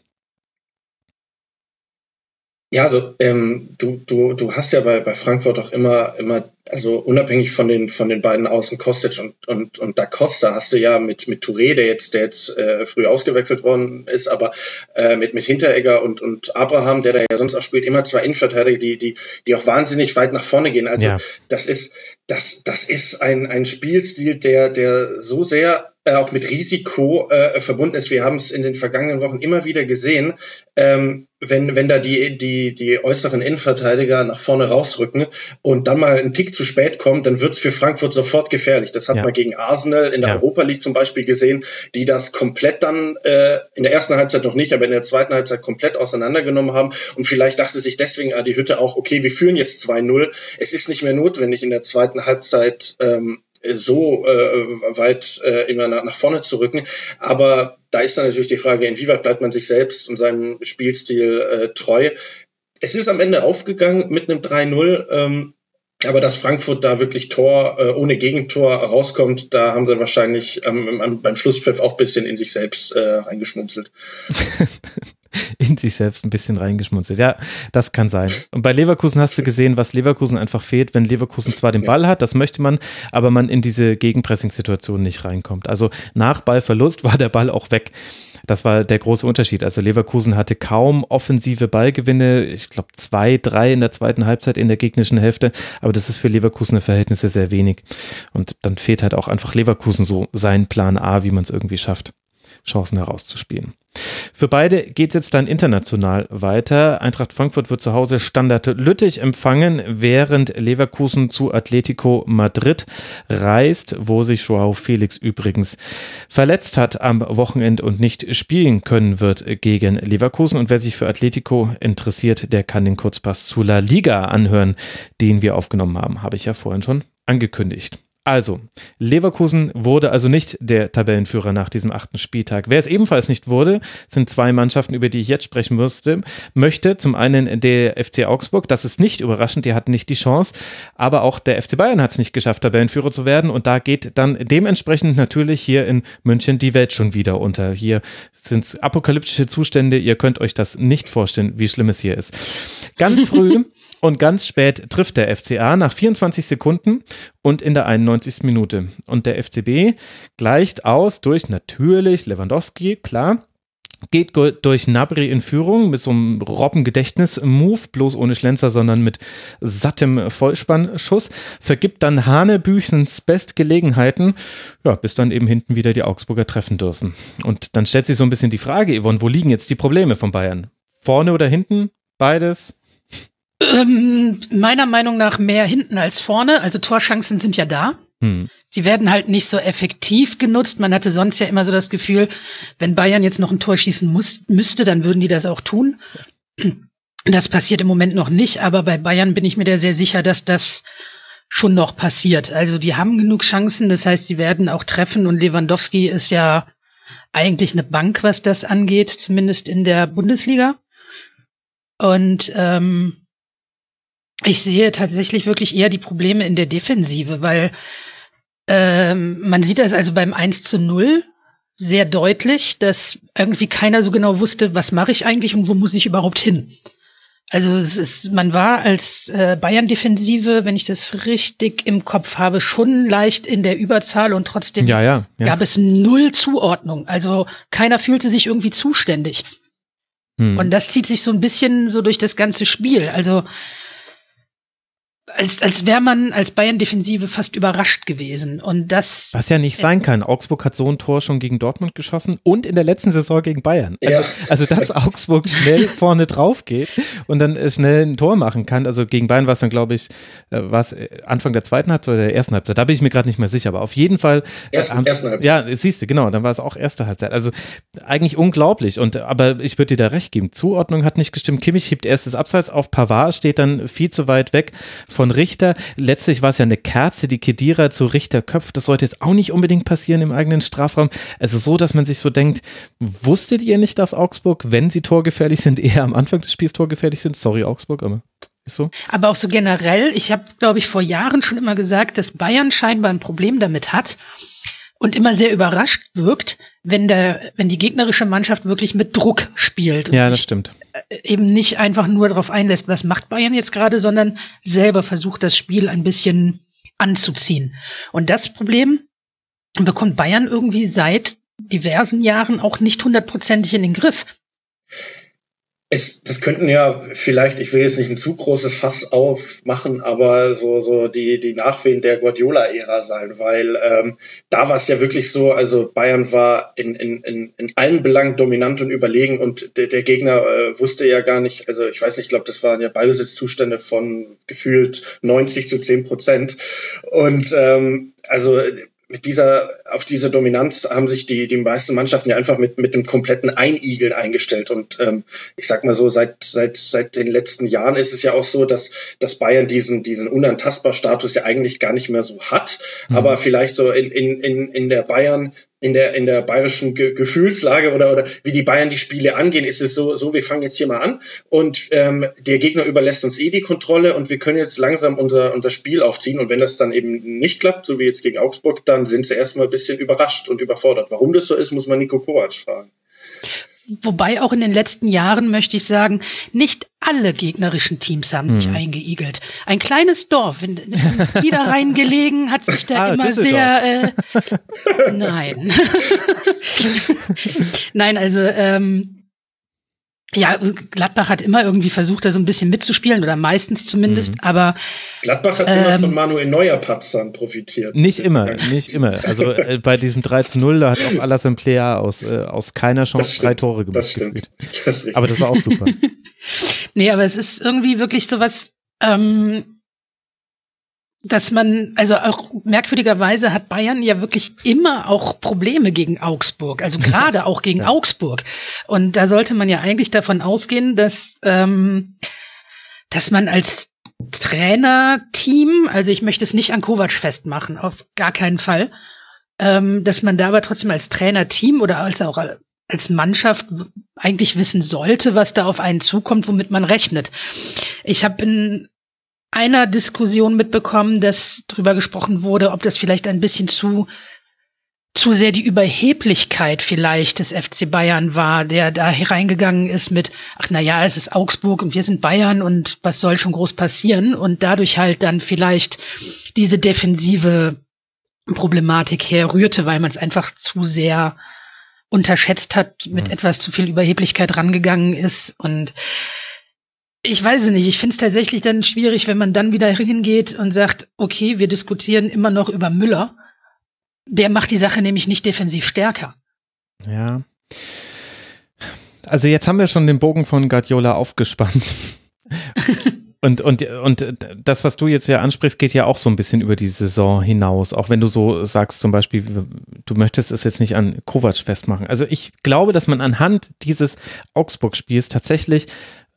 Ja, also ähm, du, du, du hast ja bei, bei Frankfurt auch immer, immer, also unabhängig von den von den beiden Außen Kostic und, und, und Da Costa hast du ja mit, mit Touré, der jetzt, der jetzt äh, früh ausgewechselt worden ist, aber äh, mit, mit Hinteregger und, und Abraham, der da ja sonst auch spielt, immer zwei Innenverteidiger, die, die, die auch wahnsinnig weit nach vorne gehen. Also ja. das ist, das, das ist ein, ein Spielstil, der, der so sehr äh, auch mit Risiko äh, verbunden ist. Wir haben es in den vergangenen Wochen immer wieder gesehen, ähm, wenn, wenn da die, die, die äußeren Innenverteidiger nach vorne rausrücken und dann mal ein Tick zu spät kommt, dann wird's für Frankfurt sofort gefährlich. Das hat ja. man gegen Arsenal in der ja. Europa League zum Beispiel gesehen, die das komplett dann äh, in der ersten Halbzeit noch nicht, aber in der zweiten Halbzeit komplett auseinandergenommen haben. Und vielleicht dachte sich deswegen Adi Hütte auch, okay, wir führen jetzt 2-0. Es ist nicht mehr notwendig, in der zweiten Halbzeit ähm, so äh, weit äh, immer nach, nach vorne zu rücken. Aber da ist dann natürlich die Frage, inwieweit bleibt man sich selbst und seinem Spielstil äh, treu. Es ist am Ende aufgegangen mit einem 3-0. Ähm, aber dass Frankfurt da wirklich Tor äh, ohne Gegentor rauskommt, da haben sie wahrscheinlich ähm, beim Schlusspfiff auch ein bisschen in sich selbst äh, reingeschmunzelt. in sich selbst ein bisschen reingeschmunzelt. Ja, das kann sein. Und bei Leverkusen hast du gesehen, was Leverkusen einfach fehlt, wenn Leverkusen zwar den Ball hat, das möchte man, aber man in diese Gegenpressing-Situation nicht reinkommt. Also nach Ballverlust war der Ball auch weg. Das war der große Unterschied. Also Leverkusen hatte kaum offensive Ballgewinne. Ich glaube zwei, drei in der zweiten Halbzeit in der gegnerischen Hälfte. Aber das ist für Leverkusener Verhältnisse sehr wenig. Und dann fehlt halt auch einfach Leverkusen so sein Plan A, wie man es irgendwie schafft, Chancen herauszuspielen. Für beide geht es jetzt dann international weiter. Eintracht Frankfurt wird zu Hause Standard Lüttich empfangen, während Leverkusen zu Atletico Madrid reist, wo sich Joao Felix übrigens verletzt hat am Wochenende und nicht spielen können wird gegen Leverkusen. Und wer sich für Atletico interessiert, der kann den Kurzpass zu La Liga anhören, den wir aufgenommen haben, habe ich ja vorhin schon angekündigt. Also, Leverkusen wurde also nicht der Tabellenführer nach diesem achten Spieltag. Wer es ebenfalls nicht wurde, sind zwei Mannschaften, über die ich jetzt sprechen musste, möchte. Zum einen der FC Augsburg, das ist nicht überraschend, die hatten nicht die Chance, aber auch der FC Bayern hat es nicht geschafft, Tabellenführer zu werden und da geht dann dementsprechend natürlich hier in München die Welt schon wieder unter. Hier sind apokalyptische Zustände, ihr könnt euch das nicht vorstellen, wie schlimm es hier ist. Ganz früh Und ganz spät trifft der FCA nach 24 Sekunden und in der 91. Minute. Und der FCB gleicht aus durch natürlich Lewandowski, klar. geht durch Nabri in Führung mit so einem Robbengedächtnis-Move, bloß ohne Schlenzer, sondern mit sattem Vollspannschuss, vergibt dann Hanebüchens Bestgelegenheiten, ja, bis dann eben hinten wieder die Augsburger treffen dürfen. Und dann stellt sich so ein bisschen die Frage, Yvonne, wo liegen jetzt die Probleme von Bayern? Vorne oder hinten? Beides? Ähm, meiner Meinung nach mehr hinten als vorne. Also Torchancen sind ja da. Hm. Sie werden halt nicht so effektiv genutzt. Man hatte sonst ja immer so das Gefühl, wenn Bayern jetzt noch ein Tor schießen muss, müsste, dann würden die das auch tun. Das passiert im Moment noch nicht, aber bei Bayern bin ich mir da sehr sicher, dass das schon noch passiert. Also die haben genug Chancen, das heißt, sie werden auch treffen und Lewandowski ist ja eigentlich eine Bank, was das angeht, zumindest in der Bundesliga. Und ähm, ich sehe tatsächlich wirklich eher die Probleme in der Defensive, weil ähm, man sieht das also beim 1 zu 0 sehr deutlich, dass irgendwie keiner so genau wusste, was mache ich eigentlich und wo muss ich überhaupt hin. Also es ist, man war als äh, Bayern-Defensive, wenn ich das richtig im Kopf habe, schon leicht in der Überzahl und trotzdem ja, ja, ja. gab es null Zuordnung. Also keiner fühlte sich irgendwie zuständig. Hm. Und das zieht sich so ein bisschen so durch das ganze Spiel. Also als, als wäre man als Bayern-Defensive fast überrascht gewesen. Und das. Was ja nicht sein kann. Augsburg hat so ein Tor schon gegen Dortmund geschossen und in der letzten Saison gegen Bayern. Also, ja. also dass Augsburg schnell vorne drauf geht und dann äh, schnell ein Tor machen kann. Also gegen Bayern war es dann, glaube ich, äh, war es äh, Anfang der zweiten Halbzeit oder der ersten Halbzeit. Da bin ich mir gerade nicht mehr sicher. Aber auf jeden Fall. Ersten, haben, ersten Halbzeit. Ja, siehst du, genau. Dann war es auch erste Halbzeit. Also eigentlich unglaublich. Und, aber ich würde dir da recht geben. Zuordnung hat nicht gestimmt. Kimmich hebt erstes Abseits auf. Pavard steht dann viel zu weit weg von Richter. Letztlich war es ja eine Kerze, die Kedira zu Richter köpft. Das sollte jetzt auch nicht unbedingt passieren im eigenen Strafraum. Also so, dass man sich so denkt, wusstet ihr nicht, dass Augsburg, wenn sie torgefährlich sind, eher am Anfang des Spiels torgefährlich sind? Sorry, Augsburg, aber ist so. Aber auch so generell, ich habe, glaube ich, vor Jahren schon immer gesagt, dass Bayern scheinbar ein Problem damit hat, und immer sehr überrascht wirkt, wenn der, wenn die gegnerische Mannschaft wirklich mit Druck spielt. Ja, das stimmt. Äh, eben nicht einfach nur darauf einlässt, was macht Bayern jetzt gerade, sondern selber versucht, das Spiel ein bisschen anzuziehen. Und das Problem bekommt Bayern irgendwie seit diversen Jahren auch nicht hundertprozentig in den Griff. Es, das könnten ja vielleicht, ich will jetzt nicht ein zu großes Fass aufmachen, aber so, so die, die Nachwehen der Guardiola-Ära sein, weil ähm, da war es ja wirklich so, also Bayern war in, in, in, in allen Belangen dominant und überlegen und der, der Gegner äh, wusste ja gar nicht, also ich weiß nicht, ich glaube, das waren ja Ballbesitzzustände von gefühlt 90 zu 10 Prozent. Und ähm, also mit dieser, auf diese Dominanz haben sich die, die meisten Mannschaften ja einfach mit, mit dem kompletten Einigeln eingestellt. Und ähm, ich sag mal so, seit, seit, seit den letzten Jahren ist es ja auch so, dass, dass Bayern diesen, diesen unantastbar Status ja eigentlich gar nicht mehr so hat. Mhm. Aber vielleicht so in, in, in, in der Bayern in der, in der bayerischen Ge Gefühlslage oder, oder wie die Bayern die Spiele angehen, ist es so, so wir fangen jetzt hier mal an und ähm, der Gegner überlässt uns eh die Kontrolle und wir können jetzt langsam unser, unser Spiel aufziehen und wenn das dann eben nicht klappt, so wie jetzt gegen Augsburg, dann sind sie erstmal ein bisschen überrascht und überfordert. Warum das so ist, muss man Nico Kovac fragen. Wobei auch in den letzten Jahren möchte ich sagen, nicht alle gegnerischen Teams haben hm. sich eingeigelt. Ein kleines Dorf in, in Niederrhein gelegen hat sich da ah, immer sehr. Äh, nein. nein, also ähm, ja, Gladbach hat immer irgendwie versucht, da so ein bisschen mitzuspielen oder meistens zumindest, mhm. aber Gladbach hat ähm, immer von Manuel Neuer Patzern profitiert. Nicht immer, nicht immer. Also äh, bei diesem 3 zu 0, da hat auch Alassane Player aus, äh, aus keiner Chance drei Tore gemacht. Das stimmt. Das aber das war auch super. nee, aber es ist irgendwie wirklich sowas, ähm, dass man, also auch merkwürdigerweise hat Bayern ja wirklich immer auch Probleme gegen Augsburg, also gerade auch gegen ja. Augsburg. Und da sollte man ja eigentlich davon ausgehen, dass, ähm, dass man als Trainerteam, also ich möchte es nicht an Kovac festmachen, auf gar keinen Fall, ähm, dass man da aber trotzdem als Trainerteam oder als auch als Mannschaft eigentlich wissen sollte, was da auf einen zukommt, womit man rechnet. Ich habe in einer Diskussion mitbekommen, dass darüber gesprochen wurde, ob das vielleicht ein bisschen zu zu sehr die Überheblichkeit vielleicht des FC Bayern war, der da hereingegangen ist mit, ach na ja, es ist Augsburg und wir sind Bayern und was soll schon groß passieren und dadurch halt dann vielleicht diese defensive Problematik herrührte, weil man es einfach zu sehr unterschätzt hat, mit mhm. etwas zu viel Überheblichkeit rangegangen ist und ich weiß es nicht. Ich finde es tatsächlich dann schwierig, wenn man dann wieder hingeht und sagt, okay, wir diskutieren immer noch über Müller. Der macht die Sache nämlich nicht defensiv stärker. Ja. Also jetzt haben wir schon den Bogen von Guardiola aufgespannt. Und, und, und das, was du jetzt ja ansprichst, geht ja auch so ein bisschen über die Saison hinaus. Auch wenn du so sagst, zum Beispiel, du möchtest es jetzt nicht an Kovac festmachen. Also ich glaube, dass man anhand dieses Augsburg-Spiels tatsächlich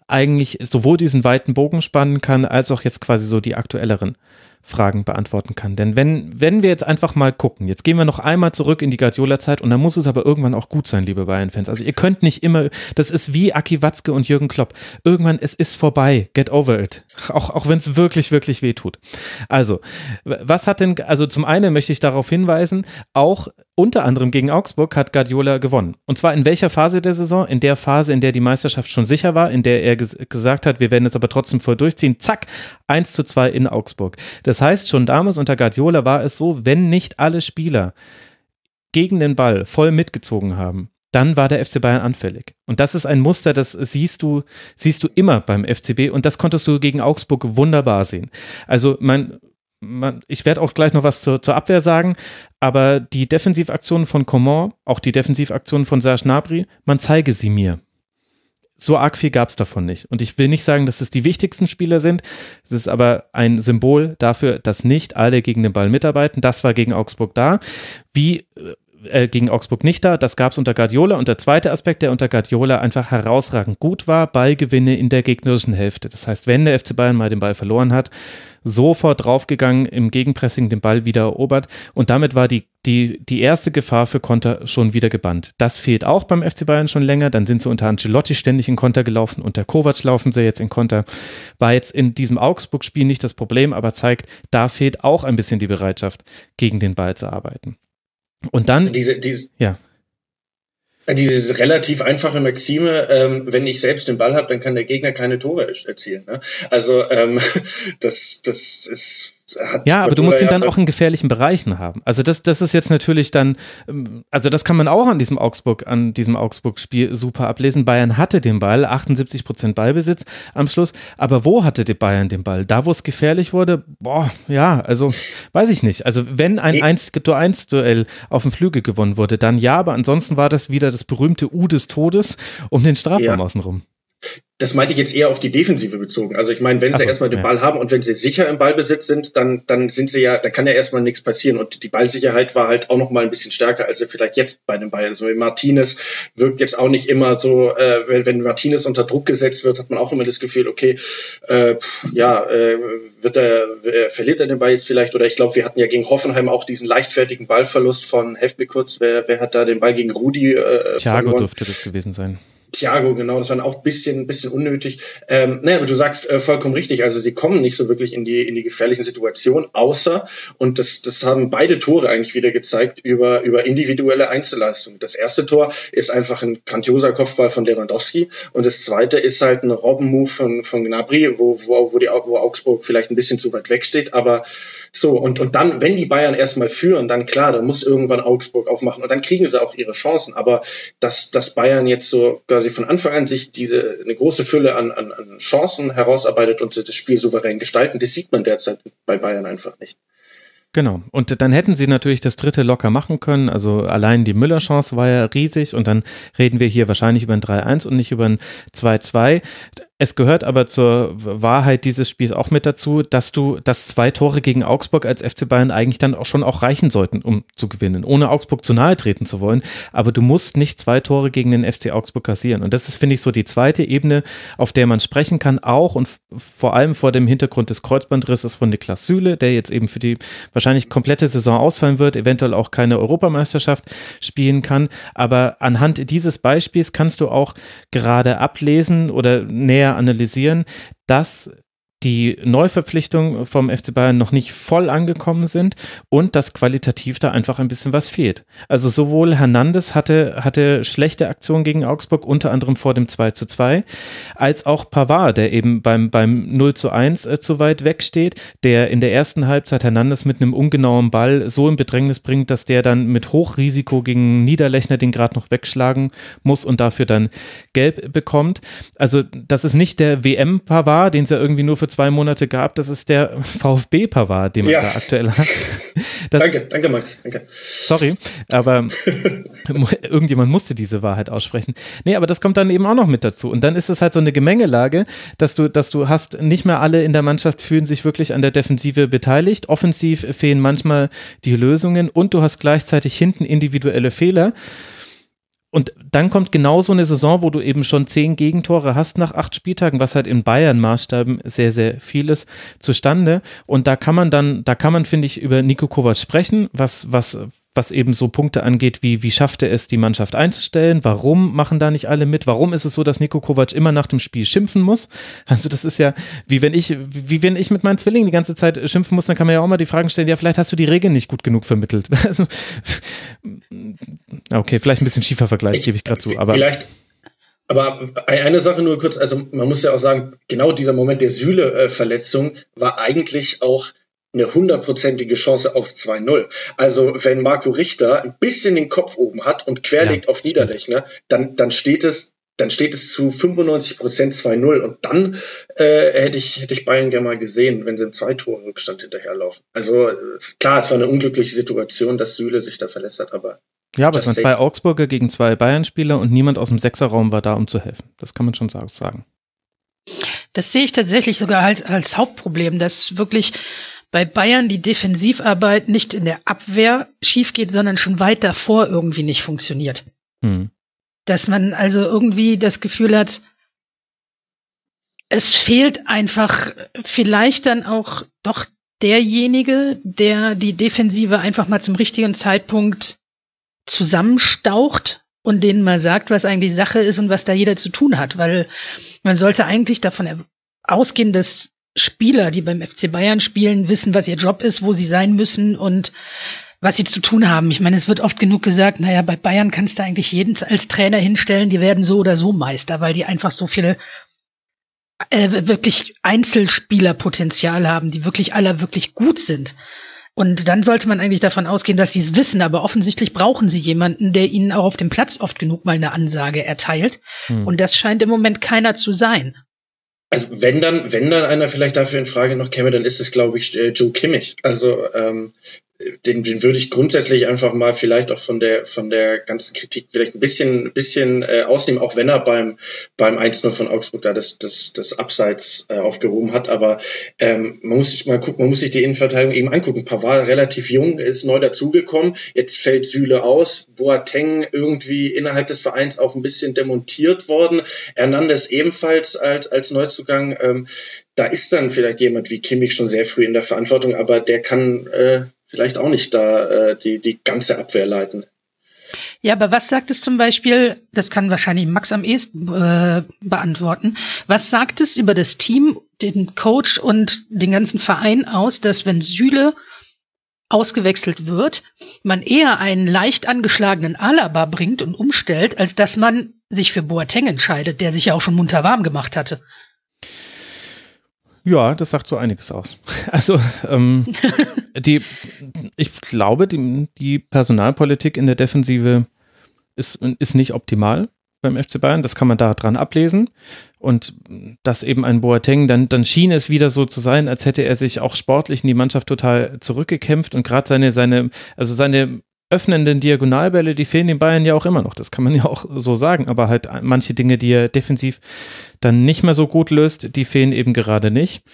eigentlich sowohl diesen weiten Bogen spannen kann, als auch jetzt quasi so die aktuelleren Fragen beantworten kann. Denn wenn, wenn wir jetzt einfach mal gucken, jetzt gehen wir noch einmal zurück in die Guardiola-Zeit und dann muss es aber irgendwann auch gut sein, liebe Bayern-Fans. Also ihr könnt nicht immer, das ist wie Aki Watzke und Jürgen Klopp. Irgendwann, es ist vorbei. Get over it. Auch, auch wenn es wirklich, wirklich weh tut. Also, was hat denn, also zum einen möchte ich darauf hinweisen, auch unter anderem gegen Augsburg hat Guardiola gewonnen. Und zwar in welcher Phase der Saison? In der Phase, in der die Meisterschaft schon sicher war, in der er ges gesagt hat, wir werden es aber trotzdem voll durchziehen. Zack, 1 zu 2 in Augsburg. Das heißt, schon damals unter Guardiola war es so, wenn nicht alle Spieler gegen den Ball voll mitgezogen haben, dann war der FC Bayern anfällig. Und das ist ein Muster, das siehst du, siehst du immer beim FCB und das konntest du gegen Augsburg wunderbar sehen. Also man, ich werde auch gleich noch was zur, zur Abwehr sagen, aber die Defensivaktionen von Coman, auch die Defensivaktionen von Serge Gnabry, man zeige sie mir. So arg viel gab es davon nicht. Und ich will nicht sagen, dass es die wichtigsten Spieler sind. Es ist aber ein Symbol dafür, dass nicht alle gegen den Ball mitarbeiten. Das war gegen Augsburg da. Wie äh, gegen Augsburg nicht da. Das gab es unter Guardiola. Und der zweite Aspekt, der unter Guardiola einfach herausragend gut war, Ballgewinne in der gegnerischen Hälfte. Das heißt, wenn der FC Bayern mal den Ball verloren hat, sofort draufgegangen, im Gegenpressing den Ball wieder erobert. Und damit war die, die, die erste Gefahr für Konter schon wieder gebannt. Das fehlt auch beim FC Bayern schon länger. Dann sind sie unter Ancelotti ständig in Konter gelaufen. Unter Kovac laufen sie jetzt in Konter. War jetzt in diesem Augsburg-Spiel nicht das Problem, aber zeigt, da fehlt auch ein bisschen die Bereitschaft, gegen den Ball zu arbeiten. Und dann. Diese, diese, ja. Diese relativ einfache Maxime, ähm, wenn ich selbst den Ball habe, dann kann der Gegner keine Tore erzielen. Ne? Also ähm, das, das ist ja, aber du musst ihn dann auch in gefährlichen Bereichen haben. Also das, das ist jetzt natürlich dann, ähm, also das kann man auch an diesem Augsburg, an diesem Augsburg-Spiel super ablesen. Bayern hatte den Ball, 78 Prozent Ballbesitz am Schluss. Aber wo hatte die Bayern den Ball? Da, wo es gefährlich wurde? Boah, ja, also weiß ich nicht. Also wenn ein 1-1-Duell auf dem Flügel gewonnen wurde, dann ja, aber ansonsten war das wieder das berühmte U des Todes um den Strafraum ja. außenrum das meinte ich jetzt eher auf die Defensive bezogen. Also ich meine, wenn sie so, erstmal den ja. Ball haben und wenn sie sicher im Ballbesitz sind, dann, dann sind sie ja, dann kann ja erstmal nichts passieren. Und die Ballsicherheit war halt auch noch mal ein bisschen stärker, als sie vielleicht jetzt bei den Bayern. Also Martinez wirkt jetzt auch nicht immer so, äh, wenn, wenn Martinez unter Druck gesetzt wird, hat man auch immer das Gefühl, okay, äh, ja, äh, wird er, äh, verliert er den Ball jetzt vielleicht? Oder ich glaube, wir hatten ja gegen Hoffenheim auch diesen leichtfertigen Ballverlust von Helft kurz, wer, wer hat da den Ball gegen Rudi äh, Thiago verloren? dürfte das gewesen sein. Thiago, genau, das war auch ein bisschen, bisschen unnötig. Ähm, naja, aber du sagst äh, vollkommen richtig, also sie kommen nicht so wirklich in die, in die gefährlichen Situationen, außer, und das, das haben beide Tore eigentlich wieder gezeigt, über, über individuelle Einzelleistungen. Das erste Tor ist einfach ein grandioser Kopfball von Lewandowski und das zweite ist halt ein Robbenmove von, von Gnabry, wo, wo, wo, die, wo Augsburg vielleicht ein bisschen zu weit weg steht, aber so, und, und dann, wenn die Bayern erstmal führen, dann klar, dann muss irgendwann Augsburg aufmachen und dann kriegen sie auch ihre Chancen, aber dass, dass Bayern jetzt so quasi von Anfang an sich diese eine große Fülle an, an, an Chancen herausarbeitet und das Spiel souverän gestalten. Das sieht man derzeit bei Bayern einfach nicht. Genau. Und dann hätten sie natürlich das dritte locker machen können. Also allein die Müller-Chance war ja riesig und dann reden wir hier wahrscheinlich über ein 3-1 und nicht über ein 2-2. Es gehört aber zur Wahrheit dieses Spiels auch mit dazu, dass du, dass zwei Tore gegen Augsburg als FC Bayern eigentlich dann auch schon auch reichen sollten, um zu gewinnen, ohne Augsburg zu nahe treten zu wollen. Aber du musst nicht zwei Tore gegen den FC Augsburg kassieren. Und das ist, finde ich, so die zweite Ebene, auf der man sprechen kann, auch und vor allem vor dem Hintergrund des Kreuzbandrisses von Niklas Süle, der jetzt eben für die wahrscheinlich komplette Saison ausfallen wird, eventuell auch keine Europameisterschaft spielen kann. Aber anhand dieses Beispiels kannst du auch gerade ablesen oder näher näher analysieren, dass die Neuverpflichtungen vom FC Bayern noch nicht voll angekommen sind und dass qualitativ da einfach ein bisschen was fehlt. Also sowohl Hernandez hatte, hatte schlechte Aktionen gegen Augsburg, unter anderem vor dem 2 zu 2, als auch Pavard, der eben beim, beim 0 zu 1 äh, zu weit weg steht, der in der ersten Halbzeit Hernandez mit einem ungenauen Ball so in Bedrängnis bringt, dass der dann mit Hochrisiko gegen Niederlechner den gerade noch wegschlagen muss und dafür dann gelb bekommt. Also das ist nicht der WM-Pavard, den es ja irgendwie nur für zwei Monate gab, das ist der VfB-Pavard, den man ja. da aktuell hat. Das, danke, danke Max, danke. Sorry, aber irgendjemand musste diese Wahrheit aussprechen. Nee, aber das kommt dann eben auch noch mit dazu. Und dann ist es halt so eine Gemengelage, dass du, dass du hast, nicht mehr alle in der Mannschaft fühlen sich wirklich an der Defensive beteiligt. Offensiv fehlen manchmal die Lösungen und du hast gleichzeitig hinten individuelle Fehler. Und dann kommt genau so eine Saison, wo du eben schon zehn Gegentore hast nach acht Spieltagen, was halt in Bayern-Maßstaben sehr, sehr viel ist, zustande. Und da kann man dann, da kann man, finde ich, über Nico Kovac sprechen, was, was, was eben so Punkte angeht, wie, wie schafft er es, die Mannschaft einzustellen? Warum machen da nicht alle mit? Warum ist es so, dass Nico Kovac immer nach dem Spiel schimpfen muss? Also, das ist ja, wie wenn ich, wie wenn ich mit meinen Zwillingen die ganze Zeit schimpfen muss, dann kann man ja auch mal die Fragen stellen, ja, vielleicht hast du die Regeln nicht gut genug vermittelt. Also, okay, vielleicht ein bisschen schiefer Vergleich, gebe ich gerade zu, aber. Vielleicht, aber eine Sache nur kurz, also man muss ja auch sagen, genau dieser Moment der Sühle-Verletzung war eigentlich auch eine hundertprozentige Chance auf 2-0. Also wenn Marco Richter ein bisschen den Kopf oben hat und querlegt ja, auf Niederlechner, dann, dann steht es dann steht es zu 95 Prozent 2-0 und dann äh, hätte ich hätte ich Bayern gerne mal gesehen, wenn sie im zwei Tore Rückstand hinterherlaufen. Also klar, es war eine unglückliche Situation, dass Süle sich da verletzt hat, aber ja, aber es waren zwei Augsburger gegen zwei Bayern-Spieler und niemand aus dem Sechserraum war da, um zu helfen. Das kann man schon sagen. Das sehe ich tatsächlich sogar als, als Hauptproblem, dass wirklich bei Bayern die Defensivarbeit nicht in der Abwehr schief geht, sondern schon weit davor irgendwie nicht funktioniert. Hm. Dass man also irgendwie das Gefühl hat, es fehlt einfach vielleicht dann auch doch derjenige, der die Defensive einfach mal zum richtigen Zeitpunkt zusammenstaucht und denen mal sagt, was eigentlich Sache ist und was da jeder zu tun hat, weil man sollte eigentlich davon ausgehen, dass Spieler, die beim FC Bayern spielen, wissen, was ihr Job ist, wo sie sein müssen und was sie zu tun haben. Ich meine, es wird oft genug gesagt, naja, bei Bayern kannst du eigentlich jeden als Trainer hinstellen, die werden so oder so Meister, weil die einfach so viele äh, wirklich Einzelspielerpotenzial haben, die wirklich alle wirklich gut sind. Und dann sollte man eigentlich davon ausgehen, dass sie es wissen, aber offensichtlich brauchen sie jemanden, der ihnen auch auf dem Platz oft genug mal eine Ansage erteilt. Hm. Und das scheint im Moment keiner zu sein. Also wenn dann, wenn dann einer vielleicht dafür in Frage noch käme, dann ist es, glaube ich, äh, Joe Kimmich. Also ähm, den, den würde ich grundsätzlich einfach mal vielleicht auch von der von der ganzen Kritik vielleicht ein bisschen bisschen äh, ausnehmen, auch wenn er beim beim 1-0 von Augsburg da das das das Abseits äh, aufgehoben hat. Aber ähm, man muss sich mal gucken, man muss sich die Innenverteidigung eben angucken. Pavard relativ jung, ist neu dazugekommen. Jetzt fällt Süle aus. Boateng irgendwie innerhalb des Vereins auch ein bisschen demontiert worden. Hernandez ebenfalls als als Neuzugang. Ähm, da ist dann vielleicht jemand wie Kimmich schon sehr früh in der Verantwortung, aber der kann äh, vielleicht auch nicht da äh, die, die ganze Abwehr leiten. Ja, aber was sagt es zum Beispiel, das kann wahrscheinlich Max am ehesten äh, beantworten, was sagt es über das Team, den Coach und den ganzen Verein aus, dass wenn Süle ausgewechselt wird, man eher einen leicht angeschlagenen Alaba bringt und umstellt, als dass man sich für Boateng entscheidet, der sich ja auch schon munter warm gemacht hatte. Ja, das sagt so einiges aus. Also ähm, die, ich glaube, die, die Personalpolitik in der Defensive ist, ist nicht optimal beim FC Bayern. Das kann man da dran ablesen. Und dass eben ein Boateng, dann, dann schien es wieder so zu sein, als hätte er sich auch sportlich in die Mannschaft total zurückgekämpft und gerade seine, seine, also seine öffnenden Diagonalbälle, die fehlen den Bayern ja auch immer noch. Das kann man ja auch so sagen. Aber halt manche Dinge, die er defensiv dann nicht mehr so gut löst, die fehlen eben gerade nicht.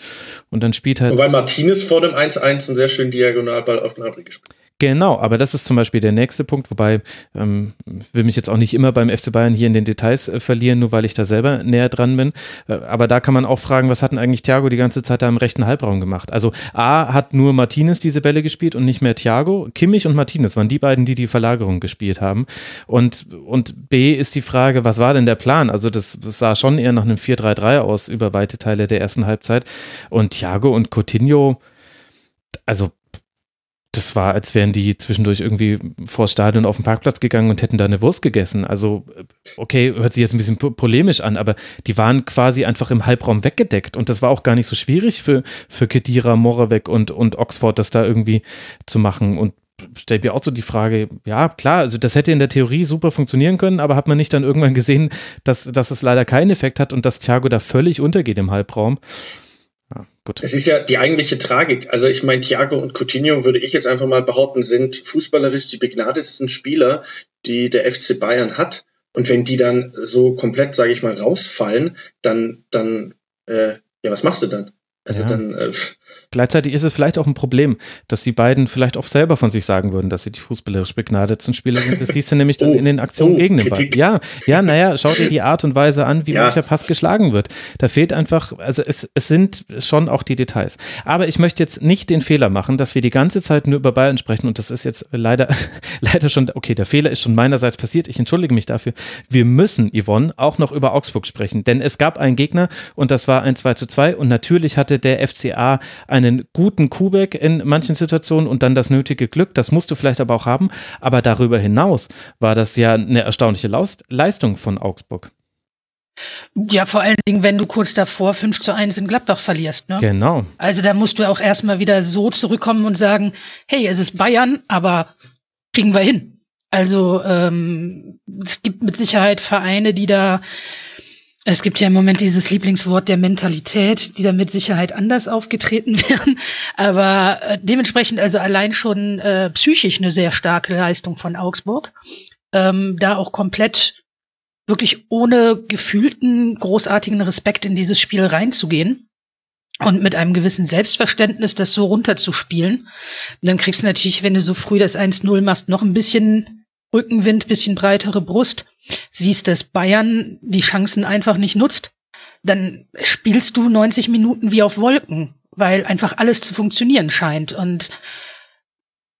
Und dann spielt halt. Wobei Martinez vor dem 1-1 einen sehr schönen Diagonalball auf Gnabry gespielt Genau, aber das ist zum Beispiel der nächste Punkt, wobei ähm, will mich jetzt auch nicht immer beim FC Bayern hier in den Details äh, verlieren, nur weil ich da selber näher dran bin. Äh, aber da kann man auch fragen, was hat denn eigentlich Thiago die ganze Zeit da im rechten Halbraum gemacht? Also A hat nur Martinez diese Bälle gespielt und nicht mehr Thiago. Kimmich und Martinez waren die beiden, die die Verlagerung gespielt haben. Und, und B ist die Frage, was war denn der Plan? Also das, das sah schon eher nach einem 4-3-3 aus über weite Teile der ersten Halbzeit. Und Thiago und Coutinho, also das war, als wären die zwischendurch irgendwie vor Stadion auf den Parkplatz gegangen und hätten da eine Wurst gegessen. Also, okay, hört sich jetzt ein bisschen polemisch an, aber die waren quasi einfach im Halbraum weggedeckt und das war auch gar nicht so schwierig für, für Kedira, Moravec und, und Oxford, das da irgendwie zu machen. Und stellt mir auch so die Frage, ja, klar, also das hätte in der Theorie super funktionieren können, aber hat man nicht dann irgendwann gesehen, dass, dass es leider keinen Effekt hat und dass Thiago da völlig untergeht im Halbraum? Gut. Es ist ja die eigentliche Tragik. Also ich meine, Thiago und Coutinho, würde ich jetzt einfach mal behaupten, sind fußballerisch die begnadetsten Spieler, die der FC Bayern hat. Und wenn die dann so komplett, sage ich mal, rausfallen, dann, dann, äh, ja, was machst du dann? Also ja. dann. Äh, Gleichzeitig ist es vielleicht auch ein Problem, dass die beiden vielleicht auch selber von sich sagen würden, dass sie die fußballerisch begnadetsten Spieler sind. Das siehst du nämlich dann oh, in den Aktionen oh, gegen den Ball. Ja, ja, naja, schau dir die Art und Weise an, wie ja. mancher Pass geschlagen wird. Da fehlt einfach, also es, es sind schon auch die Details. Aber ich möchte jetzt nicht den Fehler machen, dass wir die ganze Zeit nur über Bayern sprechen und das ist jetzt leider, leider schon, okay, der Fehler ist schon meinerseits passiert. Ich entschuldige mich dafür. Wir müssen, Yvonne, auch noch über Augsburg sprechen, denn es gab einen Gegner und das war ein 2 zu 2 und natürlich hatte der FCA einen guten Kubek in manchen Situationen und dann das nötige Glück. Das musst du vielleicht aber auch haben. Aber darüber hinaus war das ja eine erstaunliche Leistung von Augsburg. Ja, vor allen Dingen, wenn du kurz davor 5 zu 1 in Gladbach verlierst. Ne? Genau. Also da musst du auch erstmal wieder so zurückkommen und sagen, hey, es ist Bayern, aber kriegen wir hin. Also ähm, es gibt mit Sicherheit Vereine, die da es gibt ja im Moment dieses Lieblingswort der Mentalität, die da mit Sicherheit anders aufgetreten wären. Aber äh, dementsprechend also allein schon äh, psychisch eine sehr starke Leistung von Augsburg. Ähm, da auch komplett wirklich ohne gefühlten, großartigen Respekt in dieses Spiel reinzugehen und mit einem gewissen Selbstverständnis das so runterzuspielen. Und dann kriegst du natürlich, wenn du so früh das 1-0 machst, noch ein bisschen Rückenwind, bisschen breitere Brust siehst, dass Bayern die Chancen einfach nicht nutzt, dann spielst du 90 Minuten wie auf Wolken, weil einfach alles zu funktionieren scheint. Und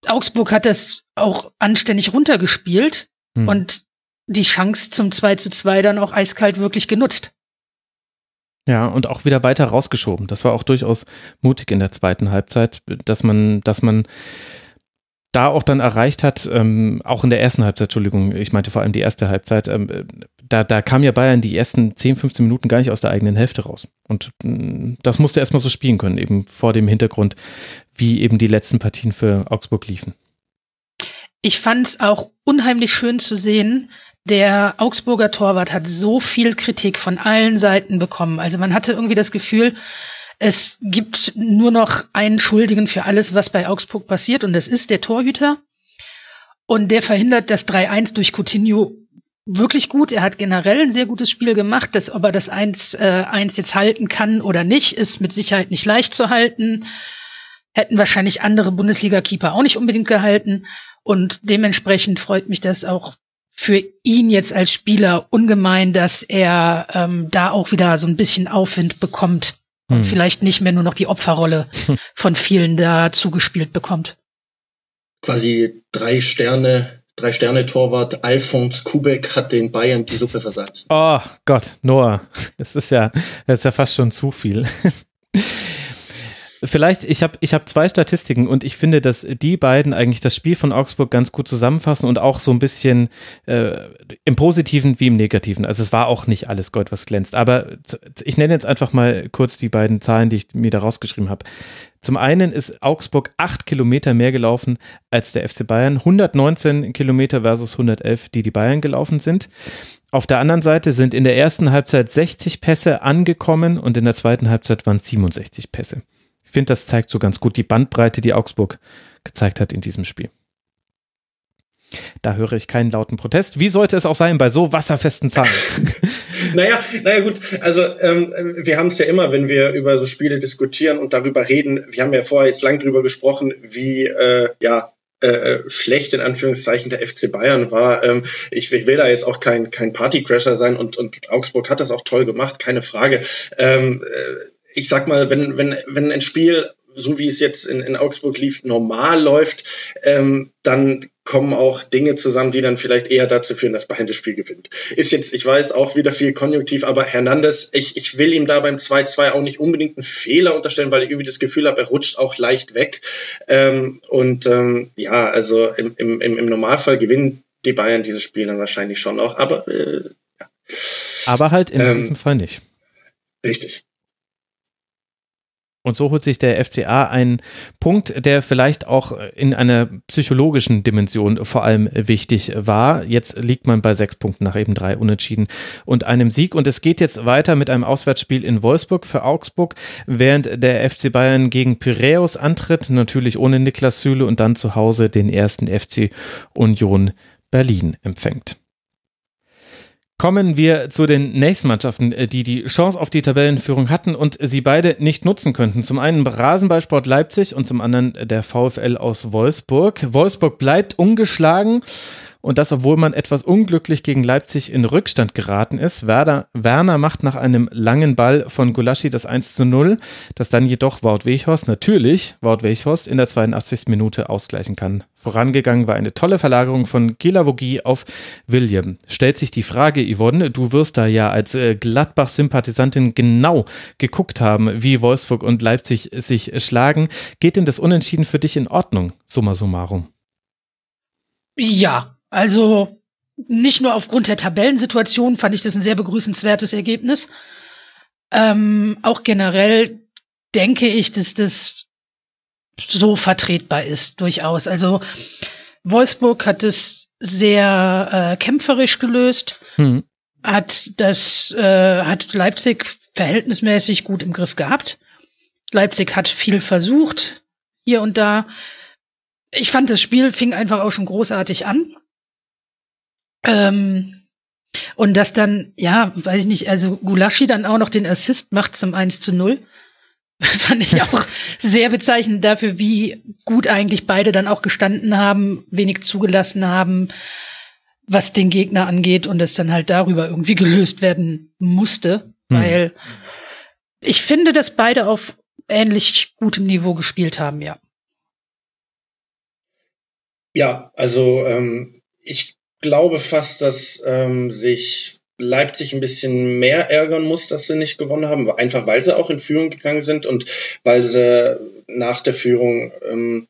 Augsburg hat das auch anständig runtergespielt hm. und die Chance zum 2 zu 2 dann auch eiskalt wirklich genutzt. Ja, und auch wieder weiter rausgeschoben. Das war auch durchaus mutig in der zweiten Halbzeit, dass man, dass man da auch dann erreicht hat, ähm, auch in der ersten Halbzeit, Entschuldigung, ich meinte vor allem die erste Halbzeit, ähm, da, da kam ja Bayern die ersten 10, 15 Minuten gar nicht aus der eigenen Hälfte raus. Und äh, das musste erstmal so spielen können, eben vor dem Hintergrund, wie eben die letzten Partien für Augsburg liefen. Ich fand es auch unheimlich schön zu sehen, der Augsburger Torwart hat so viel Kritik von allen Seiten bekommen. Also man hatte irgendwie das Gefühl, es gibt nur noch einen Schuldigen für alles, was bei Augsburg passiert, und das ist der Torhüter. Und der verhindert das 3-1 durch Coutinho wirklich gut. Er hat generell ein sehr gutes Spiel gemacht. Das, ob er das 1-1 äh, jetzt halten kann oder nicht, ist mit Sicherheit nicht leicht zu halten. Hätten wahrscheinlich andere Bundesliga-Keeper auch nicht unbedingt gehalten. Und dementsprechend freut mich das auch für ihn jetzt als Spieler ungemein, dass er ähm, da auch wieder so ein bisschen Aufwind bekommt und hm. vielleicht nicht mehr nur noch die Opferrolle von vielen da zugespielt bekommt. Quasi drei Sterne, drei Sterne Torwart Alfons Kubek hat den Bayern die Suppe versalzt. Oh Gott, Noah, das ist ja, das ist ja fast schon zu viel. Vielleicht, ich habe ich hab zwei Statistiken und ich finde, dass die beiden eigentlich das Spiel von Augsburg ganz gut zusammenfassen und auch so ein bisschen äh, im Positiven wie im Negativen. Also es war auch nicht alles Gold, was glänzt. Aber ich nenne jetzt einfach mal kurz die beiden Zahlen, die ich mir da rausgeschrieben habe. Zum einen ist Augsburg acht Kilometer mehr gelaufen als der FC Bayern. 119 Kilometer versus 111, die die Bayern gelaufen sind. Auf der anderen Seite sind in der ersten Halbzeit 60 Pässe angekommen und in der zweiten Halbzeit waren es 67 Pässe. Ich finde, das zeigt so ganz gut die Bandbreite, die Augsburg gezeigt hat in diesem Spiel. Da höre ich keinen lauten Protest. Wie sollte es auch sein bei so wasserfesten Zahlen? naja, naja gut, also ähm, wir haben es ja immer, wenn wir über so Spiele diskutieren und darüber reden, wir haben ja vorher jetzt lang darüber gesprochen, wie äh, ja äh, schlecht in Anführungszeichen der FC Bayern war. Ähm, ich, ich will da jetzt auch kein, kein Partycrasher sein und, und Augsburg hat das auch toll gemacht, keine Frage. Ähm, äh, ich sag mal, wenn, wenn, wenn ein Spiel so wie es jetzt in, in Augsburg lief, normal läuft, ähm, dann kommen auch Dinge zusammen, die dann vielleicht eher dazu führen, dass Bayern das Spiel gewinnt. Ist jetzt, ich weiß, auch wieder viel konjunktiv, aber Hernandez, ich, ich will ihm da beim 2-2 auch nicht unbedingt einen Fehler unterstellen, weil ich irgendwie das Gefühl habe, er rutscht auch leicht weg. Ähm, und ähm, ja, also im, im, im Normalfall gewinnen die Bayern dieses Spiel dann wahrscheinlich schon auch, aber äh, ja. Aber halt in ähm, diesem Fall nicht. Richtig. Und so holt sich der FCA einen Punkt, der vielleicht auch in einer psychologischen Dimension vor allem wichtig war. Jetzt liegt man bei sechs Punkten nach eben drei Unentschieden und einem Sieg. Und es geht jetzt weiter mit einem Auswärtsspiel in Wolfsburg für Augsburg, während der FC Bayern gegen Piräus antritt, natürlich ohne Niklas Süle und dann zu Hause den ersten FC Union Berlin empfängt. Kommen wir zu den nächsten Mannschaften, äh, die die Chance auf die Tabellenführung hatten und sie beide nicht nutzen könnten. Zum einen Rasenballsport Leipzig und zum anderen der VfL aus Wolfsburg. Wolfsburg bleibt ungeschlagen und das, obwohl man etwas unglücklich gegen Leipzig in Rückstand geraten ist. Werder, Werner macht nach einem langen Ball von Gulaschi das 1 zu 0, das dann jedoch Wout Weghorst, natürlich Wout Weghorst, in der 82. Minute ausgleichen kann. Vorangegangen war eine tolle Verlagerung von Gilavogi auf William. Stellt sich die Frage, Yvonne, du wirst da ja als äh, Gladbach-Sympathisantin genau geguckt haben, wie Wolfsburg und Leipzig sich schlagen. Geht denn das Unentschieden für dich in Ordnung, summa summarum? Ja, also nicht nur aufgrund der Tabellensituation fand ich das ein sehr begrüßenswertes Ergebnis. Ähm, auch generell denke ich, dass das so vertretbar ist, durchaus. Also Wolfsburg hat es sehr äh, kämpferisch gelöst, hm. hat das, äh, hat Leipzig verhältnismäßig gut im Griff gehabt. Leipzig hat viel versucht, hier und da. Ich fand, das Spiel fing einfach auch schon großartig an. Ähm, und dass dann, ja, weiß ich nicht, also Gulaschi dann auch noch den Assist macht zum 1 zu 0. Fand ich auch sehr bezeichnend dafür, wie gut eigentlich beide dann auch gestanden haben, wenig zugelassen haben, was den Gegner angeht und es dann halt darüber irgendwie gelöst werden musste, hm. weil ich finde, dass beide auf ähnlich gutem Niveau gespielt haben, ja. Ja, also ähm, ich glaube fast, dass ähm, sich Leipzig ein bisschen mehr ärgern muss, dass sie nicht gewonnen haben, einfach weil sie auch in Führung gegangen sind und weil sie nach der Führung ähm,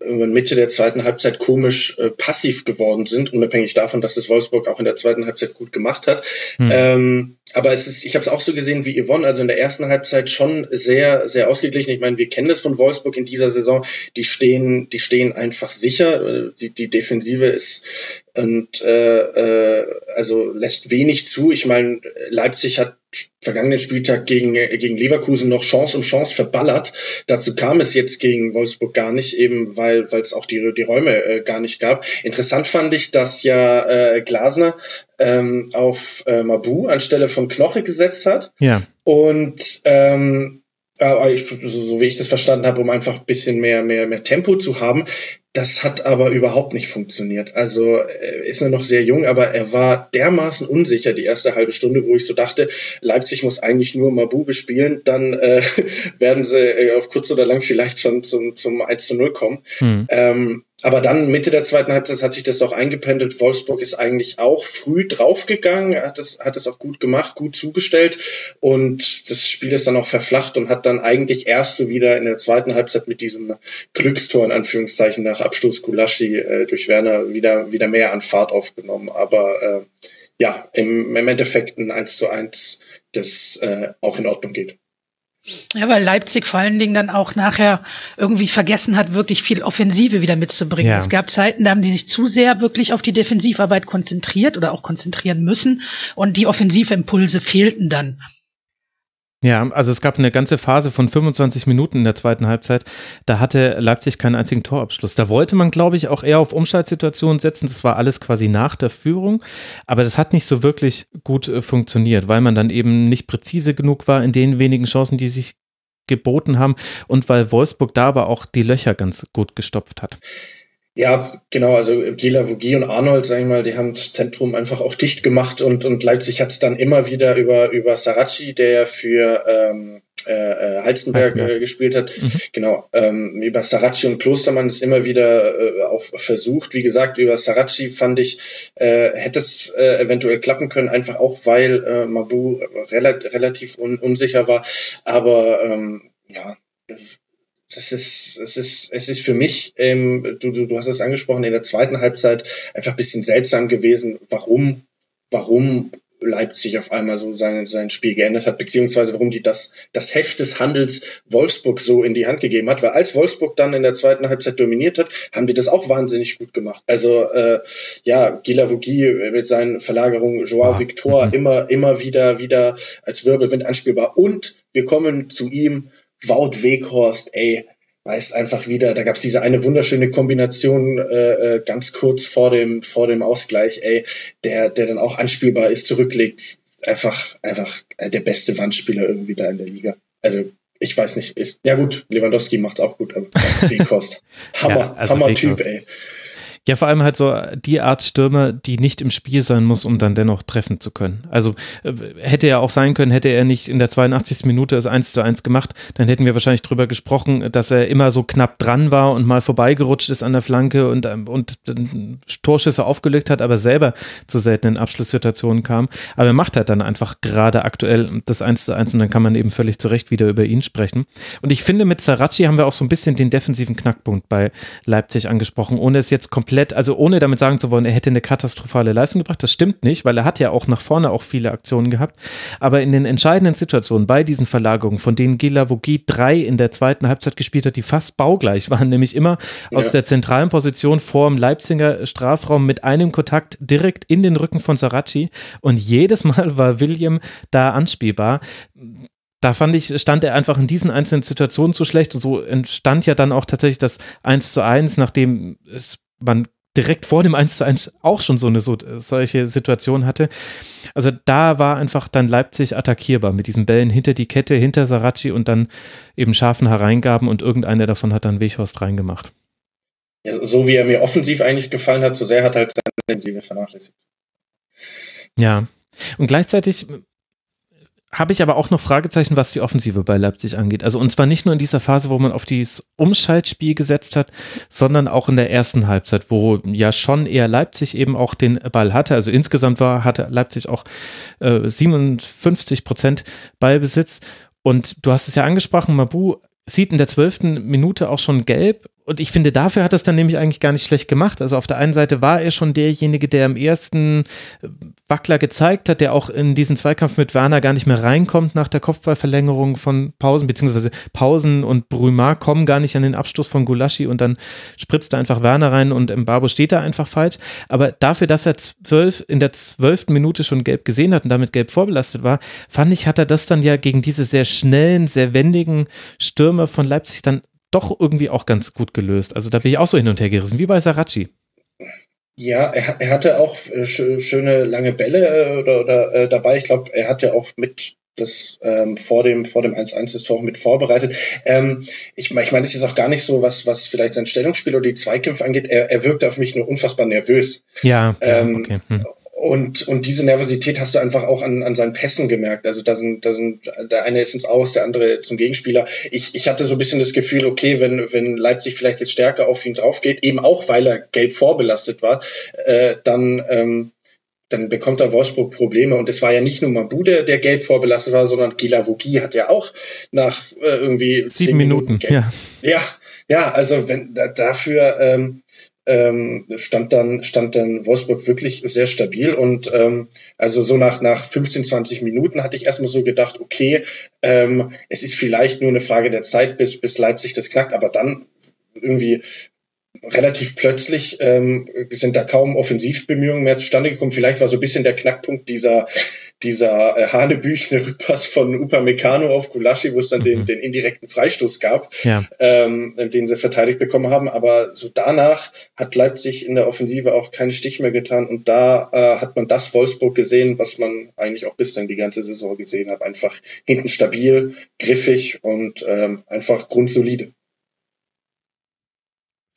irgendwann Mitte der zweiten Halbzeit komisch äh, passiv geworden sind, unabhängig davon, dass das Wolfsburg auch in der zweiten Halbzeit gut gemacht hat. Hm. Ähm, aber es ist, ich habe es auch so gesehen wie Yvonne, also in der ersten Halbzeit schon sehr, sehr ausgeglichen. Ich meine, wir kennen das von Wolfsburg in dieser Saison. Die stehen, die stehen einfach sicher. Die, die Defensive ist und äh, äh, also lässt wenig zu. Ich meine, Leipzig hat vergangenen Spieltag gegen, gegen Leverkusen noch Chance um Chance verballert. Dazu kam es jetzt gegen Wolfsburg gar nicht, eben weil weil es auch die, die Räume äh, gar nicht gab. Interessant fand ich, dass ja äh, Glasner ähm, auf äh, Mabu anstelle von Knoche gesetzt hat. Ja. Und ähm, äh, so, so wie ich das verstanden habe, um einfach ein bisschen mehr, mehr, mehr Tempo zu haben. Das hat aber überhaupt nicht funktioniert. Also er ist nur noch sehr jung, aber er war dermaßen unsicher die erste halbe Stunde, wo ich so dachte, Leipzig muss eigentlich nur Mabu bespielen, dann äh, werden sie äh, auf kurz oder lang vielleicht schon zum, zum 1 zu 0 kommen. Hm. Ähm, aber dann Mitte der zweiten Halbzeit hat sich das auch eingependelt. Wolfsburg ist eigentlich auch früh draufgegangen, hat es, hat es auch gut gemacht, gut zugestellt und das Spiel ist dann auch verflacht und hat dann eigentlich erst so wieder in der zweiten Halbzeit mit diesem Glückstor in Anführungszeichen nach Abstoß Gulaschi äh, durch Werner wieder, wieder mehr an Fahrt aufgenommen. Aber äh, ja, im, im Endeffekt ein 1 zu 1, das äh, auch in Ordnung geht. Ja, weil Leipzig vor allen Dingen dann auch nachher irgendwie vergessen hat, wirklich viel Offensive wieder mitzubringen. Ja. Es gab Zeiten, da haben die sich zu sehr wirklich auf die Defensivarbeit konzentriert oder auch konzentrieren müssen und die Offensivimpulse fehlten dann. Ja, also es gab eine ganze Phase von 25 Minuten in der zweiten Halbzeit. Da hatte Leipzig keinen einzigen Torabschluss. Da wollte man, glaube ich, auch eher auf Umschaltsituationen setzen. Das war alles quasi nach der Führung. Aber das hat nicht so wirklich gut äh, funktioniert, weil man dann eben nicht präzise genug war in den wenigen Chancen, die sich geboten haben und weil Wolfsburg da aber auch die Löcher ganz gut gestopft hat. Ja, genau, also Gela Vogie und Arnold, sag ich mal, die haben das Zentrum einfach auch dicht gemacht und, und Leipzig hat es dann immer wieder über, über Saracchi, der ja für ähm, äh, äh Halstenberg, Halstenberg. Äh, gespielt hat. Mhm. Genau, ähm, über Saracchi und Klostermann ist immer wieder äh, auch versucht. Wie gesagt, über Saracchi fand ich, äh, hätte es äh, eventuell klappen können, einfach auch, weil äh, Mabu rel relativ un unsicher war. Aber ähm, ja, das ist, es ist, es ist für mich, ähm, du, du, du hast es angesprochen, in der zweiten Halbzeit einfach ein bisschen seltsam gewesen, warum, warum Leipzig auf einmal so sein, sein Spiel geändert hat, beziehungsweise warum die das, das Heft des Handels Wolfsburg so in die Hand gegeben hat, weil als Wolfsburg dann in der zweiten Halbzeit dominiert hat, haben die das auch wahnsinnig gut gemacht. Also äh, ja, Gila Vogie mit seinen Verlagerungen, Joao ja. Victor mhm. immer, immer wieder, wieder als Wirbelwind anspielbar und wir kommen zu ihm Wout Weghorst, ey, weiß einfach wieder, da gab's diese eine wunderschöne Kombination äh, äh, ganz kurz vor dem, vor dem Ausgleich, ey, der, der dann auch anspielbar ist, zurücklegt. Einfach, einfach der beste Wandspieler irgendwie da in der Liga. Also ich weiß nicht, ist, ja gut, Lewandowski macht's auch gut, aber Weghorst. Hammer, ja, also Hammer-Typ, ey. Ja, vor allem halt so die Art Stürmer, die nicht im Spiel sein muss, um dann dennoch treffen zu können. Also äh, hätte er auch sein können, hätte er nicht in der 82. Minute das 1 zu 1 gemacht, dann hätten wir wahrscheinlich drüber gesprochen, dass er immer so knapp dran war und mal vorbeigerutscht ist an der Flanke und, ähm, und Torschüsse aufgelegt hat, aber selber zu seltenen Abschlusssituationen kam. Aber er macht halt dann einfach gerade aktuell das 1 zu 1 und dann kann man eben völlig zu Recht wieder über ihn sprechen. Und ich finde, mit Saracchi haben wir auch so ein bisschen den defensiven Knackpunkt bei Leipzig angesprochen, ohne es jetzt komplett komplett, also ohne damit sagen zu wollen, er hätte eine katastrophale Leistung gebracht. Das stimmt nicht, weil er hat ja auch nach vorne auch viele Aktionen gehabt. Aber in den entscheidenden Situationen bei diesen Verlagerungen, von denen Gila Vogie drei in der zweiten Halbzeit gespielt hat, die fast baugleich waren, nämlich immer aus ja. der zentralen Position vor dem Leipziger Strafraum mit einem Kontakt direkt in den Rücken von Saracchi. Und jedes Mal war William da anspielbar da fand ich, stand er einfach in diesen einzelnen Situationen zu schlecht. Und so entstand ja dann auch tatsächlich das 1 zu 1, nachdem es man direkt vor dem 1 zu 1 auch schon so eine so, solche Situation hatte. Also da war einfach dann Leipzig attackierbar mit diesen Bällen hinter die Kette, hinter Saracchi und dann eben scharfen Hereingaben und irgendeiner davon hat dann Weghorst reingemacht. Ja, so wie er mir offensiv eigentlich gefallen hat, so sehr hat er halt seine Defensive vernachlässigt. Ja, und gleichzeitig habe ich aber auch noch Fragezeichen, was die Offensive bei Leipzig angeht. Also und zwar nicht nur in dieser Phase, wo man auf dieses Umschaltspiel gesetzt hat, sondern auch in der ersten Halbzeit, wo ja schon eher Leipzig eben auch den Ball hatte. Also insgesamt war hatte Leipzig auch äh, 57 Prozent Ballbesitz. Und du hast es ja angesprochen, Mabu sieht in der zwölften Minute auch schon gelb und ich finde, dafür hat es dann nämlich eigentlich gar nicht schlecht gemacht. Also auf der einen Seite war er schon derjenige, der am ersten äh, Wackler gezeigt hat, der auch in diesen Zweikampf mit Werner gar nicht mehr reinkommt nach der Kopfballverlängerung von Pausen, beziehungsweise Pausen und Brümar kommen gar nicht an den Abstoß von Gulaschi und dann spritzt da einfach Werner rein und Mbabo steht da einfach falsch. Aber dafür, dass er zwölf, in der zwölften Minute schon gelb gesehen hat und damit gelb vorbelastet war, fand ich, hat er das dann ja gegen diese sehr schnellen, sehr wendigen Stürmer von Leipzig dann doch irgendwie auch ganz gut gelöst. Also da bin ich auch so hin und her gerissen, wie bei Saracchi. Ja, er, er hatte auch äh, schöne lange Bälle äh, oder, oder äh, dabei. Ich glaube, er hat ja auch mit das ähm, vor dem vor dem 1-1 das Tor mit vorbereitet. Ähm, ich ich meine, das ist auch gar nicht so, was was vielleicht sein Stellungsspiel oder die Zweikämpfe angeht. Er, er wirkte auf mich nur unfassbar nervös. Ja, ähm, okay. Hm. Und, und diese Nervosität hast du einfach auch an, an seinen Pässen gemerkt. Also da sind, da sind, der eine ist ins Aus, der andere zum Gegenspieler. Ich, ich hatte so ein bisschen das Gefühl, okay, wenn, wenn Leipzig vielleicht jetzt stärker auf ihn drauf geht, eben auch weil er gelb vorbelastet war, äh, dann, ähm, dann bekommt er Wolfsburg Probleme. Und es war ja nicht nur Mabude, der gelb vorbelastet war, sondern Gila Vogie hat ja auch nach äh, irgendwie sieben Minuten. Minuten ja. ja, ja, also wenn da, dafür ähm, ähm, stand dann stand dann Wolfsburg wirklich sehr stabil und ähm, also so nach nach 15 20 Minuten hatte ich erstmal so gedacht okay ähm, es ist vielleicht nur eine Frage der Zeit bis bis Leipzig das knackt aber dann irgendwie relativ plötzlich ähm, sind da kaum Offensivbemühungen mehr zustande gekommen. Vielleicht war so ein bisschen der Knackpunkt dieser dieser äh, hanebüchene Rückpass von Upamecano auf Gulaschi, wo es dann mhm. den, den indirekten Freistoß gab, ja. ähm, den sie verteidigt bekommen haben. Aber so danach hat Leipzig in der Offensive auch keinen Stich mehr getan. Und da äh, hat man das Wolfsburg gesehen, was man eigentlich auch bislang die ganze Saison gesehen hat. Einfach hinten stabil, griffig und ähm, einfach grundsolide.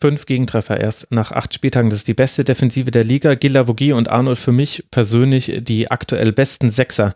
Fünf Gegentreffer erst nach acht Spieltagen. Das ist die beste Defensive der Liga. Gilla Vogie und Arnold für mich persönlich die aktuell besten Sechser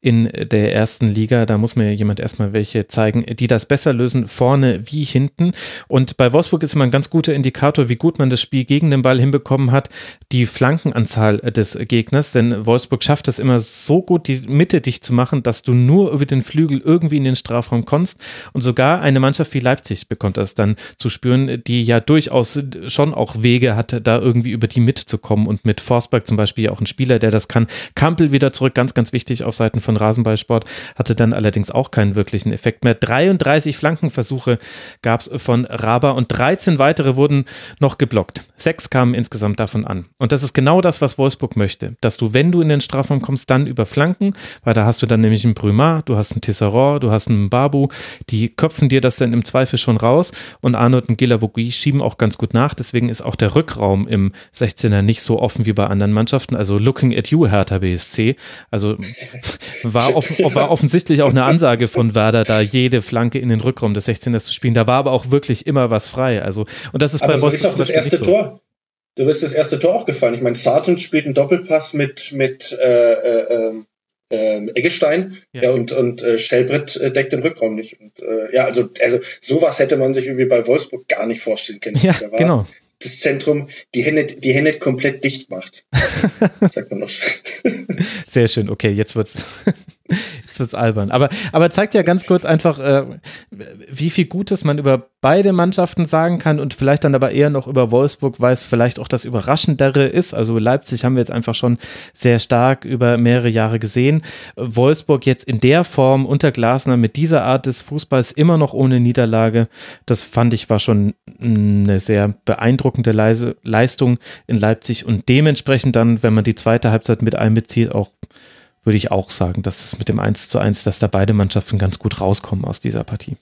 in der ersten Liga. Da muss mir jemand erstmal welche zeigen, die das besser lösen, vorne wie hinten. Und bei Wolfsburg ist immer ein ganz guter Indikator, wie gut man das Spiel gegen den Ball hinbekommen hat, die Flankenanzahl des Gegners. Denn Wolfsburg schafft es immer so gut, die Mitte dicht zu machen, dass du nur über den Flügel irgendwie in den Strafraum kommst. Und sogar eine Mannschaft wie Leipzig bekommt das dann zu spüren, die ja durch durchaus schon auch Wege hatte, da irgendwie über die mitzukommen und mit Forsberg zum Beispiel auch ein Spieler, der das kann. Kampel wieder zurück, ganz, ganz wichtig auf Seiten von Rasenballsport, hatte dann allerdings auch keinen wirklichen Effekt mehr. 33 Flankenversuche gab es von Raber und 13 weitere wurden noch geblockt. Sechs kamen insgesamt davon an. Und das ist genau das, was Wolfsburg möchte, dass du, wenn du in den Strafraum kommst, dann über Flanken, weil da hast du dann nämlich einen Brümar, du hast einen Tisserand, du hast einen Babu, die köpfen dir das dann im Zweifel schon raus und Arnold und Gilavogui schieben auch ganz gut nach. Deswegen ist auch der Rückraum im 16er nicht so offen wie bei anderen Mannschaften. Also looking at you, Hertha BSC. Also war, offen, war offensichtlich auch eine Ansage von Werder, da jede Flanke in den Rückraum des 16ers zu spielen. Da war aber auch wirklich immer was frei. Also, und das ist aber bei so ist auch das erste so. Tor. Du wirst das erste Tor auch gefallen. Ich meine, Sargent spielt einen Doppelpass mit, mit äh, äh, äh, Eggestein ja. ja. und, und äh, Stellbrett äh, deckt den Rückraum nicht. Und, äh, ja, also, also sowas hätte man sich irgendwie bei Wolfsburg gar nicht vorstellen können. Ja, genau. Das Zentrum die Hände, die Hände komplett dicht macht. sagt man noch. Sehr schön, okay, jetzt wird's. Jetzt wird's albern. Aber, aber zeigt ja ganz kurz einfach, äh, wie viel Gutes man über beide Mannschaften sagen kann und vielleicht dann aber eher noch über Wolfsburg, weil es vielleicht auch das Überraschendere ist. Also Leipzig haben wir jetzt einfach schon sehr stark über mehrere Jahre gesehen. Wolfsburg jetzt in der Form unter Glasner mit dieser Art des Fußballs immer noch ohne Niederlage. Das fand ich war schon eine sehr beeindruckende Leise, Leistung in Leipzig und dementsprechend dann, wenn man die zweite Halbzeit mit einbezieht, auch würde ich auch sagen, dass es mit dem 1 zu 1, dass da beide Mannschaften ganz gut rauskommen aus dieser Partie.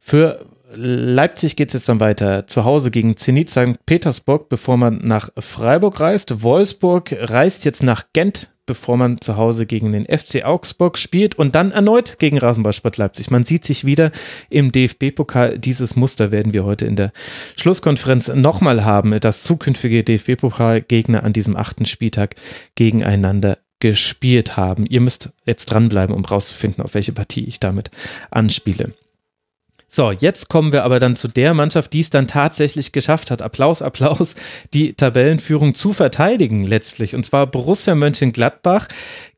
Für Leipzig geht es jetzt dann weiter. Zu Hause gegen Zenit St. Petersburg, bevor man nach Freiburg reist. Wolfsburg reist jetzt nach Gent, bevor man zu Hause gegen den FC Augsburg spielt und dann erneut gegen Rasenballsport Leipzig. Man sieht sich wieder im DFB-Pokal. Dieses Muster werden wir heute in der Schlusskonferenz nochmal haben, dass zukünftige DFB-Pokal-Gegner an diesem achten Spieltag gegeneinander gespielt haben. Ihr müsst jetzt dranbleiben, um rauszufinden, auf welche Partie ich damit anspiele. So, jetzt kommen wir aber dann zu der Mannschaft, die es dann tatsächlich geschafft hat. Applaus, Applaus, die Tabellenführung zu verteidigen letztlich. Und zwar Borussia Mönchengladbach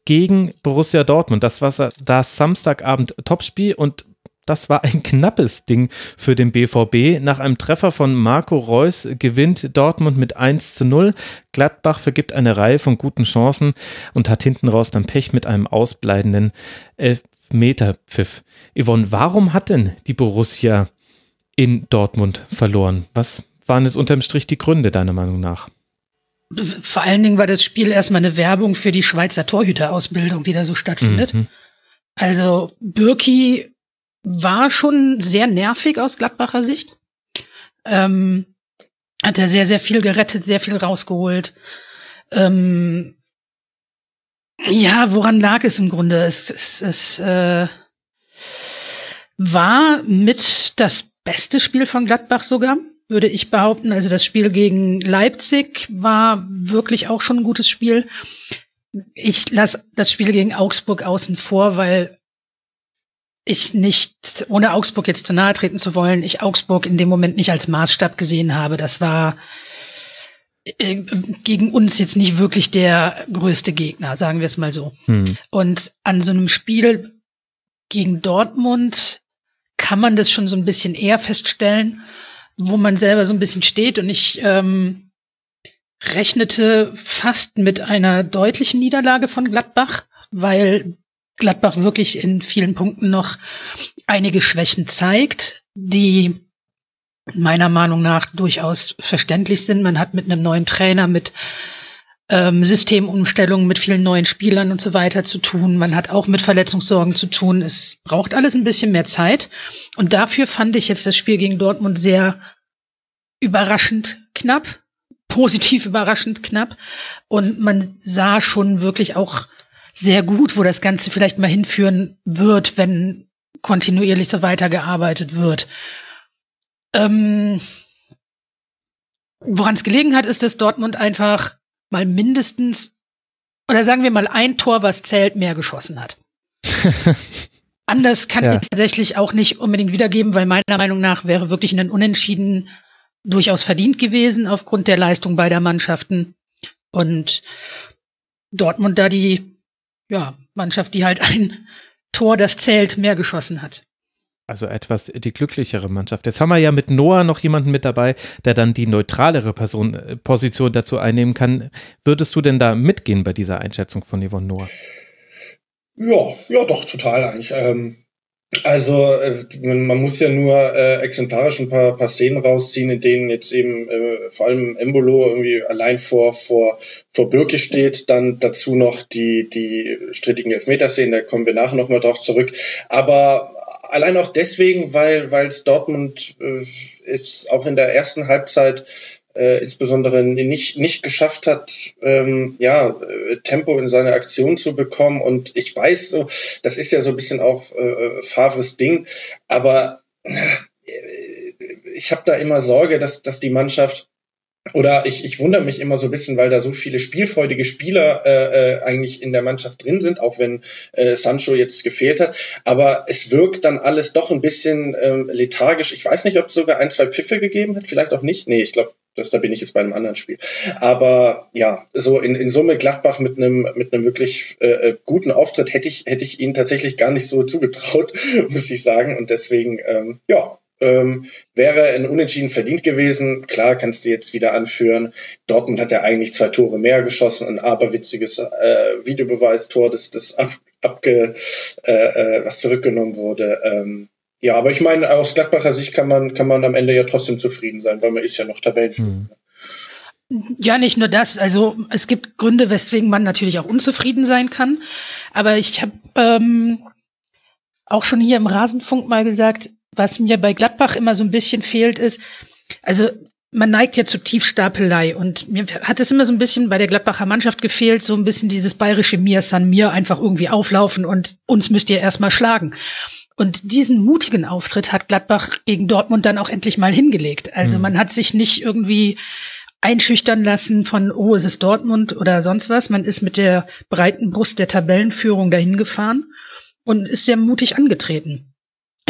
gegen Borussia Dortmund. Das war das Samstagabend Topspiel und das war ein knappes Ding für den BVB. Nach einem Treffer von Marco Reus gewinnt Dortmund mit 1 zu 0. Gladbach vergibt eine Reihe von guten Chancen und hat hinten raus dann Pech mit einem ausbleibenden Meterpfiff. Yvonne, warum hat denn die Borussia in Dortmund verloren? Was waren jetzt unterm Strich die Gründe deiner Meinung nach? Vor allen Dingen war das Spiel erstmal eine Werbung für die Schweizer Torhüterausbildung, die da so stattfindet. Mhm. Also Birki war schon sehr nervig aus Gladbacher Sicht. Ähm, hat er sehr, sehr viel gerettet, sehr viel rausgeholt. Ähm, ja, woran lag es im Grunde? Es, es, es äh, war mit das beste Spiel von Gladbach sogar, würde ich behaupten. Also das Spiel gegen Leipzig war wirklich auch schon ein gutes Spiel. Ich lasse das Spiel gegen Augsburg außen vor, weil ich nicht, ohne Augsburg jetzt zu nahe treten zu wollen, ich Augsburg in dem Moment nicht als Maßstab gesehen habe. Das war gegen uns jetzt nicht wirklich der größte Gegner, sagen wir es mal so. Hm. Und an so einem Spiel gegen Dortmund kann man das schon so ein bisschen eher feststellen, wo man selber so ein bisschen steht. Und ich ähm, rechnete fast mit einer deutlichen Niederlage von Gladbach, weil Gladbach wirklich in vielen Punkten noch einige Schwächen zeigt, die meiner Meinung nach durchaus verständlich sind. Man hat mit einem neuen Trainer, mit ähm, Systemumstellungen, mit vielen neuen Spielern und so weiter zu tun. Man hat auch mit Verletzungssorgen zu tun. Es braucht alles ein bisschen mehr Zeit. Und dafür fand ich jetzt das Spiel gegen Dortmund sehr überraschend knapp, positiv überraschend knapp. Und man sah schon wirklich auch sehr gut, wo das Ganze vielleicht mal hinführen wird, wenn kontinuierlich so weitergearbeitet wird. Ähm, Woran es gelegen hat, ist, dass Dortmund einfach mal mindestens, oder sagen wir mal ein Tor, was zählt, mehr geschossen hat. Anders kann ja. ich tatsächlich auch nicht unbedingt wiedergeben, weil meiner Meinung nach wäre wirklich ein Unentschieden durchaus verdient gewesen aufgrund der Leistung beider Mannschaften. Und Dortmund da die ja, Mannschaft, die halt ein Tor, das zählt, mehr geschossen hat. Also etwas die glücklichere Mannschaft. Jetzt haben wir ja mit Noah noch jemanden mit dabei, der dann die neutralere Person, äh, Position dazu einnehmen kann. Würdest du denn da mitgehen bei dieser Einschätzung von Yvonne Noah? Ja, ja, doch, total eigentlich. Ähm, also äh, man muss ja nur äh, exemplarisch ein paar, paar Szenen rausziehen, in denen jetzt eben äh, vor allem Embolo irgendwie allein vor vor vor Birke steht, dann dazu noch die die strittigen Elfmeterszenen, da kommen wir nachher nochmal drauf zurück. Aber allein auch deswegen, weil weil es Dortmund äh, jetzt auch in der ersten Halbzeit äh, insbesondere nicht nicht geschafft hat, ähm, ja äh, Tempo in seine Aktion zu bekommen. Und ich weiß so, das ist ja so ein bisschen auch äh, Favres Ding, aber äh, ich habe da immer Sorge, dass dass die Mannschaft oder ich, ich wundere mich immer so ein bisschen, weil da so viele spielfreudige Spieler äh, äh, eigentlich in der Mannschaft drin sind, auch wenn äh, Sancho jetzt gefehlt hat. Aber es wirkt dann alles doch ein bisschen ähm, lethargisch. Ich weiß nicht, ob es sogar ein, zwei Pfiffe gegeben hat, vielleicht auch nicht. Nee, ich glaube, das, da bin ich jetzt bei einem anderen Spiel. Aber ja, so in, in Summe Gladbach mit einem mit einem wirklich äh, äh guten Auftritt hätte ich hätte ich ihnen tatsächlich gar nicht so zugetraut, muss ich sagen. Und deswegen ähm, ja ähm, wäre ein Unentschieden verdient gewesen. Klar, kannst du jetzt wieder anführen. Dortmund hat ja eigentlich zwei Tore mehr geschossen, ein aberwitziges äh, Videobeweistor, das, das ab, abge, äh, äh, was zurückgenommen wurde. Ähm, ja, aber ich meine, aus Gladbacher Sicht kann man, kann man am Ende ja trotzdem zufrieden sein, weil man ist ja noch Tabellenführer. Hm. Ja, nicht nur das. Also es gibt Gründe, weswegen man natürlich auch unzufrieden sein kann. Aber ich habe ähm, auch schon hier im Rasenfunk mal gesagt, was mir bei Gladbach immer so ein bisschen fehlt, ist, also man neigt ja zu Tiefstapelei und mir hat es immer so ein bisschen bei der Gladbacher Mannschaft gefehlt, so ein bisschen dieses bayerische Mir San Mir einfach irgendwie auflaufen und uns müsst ihr erstmal schlagen. Und diesen mutigen Auftritt hat Gladbach gegen Dortmund dann auch endlich mal hingelegt. Also mhm. man hat sich nicht irgendwie einschüchtern lassen von, oh, es ist Dortmund oder sonst was. Man ist mit der breiten Brust der Tabellenführung dahin gefahren und ist sehr mutig angetreten.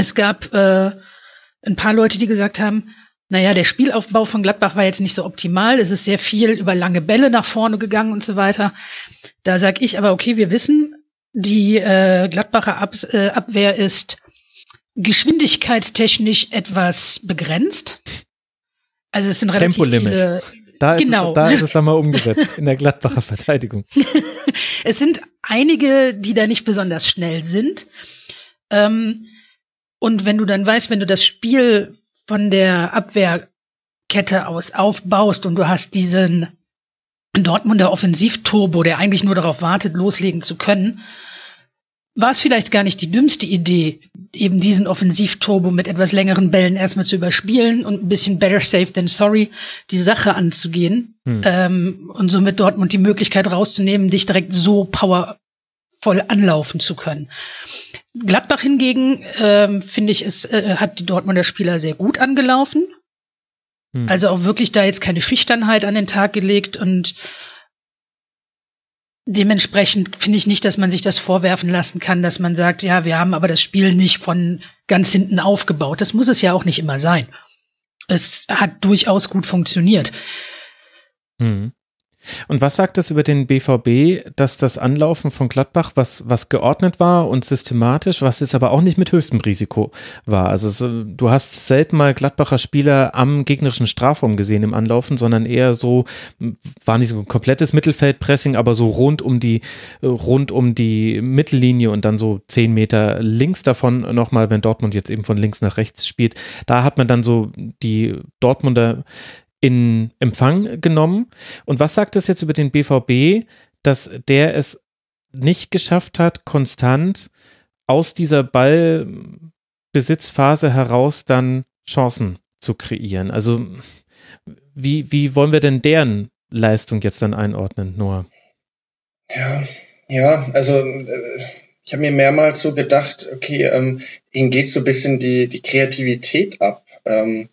Es gab äh, ein paar Leute, die gesagt haben, naja, der Spielaufbau von Gladbach war jetzt nicht so optimal. Es ist sehr viel über lange Bälle nach vorne gegangen und so weiter. Da sag ich aber, okay, wir wissen, die äh, Gladbacher Ab äh, Abwehr ist geschwindigkeitstechnisch etwas begrenzt. Also es sind relativ Tempolimit. viele. Da ist, genau. es, da ist es dann mal umgesetzt in der Gladbacher Verteidigung. es sind einige, die da nicht besonders schnell sind. Ähm, und wenn du dann weißt, wenn du das Spiel von der Abwehrkette aus aufbaust und du hast diesen Dortmunder Offensivturbo, der eigentlich nur darauf wartet, loslegen zu können, war es vielleicht gar nicht die dümmste Idee, eben diesen Offensivturbo mit etwas längeren Bällen erstmal zu überspielen und ein bisschen better safe than sorry die Sache anzugehen hm. ähm, und somit Dortmund die Möglichkeit rauszunehmen, dich direkt so powervoll anlaufen zu können. Gladbach hingegen, ähm, finde ich, es äh, hat die Dortmunder Spieler sehr gut angelaufen. Hm. Also auch wirklich da jetzt keine Schüchternheit an den Tag gelegt und dementsprechend finde ich nicht, dass man sich das vorwerfen lassen kann, dass man sagt, ja, wir haben aber das Spiel nicht von ganz hinten aufgebaut. Das muss es ja auch nicht immer sein. Es hat durchaus gut funktioniert. Hm. Und was sagt das über den BVB, dass das Anlaufen von Gladbach, was, was geordnet war und systematisch, was jetzt aber auch nicht mit höchstem Risiko war? Also so, du hast selten mal Gladbacher Spieler am gegnerischen Strafraum gesehen im Anlaufen, sondern eher so, war nicht so ein komplettes Mittelfeldpressing, aber so rund um die, rund um die Mittellinie und dann so zehn Meter links davon nochmal, wenn Dortmund jetzt eben von links nach rechts spielt. Da hat man dann so die Dortmunder in Empfang genommen. Und was sagt es jetzt über den BVB, dass der es nicht geschafft hat, konstant aus dieser Ballbesitzphase heraus dann Chancen zu kreieren? Also wie, wie wollen wir denn deren Leistung jetzt dann einordnen, Noah? Ja, ja, also äh, ich habe mir mehrmals so gedacht, okay, ähm, ihnen geht so ein bisschen die, die Kreativität ab. Ähm,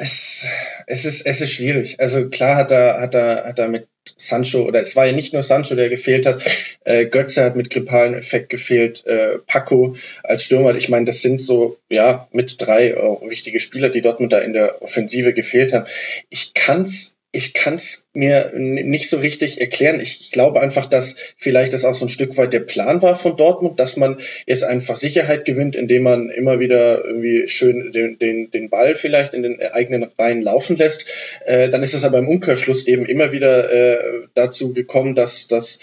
es, es, ist, es ist schwierig. Also klar hat er, hat er, hat er mit Sancho, oder es war ja nicht nur Sancho, der gefehlt hat, äh, Götze hat mit grippalen Effekt gefehlt, äh, Paco als Stürmer. Ich meine, das sind so, ja, mit drei äh, wichtige Spieler, die Dortmund da in der Offensive gefehlt haben. Ich kann's ich kann es mir nicht so richtig erklären. Ich glaube einfach, dass vielleicht das auch so ein Stück weit der Plan war von Dortmund, dass man jetzt einfach Sicherheit gewinnt, indem man immer wieder irgendwie schön den, den, den Ball vielleicht in den eigenen Reihen laufen lässt. Äh, dann ist es aber im Umkehrschluss eben immer wieder äh, dazu gekommen, dass, dass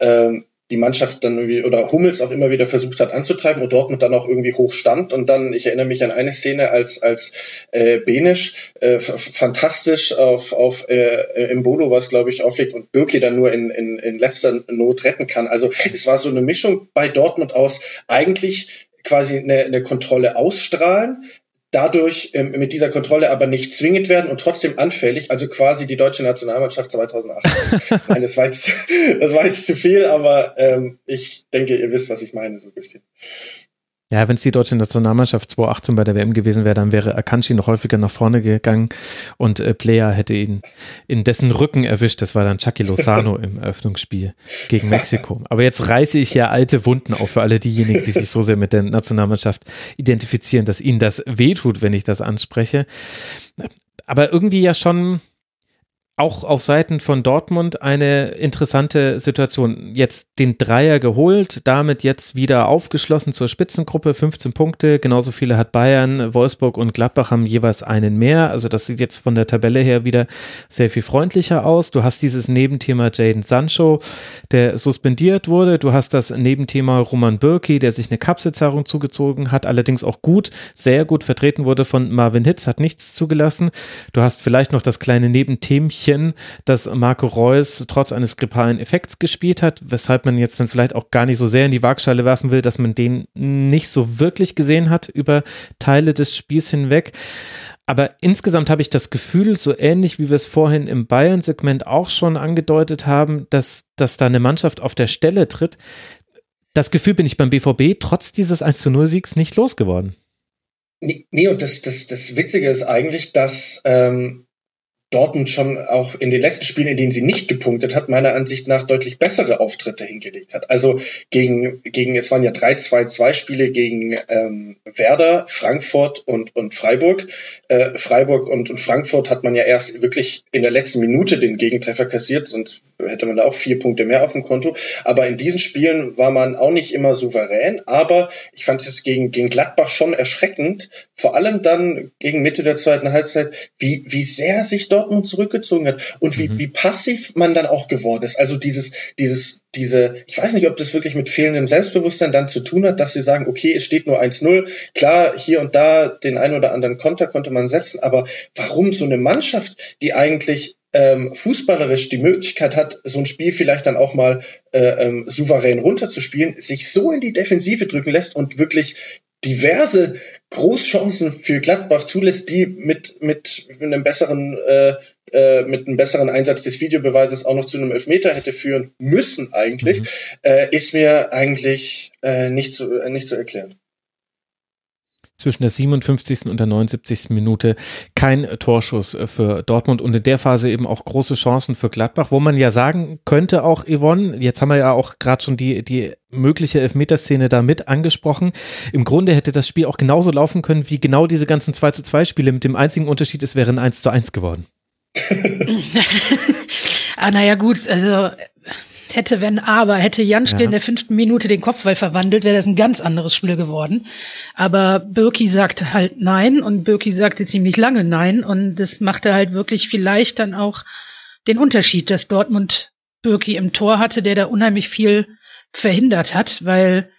ähm, die Mannschaft dann irgendwie oder Hummels auch immer wieder versucht hat anzutreiben und Dortmund dann auch irgendwie hoch stand und dann ich erinnere mich an eine Szene als als äh, Benisch äh, fantastisch auf auf äh, Mbolo was glaube ich auflegt und Birki dann nur in, in in letzter Not retten kann. Also es war so eine Mischung bei Dortmund aus eigentlich quasi eine, eine Kontrolle ausstrahlen, dadurch ähm, mit dieser Kontrolle aber nicht zwingend werden und trotzdem anfällig, also quasi die deutsche Nationalmannschaft 2008. Nein, das war, jetzt, das war jetzt zu viel, aber ähm, ich denke, ihr wisst, was ich meine, so ein bisschen. Ja, wenn es die deutsche Nationalmannschaft 2018 bei der WM gewesen wäre, dann wäre Akanji noch häufiger nach vorne gegangen und äh, Player hätte ihn in dessen Rücken erwischt. Das war dann Chucky Lozano im Eröffnungsspiel gegen Mexiko. Aber jetzt reiße ich ja alte Wunden auf für alle diejenigen, die sich so sehr mit der Nationalmannschaft identifizieren, dass ihnen das wehtut, wenn ich das anspreche. Aber irgendwie ja schon auch auf Seiten von Dortmund eine interessante Situation. Jetzt den Dreier geholt, damit jetzt wieder aufgeschlossen zur Spitzengruppe, 15 Punkte, genauso viele hat Bayern, Wolfsburg und Gladbach haben jeweils einen mehr. Also das sieht jetzt von der Tabelle her wieder sehr viel freundlicher aus. Du hast dieses Nebenthema Jaden Sancho, der suspendiert wurde. Du hast das Nebenthema Roman Bürki, der sich eine Kapselzerrung zugezogen hat, allerdings auch gut, sehr gut vertreten wurde von Marvin Hitz, hat nichts zugelassen. Du hast vielleicht noch das kleine Nebenthemchen Spielchen, das Marco Reus trotz eines grippalen Effekts gespielt hat, weshalb man jetzt dann vielleicht auch gar nicht so sehr in die Waagschale werfen will, dass man den nicht so wirklich gesehen hat über Teile des Spiels hinweg. Aber insgesamt habe ich das Gefühl, so ähnlich wie wir es vorhin im Bayern-Segment auch schon angedeutet haben, dass, dass da eine Mannschaft auf der Stelle tritt. Das Gefühl bin ich beim BVB trotz dieses 1 0 Siegs nicht losgeworden. Nee, und das, das, das Witzige ist eigentlich, dass ähm, Dortmund schon auch in den letzten Spielen, in denen sie nicht gepunktet hat, meiner Ansicht nach deutlich bessere Auftritte hingelegt hat. Also gegen, gegen es waren ja drei 2-2 Spiele gegen ähm, Werder, Frankfurt und, und Freiburg. Äh, Freiburg und, und Frankfurt hat man ja erst wirklich in der letzten Minute den Gegentreffer kassiert, sonst hätte man da auch vier Punkte mehr auf dem Konto. Aber in diesen Spielen war man auch nicht immer souverän. Aber ich fand es gegen, gegen Gladbach schon erschreckend, vor allem dann gegen Mitte der zweiten Halbzeit, wie, wie sehr sich dort Dortmund zurückgezogen hat und wie, mhm. wie passiv man dann auch geworden ist. Also dieses, dieses, diese, ich weiß nicht, ob das wirklich mit fehlendem Selbstbewusstsein dann zu tun hat, dass sie sagen, okay, es steht nur 1-0. Klar, hier und da den einen oder anderen Konter konnte man setzen, aber warum so eine Mannschaft, die eigentlich ähm, fußballerisch die Möglichkeit hat, so ein Spiel vielleicht dann auch mal äh, ähm, souverän runterzuspielen, sich so in die Defensive drücken lässt und wirklich diverse Großchancen für Gladbach zulässt, die mit, mit einem besseren, äh, äh, mit einem besseren Einsatz des Videobeweises auch noch zu einem Elfmeter hätte führen müssen eigentlich, mhm. äh, ist mir eigentlich äh, nicht, zu, äh, nicht zu erklären zwischen der 57. und der 79. Minute kein Torschuss äh, für Dortmund und in der Phase eben auch große Chancen für Gladbach, wo man ja sagen könnte auch Yvonne, jetzt haben wir ja auch gerade schon die, die mögliche Elfmeterszene da mit angesprochen. Im Grunde hätte das Spiel auch genauso laufen können wie genau diese ganzen 2 zu 2 Spiele mit dem einzigen Unterschied, es wäre ein 1 zu 1 geworden. ah, naja, gut, also hätte, wenn aber, hätte Janschke ja. in der fünften Minute den Kopfball verwandelt, wäre das ein ganz anderes Spiel geworden. Aber Birki sagte halt nein und Birki sagte ziemlich lange nein und das machte halt wirklich vielleicht dann auch den Unterschied, dass Dortmund Birki im Tor hatte, der da unheimlich viel verhindert hat, weil,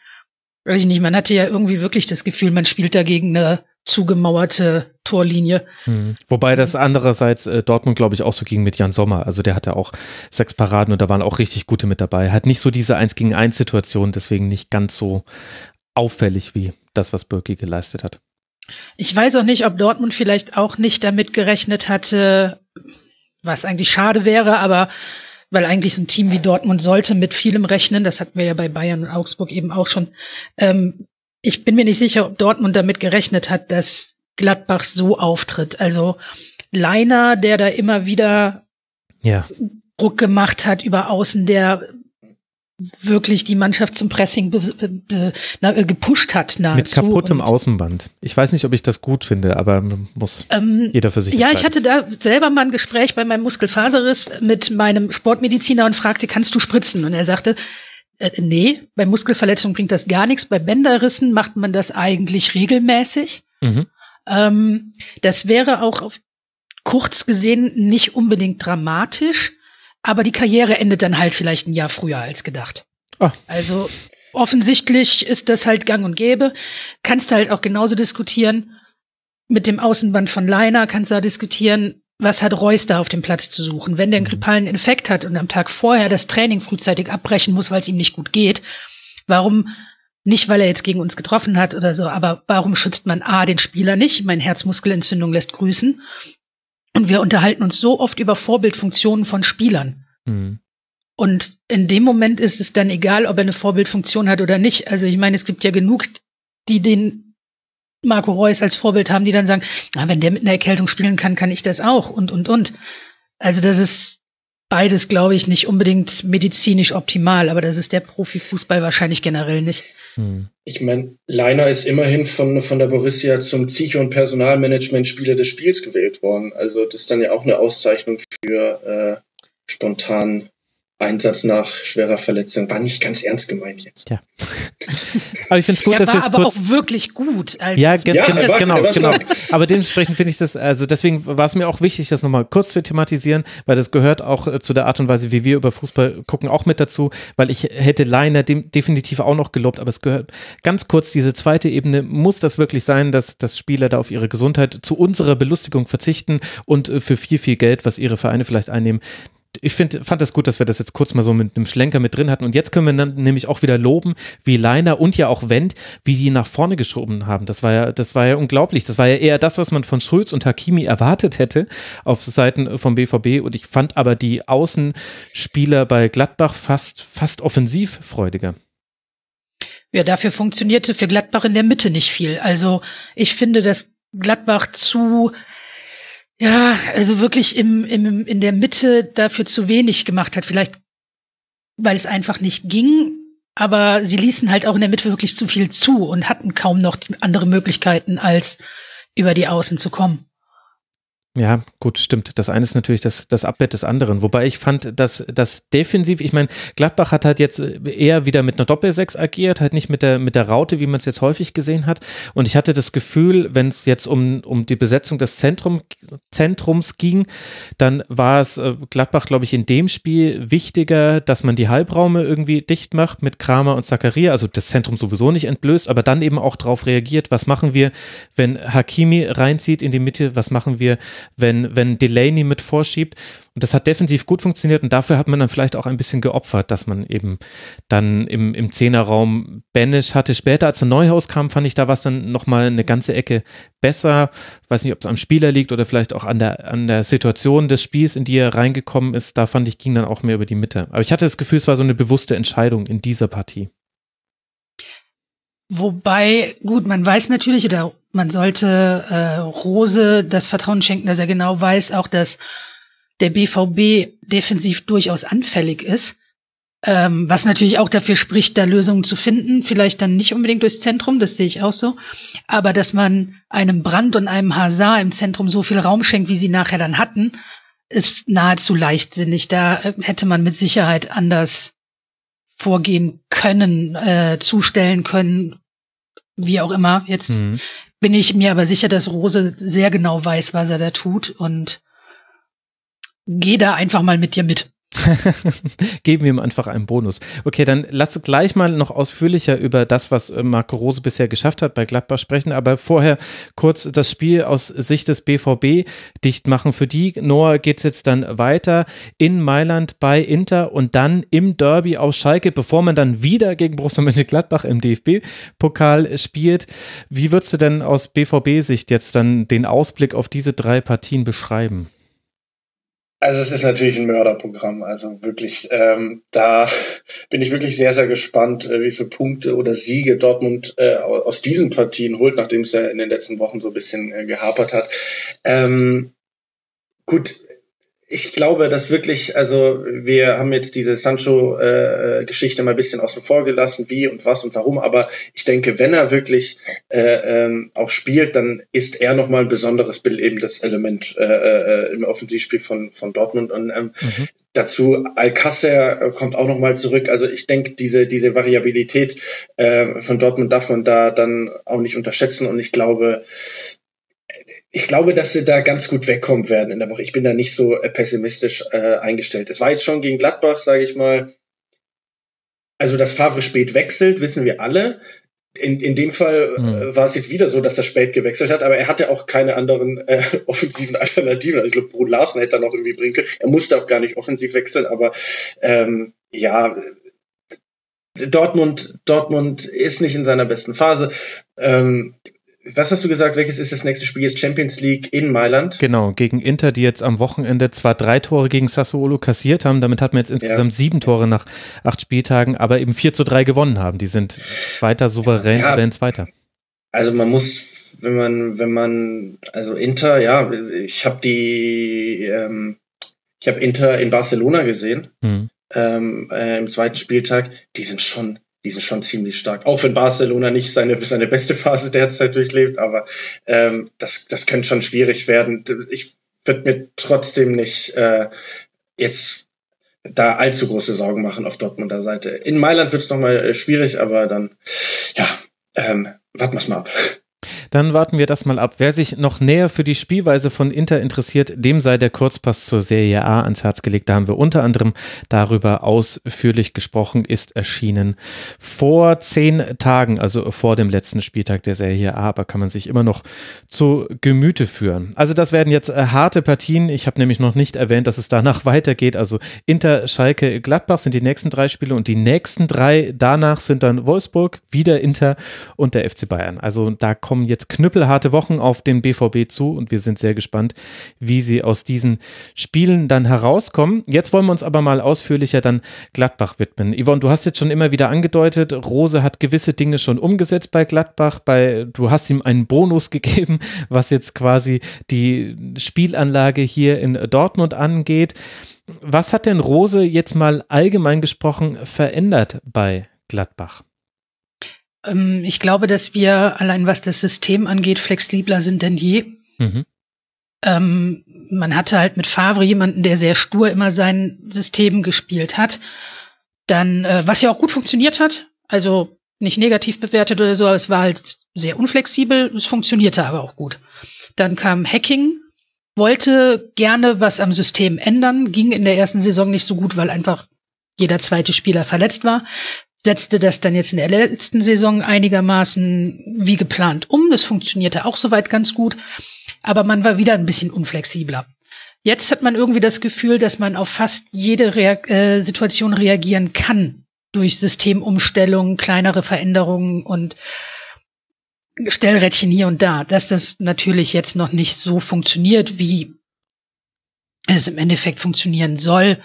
weiß ich nicht, man hatte ja irgendwie wirklich das Gefühl, man spielt dagegen eine zugemauerte Torlinie. Mhm. Wobei das andererseits äh, Dortmund, glaube ich, auch so ging mit Jan Sommer. Also der hatte auch sechs Paraden und da waren auch richtig gute mit dabei. Hat nicht so diese Eins gegen eins Situation, deswegen nicht ganz so auffällig wie das, was Birki geleistet hat. Ich weiß auch nicht, ob Dortmund vielleicht auch nicht damit gerechnet hatte, was eigentlich schade wäre, aber weil eigentlich so ein Team wie Dortmund sollte mit vielem rechnen. Das hatten wir ja bei Bayern und Augsburg eben auch schon. Ähm, ich bin mir nicht sicher, ob Dortmund damit gerechnet hat, dass Gladbach so auftritt. Also Leiner, der da immer wieder ja. Druck gemacht hat über Außen, der wirklich die Mannschaft zum Pressing na, äh, gepusht hat. Nahezu. Mit kaputtem und, Außenband. Ich weiß nicht, ob ich das gut finde, aber muss ähm, jeder für sich Ja, ich hatte da selber mal ein Gespräch bei meinem Muskelfaserriss mit meinem Sportmediziner und fragte, kannst du spritzen? Und er sagte, äh, nee, bei Muskelverletzungen bringt das gar nichts. Bei Bänderrissen macht man das eigentlich regelmäßig. Mhm. Ähm, das wäre auch auf kurz gesehen nicht unbedingt dramatisch aber die Karriere endet dann halt vielleicht ein Jahr früher als gedacht. Oh. Also offensichtlich ist das halt gang und gäbe. Kannst du halt auch genauso diskutieren. Mit dem Außenband von Leiner kannst du da diskutieren, was hat Reus da auf dem Platz zu suchen. Wenn der einen mhm. grippalen Infekt hat und am Tag vorher das Training frühzeitig abbrechen muss, weil es ihm nicht gut geht, warum nicht, weil er jetzt gegen uns getroffen hat oder so, aber warum schützt man A, den Spieler nicht? Mein Herzmuskelentzündung lässt grüßen. Und wir unterhalten uns so oft über Vorbildfunktionen von Spielern. Mhm. Und in dem Moment ist es dann egal, ob er eine Vorbildfunktion hat oder nicht. Also ich meine, es gibt ja genug, die den Marco Reus als Vorbild haben, die dann sagen, na, wenn der mit einer Erkältung spielen kann, kann ich das auch und, und, und. Also das ist beides, glaube ich, nicht unbedingt medizinisch optimal, aber das ist der Profifußball wahrscheinlich generell nicht. Hm. Ich meine, Leiner ist immerhin von, von der Borussia zum Psycho- und Personalmanagement-Spieler des Spiels gewählt worden. Also das ist dann ja auch eine Auszeichnung für äh, spontan Einsatz nach schwerer Verletzung. War nicht ganz ernst gemeint jetzt. Ja. aber ich finde es gut, er dass wir es kurz. auch wirklich gut. Also ja, ge ja war, genau, genau. Aber dementsprechend finde ich das, also deswegen war es mir auch wichtig, das nochmal kurz zu thematisieren, weil das gehört auch äh, zu der Art und Weise, wie wir über Fußball gucken, auch mit dazu, weil ich hätte Leiner dem, definitiv auch noch gelobt, aber es gehört ganz kurz, diese zweite Ebene, muss das wirklich sein, dass, dass Spieler da auf ihre Gesundheit zu unserer Belustigung verzichten und äh, für viel, viel Geld, was ihre Vereine vielleicht einnehmen, ich find, fand das gut, dass wir das jetzt kurz mal so mit einem Schlenker mit drin hatten. Und jetzt können wir dann nämlich auch wieder loben, wie Leiner und ja auch Wendt, wie die nach vorne geschoben haben. Das war ja, das war ja unglaublich. Das war ja eher das, was man von Schulz und Hakimi erwartet hätte auf Seiten vom BVB. Und ich fand aber die Außenspieler bei Gladbach fast, fast offensivfreudiger. Ja, dafür funktionierte für Gladbach in der Mitte nicht viel. Also ich finde, dass Gladbach zu ja, also wirklich im, im, in der Mitte dafür zu wenig gemacht hat. Vielleicht, weil es einfach nicht ging, aber sie ließen halt auch in der Mitte wirklich zu viel zu und hatten kaum noch andere Möglichkeiten, als über die Außen zu kommen. Ja, gut, stimmt. Das eine ist natürlich das, das Abwett des anderen. Wobei ich fand, dass das defensiv, ich meine, Gladbach hat halt jetzt eher wieder mit einer Doppelsechs agiert, halt nicht mit der, mit der Raute, wie man es jetzt häufig gesehen hat. Und ich hatte das Gefühl, wenn es jetzt um, um die Besetzung des Zentrum, Zentrums ging, dann war es äh, Gladbach, glaube ich, in dem Spiel wichtiger, dass man die Halbraume irgendwie dicht macht mit Kramer und Zakaria, also das Zentrum sowieso nicht entblößt, aber dann eben auch darauf reagiert, was machen wir, wenn Hakimi reinzieht in die Mitte, was machen wir, wenn, wenn Delaney mit vorschiebt. Und das hat defensiv gut funktioniert und dafür hat man dann vielleicht auch ein bisschen geopfert, dass man eben dann im, im Zehnerraum Banish hatte. Später, als der Neuhaus kam, fand ich, da war es dann nochmal eine ganze Ecke besser. Weiß nicht, ob es am Spieler liegt oder vielleicht auch an der, an der Situation des Spiels, in die er reingekommen ist. Da fand ich, ging dann auch mehr über die Mitte. Aber ich hatte das Gefühl, es war so eine bewusste Entscheidung in dieser Partie. Wobei, gut, man weiß natürlich oder man sollte äh, Rose das Vertrauen schenken, dass er genau weiß, auch dass der BVB defensiv durchaus anfällig ist. Ähm, was natürlich auch dafür spricht, da Lösungen zu finden. Vielleicht dann nicht unbedingt durchs Zentrum, das sehe ich auch so. Aber dass man einem Brand und einem Hazard im Zentrum so viel Raum schenkt, wie sie nachher dann hatten, ist nahezu leichtsinnig. Da äh, hätte man mit Sicherheit anders vorgehen können, äh, zustellen können, wie auch immer. Jetzt mhm. Bin ich mir aber sicher, dass Rose sehr genau weiß, was er da tut und geh da einfach mal mit dir mit. Geben wir ihm einfach einen Bonus. Okay, dann lass gleich mal noch ausführlicher über das, was äh, Marco Rose bisher geschafft hat bei Gladbach sprechen, aber vorher kurz das Spiel aus Sicht des BVB dicht machen. Für die, Noah, geht es jetzt dann weiter in Mailand bei Inter und dann im Derby aus Schalke, bevor man dann wieder gegen Borussia Mönchengladbach im DFB-Pokal spielt. Wie würdest du denn aus BVB-Sicht jetzt dann den Ausblick auf diese drei Partien beschreiben? Also es ist natürlich ein Mörderprogramm. Also wirklich, ähm, da bin ich wirklich sehr, sehr gespannt, äh, wie viele Punkte oder Siege Dortmund äh, aus diesen Partien holt, nachdem es ja in den letzten Wochen so ein bisschen äh, gehapert hat. Ähm, gut, ich glaube, dass wirklich, also wir haben jetzt diese Sancho-Geschichte äh, mal ein bisschen außen vor gelassen, wie und was und warum, aber ich denke, wenn er wirklich äh, ähm, auch spielt, dann ist er nochmal ein besonderes belebendes Element äh, äh, im Offensivspiel von, von Dortmund. Und ähm, mhm. dazu Alcácer kommt auch nochmal zurück. Also ich denke, diese, diese Variabilität äh, von Dortmund darf man da dann auch nicht unterschätzen. Und ich glaube, ich glaube, dass sie da ganz gut wegkommen werden in der Woche. Ich bin da nicht so äh, pessimistisch äh, eingestellt. Es war jetzt schon gegen Gladbach, sage ich mal. Also, dass Favre spät wechselt, wissen wir alle. In, in dem Fall mhm. war es jetzt wieder so, dass er spät gewechselt hat, aber er hatte auch keine anderen äh, offensiven Alternativen. Also ich glaube, Brun Larsen hätte er noch irgendwie bringen können. Er musste auch gar nicht offensiv wechseln, aber ähm, ja, Dortmund, Dortmund ist nicht in seiner besten Phase. Ähm, was hast du gesagt? Welches ist das nächste Spiel? Ist Champions League in Mailand? Genau, gegen Inter, die jetzt am Wochenende zwar drei Tore gegen Sassuolo kassiert haben, damit hat man jetzt insgesamt ja. sieben Tore nach acht Spieltagen, aber eben vier zu drei gewonnen haben. Die sind weiter souverän, ja, aber in Zweiter. Also man muss, wenn man, wenn man, also Inter, ja, ich habe die, ähm, ich habe Inter in Barcelona gesehen. Mhm. Ähm, äh, im zweiten Spieltag, die sind schon die sind schon ziemlich stark. Auch wenn Barcelona nicht seine, seine beste Phase derzeit durchlebt, aber ähm, das, das könnte schon schwierig werden. Ich würde mir trotzdem nicht äh, jetzt da allzu große Sorgen machen auf Dortmunder Seite. In Mailand wird es nochmal äh, schwierig, aber dann, ja, ähm, warten wir mal ab. Dann warten wir das mal ab. Wer sich noch näher für die Spielweise von Inter interessiert, dem sei der Kurzpass zur Serie A ans Herz gelegt. Da haben wir unter anderem darüber ausführlich gesprochen, ist erschienen vor zehn Tagen, also vor dem letzten Spieltag der Serie A, aber kann man sich immer noch zu Gemüte führen. Also das werden jetzt äh, harte Partien. Ich habe nämlich noch nicht erwähnt, dass es danach weitergeht. Also Inter, Schalke, Gladbach sind die nächsten drei Spiele und die nächsten drei danach sind dann Wolfsburg, wieder Inter und der FC Bayern. Also da kommen jetzt jetzt knüppelharte Wochen auf den BVB zu und wir sind sehr gespannt, wie sie aus diesen Spielen dann herauskommen. Jetzt wollen wir uns aber mal ausführlicher dann Gladbach widmen. Yvonne, du hast jetzt schon immer wieder angedeutet, Rose hat gewisse Dinge schon umgesetzt bei Gladbach. Bei, du hast ihm einen Bonus gegeben, was jetzt quasi die Spielanlage hier in Dortmund angeht. Was hat denn Rose jetzt mal allgemein gesprochen verändert bei Gladbach? Ähm, ich glaube, dass wir allein was das System angeht, flexibler sind denn je. Mhm. Ähm, man hatte halt mit Favre jemanden, der sehr stur immer sein System gespielt hat. Dann, äh, was ja auch gut funktioniert hat, also nicht negativ bewertet oder so, aber es war halt sehr unflexibel, es funktionierte aber auch gut. Dann kam Hacking, wollte gerne was am System ändern, ging in der ersten Saison nicht so gut, weil einfach jeder zweite Spieler verletzt war setzte das dann jetzt in der letzten Saison einigermaßen wie geplant um. Das funktionierte auch soweit ganz gut, aber man war wieder ein bisschen unflexibler. Jetzt hat man irgendwie das Gefühl, dass man auf fast jede Reak äh, Situation reagieren kann durch Systemumstellungen, kleinere Veränderungen und Stellrädchen hier und da. Dass das natürlich jetzt noch nicht so funktioniert, wie es im Endeffekt funktionieren soll,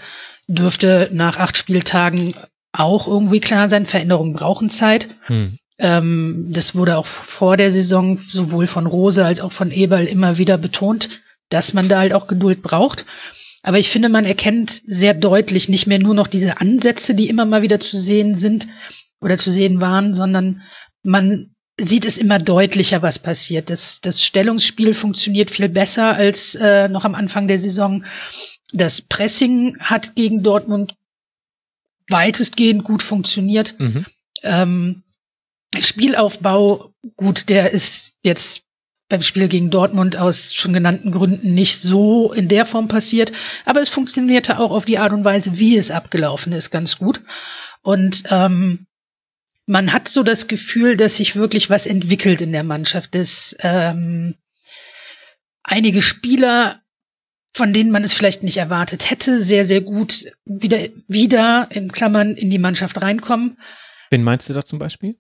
dürfte nach acht Spieltagen auch irgendwie klar sein. Veränderungen brauchen Zeit. Hm. Ähm, das wurde auch vor der Saison sowohl von Rose als auch von Eberl immer wieder betont, dass man da halt auch Geduld braucht. Aber ich finde, man erkennt sehr deutlich nicht mehr nur noch diese Ansätze, die immer mal wieder zu sehen sind oder zu sehen waren, sondern man sieht es immer deutlicher, was passiert. Das, das Stellungsspiel funktioniert viel besser als äh, noch am Anfang der Saison. Das Pressing hat gegen Dortmund weitestgehend gut funktioniert. Mhm. Ähm, Spielaufbau, gut, der ist jetzt beim Spiel gegen Dortmund aus schon genannten Gründen nicht so in der Form passiert, aber es funktionierte auch auf die Art und Weise, wie es abgelaufen ist, ganz gut. Und ähm, man hat so das Gefühl, dass sich wirklich was entwickelt in der Mannschaft, dass ähm, einige Spieler von denen man es vielleicht nicht erwartet hätte, sehr, sehr gut wieder, wieder in Klammern in die Mannschaft reinkommen. Wen meinst du da zum Beispiel?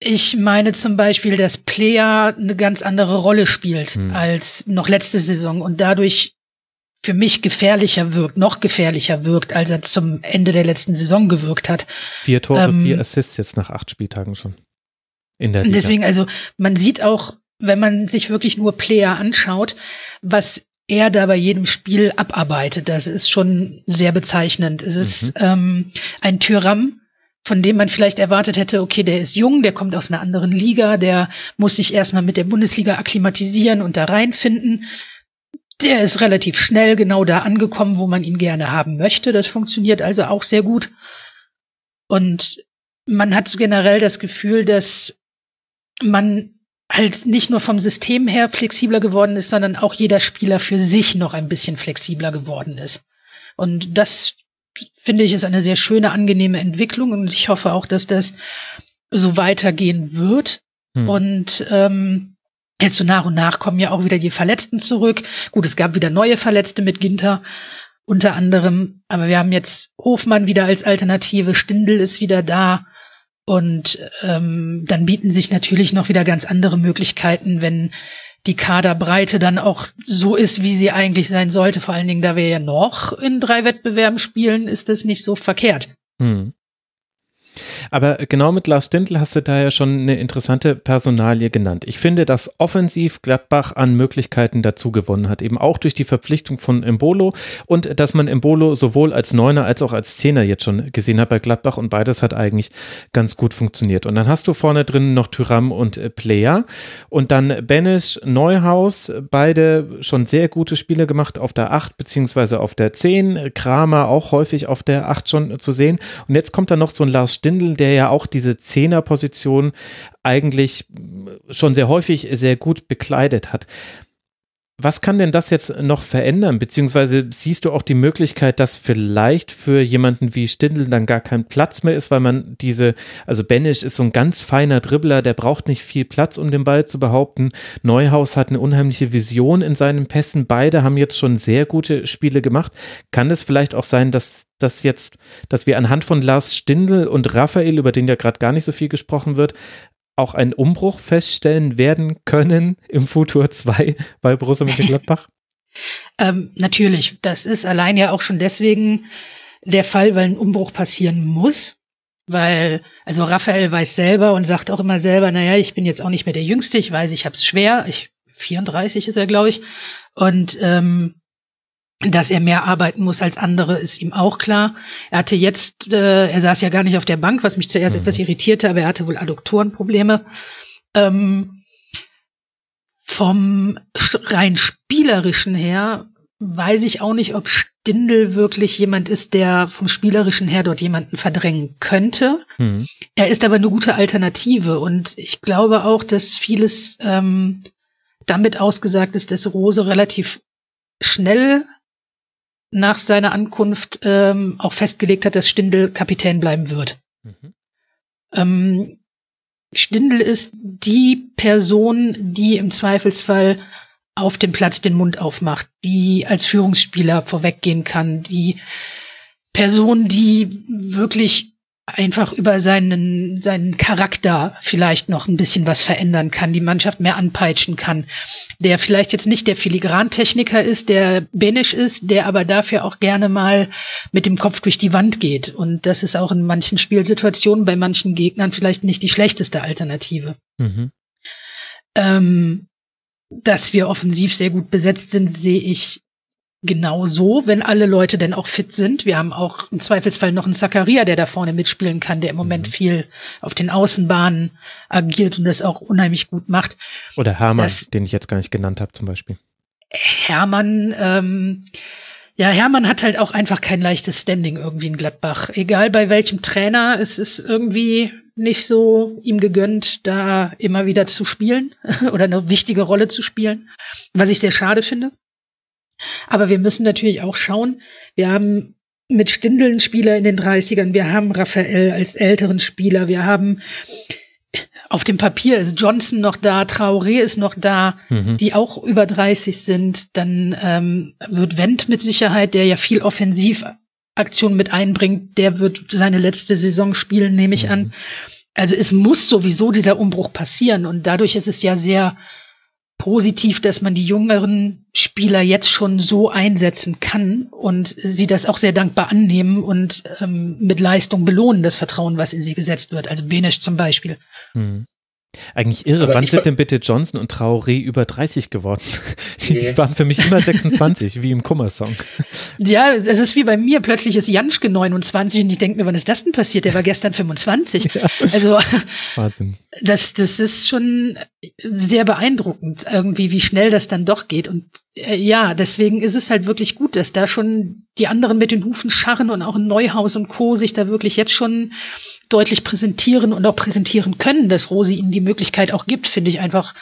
Ich meine zum Beispiel, dass Player eine ganz andere Rolle spielt hm. als noch letzte Saison und dadurch für mich gefährlicher wirkt, noch gefährlicher wirkt, als er zum Ende der letzten Saison gewirkt hat. Vier Tore, ähm, vier Assists jetzt nach acht Spieltagen schon. In der Liga. Deswegen, also man sieht auch, wenn man sich wirklich nur Player anschaut, was er da bei jedem Spiel abarbeitet. Das ist schon sehr bezeichnend. Es ist mhm. ähm, ein Tyram, von dem man vielleicht erwartet hätte, okay, der ist jung, der kommt aus einer anderen Liga, der muss sich erstmal mit der Bundesliga akklimatisieren und da reinfinden. Der ist relativ schnell genau da angekommen, wo man ihn gerne haben möchte. Das funktioniert also auch sehr gut. Und man hat generell das Gefühl, dass man halt nicht nur vom System her flexibler geworden ist, sondern auch jeder Spieler für sich noch ein bisschen flexibler geworden ist. Und das finde ich ist eine sehr schöne, angenehme Entwicklung und ich hoffe auch, dass das so weitergehen wird. Hm. Und ähm, jetzt so nach und nach kommen ja auch wieder die Verletzten zurück. Gut, es gab wieder neue Verletzte mit Ginter unter anderem, aber wir haben jetzt Hofmann wieder als Alternative, Stindel ist wieder da. Und ähm, dann bieten sich natürlich noch wieder ganz andere Möglichkeiten, wenn die Kaderbreite dann auch so ist, wie sie eigentlich sein sollte. Vor allen Dingen, da wir ja noch in drei Wettbewerben spielen, ist das nicht so verkehrt. Hm. Aber genau mit Lars Stindl hast du da ja schon eine interessante Personalie genannt. Ich finde, dass offensiv Gladbach an Möglichkeiten dazu gewonnen hat, eben auch durch die Verpflichtung von Embolo und dass man Embolo sowohl als Neuner als auch als Zehner jetzt schon gesehen hat bei Gladbach und beides hat eigentlich ganz gut funktioniert. Und dann hast du vorne drin noch Tyram und äh, Player und dann Benes, Neuhaus, beide schon sehr gute Spiele gemacht auf der 8 beziehungsweise auf der 10, Kramer auch häufig auf der 8 schon zu sehen. Und jetzt kommt dann noch so ein Lars Stindl, der ja auch diese Zehnerposition eigentlich schon sehr häufig sehr gut bekleidet hat. Was kann denn das jetzt noch verändern? Beziehungsweise siehst du auch die Möglichkeit, dass vielleicht für jemanden wie Stindl dann gar kein Platz mehr ist, weil man diese, also Benisch ist so ein ganz feiner Dribbler, der braucht nicht viel Platz, um den Ball zu behaupten. Neuhaus hat eine unheimliche Vision in seinen Pässen. Beide haben jetzt schon sehr gute Spiele gemacht. Kann es vielleicht auch sein, dass das jetzt, dass wir anhand von Lars Stindl und Raphael, über den ja gerade gar nicht so viel gesprochen wird, auch einen Umbruch feststellen werden können im Futur 2 bei Borussia Mönchengladbach? ähm, natürlich. Das ist allein ja auch schon deswegen der Fall, weil ein Umbruch passieren muss. Weil, also Raphael weiß selber und sagt auch immer selber, naja, ich bin jetzt auch nicht mehr der Jüngste, ich weiß, ich hab's schwer. Ich, 34 ist er, glaube ich. Und ähm, dass er mehr arbeiten muss als andere, ist ihm auch klar. Er hatte jetzt, äh, er saß ja gar nicht auf der Bank, was mich zuerst mhm. etwas irritierte, aber er hatte wohl Adduktorenprobleme. Ähm, vom rein spielerischen her weiß ich auch nicht, ob Stindel wirklich jemand ist, der vom spielerischen her dort jemanden verdrängen könnte. Mhm. Er ist aber eine gute Alternative und ich glaube auch, dass vieles ähm, damit ausgesagt ist, dass Rose relativ schnell nach seiner Ankunft ähm, auch festgelegt hat, dass Stindl Kapitän bleiben wird. Mhm. Ähm, Stindl ist die Person, die im Zweifelsfall auf dem Platz den Mund aufmacht, die als Führungsspieler vorweggehen kann, die Person, die wirklich einfach über seinen, seinen Charakter vielleicht noch ein bisschen was verändern kann, die Mannschaft mehr anpeitschen kann, der vielleicht jetzt nicht der Filigrantechniker ist, der Benisch ist, der aber dafür auch gerne mal mit dem Kopf durch die Wand geht. Und das ist auch in manchen Spielsituationen bei manchen Gegnern vielleicht nicht die schlechteste Alternative. Mhm. Ähm, dass wir offensiv sehr gut besetzt sind, sehe ich genau so, wenn alle Leute denn auch fit sind. Wir haben auch im Zweifelsfall noch einen Zakaria, der da vorne mitspielen kann, der im Moment mhm. viel auf den Außenbahnen agiert und das auch unheimlich gut macht. Oder Hermann, das, den ich jetzt gar nicht genannt habe zum Beispiel. Hermann, ähm, ja, Hermann hat halt auch einfach kein leichtes Standing irgendwie in Gladbach. Egal bei welchem Trainer, es ist irgendwie nicht so ihm gegönnt, da immer wieder zu spielen oder eine wichtige Rolle zu spielen, was ich sehr schade finde. Aber wir müssen natürlich auch schauen, wir haben mit Stindeln Spieler in den 30ern, wir haben Raphael als älteren Spieler, wir haben auf dem Papier ist Johnson noch da, Traoré ist noch da, mhm. die auch über 30 sind. Dann ähm, wird Wendt mit Sicherheit, der ja viel Offensivaktion mit einbringt, der wird seine letzte Saison spielen, nehme ich mhm. an. Also es muss sowieso dieser Umbruch passieren und dadurch ist es ja sehr positiv, dass man die jüngeren Spieler jetzt schon so einsetzen kann und sie das auch sehr dankbar annehmen und ähm, mit Leistung belohnen, das Vertrauen, was in sie gesetzt wird. Also Benesch zum Beispiel. Mhm. Eigentlich irre. Aber Wann sind denn bitte Johnson und Traoré über 30 geworden? Die, die waren für mich immer 26, wie im Kummersong. Ja, es ist wie bei mir. Plötzlich ist Janschke 29 und ich denke mir, wann ist das denn passiert? Der war gestern 25. Ja. Also, Wahnsinn. Das, das ist schon sehr beeindruckend, irgendwie, wie schnell das dann doch geht. Und äh, ja, deswegen ist es halt wirklich gut, dass da schon die anderen mit den Hufen scharren und auch Neuhaus und Co. sich da wirklich jetzt schon deutlich präsentieren und auch präsentieren können, dass Rosi ihnen die Möglichkeit auch gibt, finde ich einfach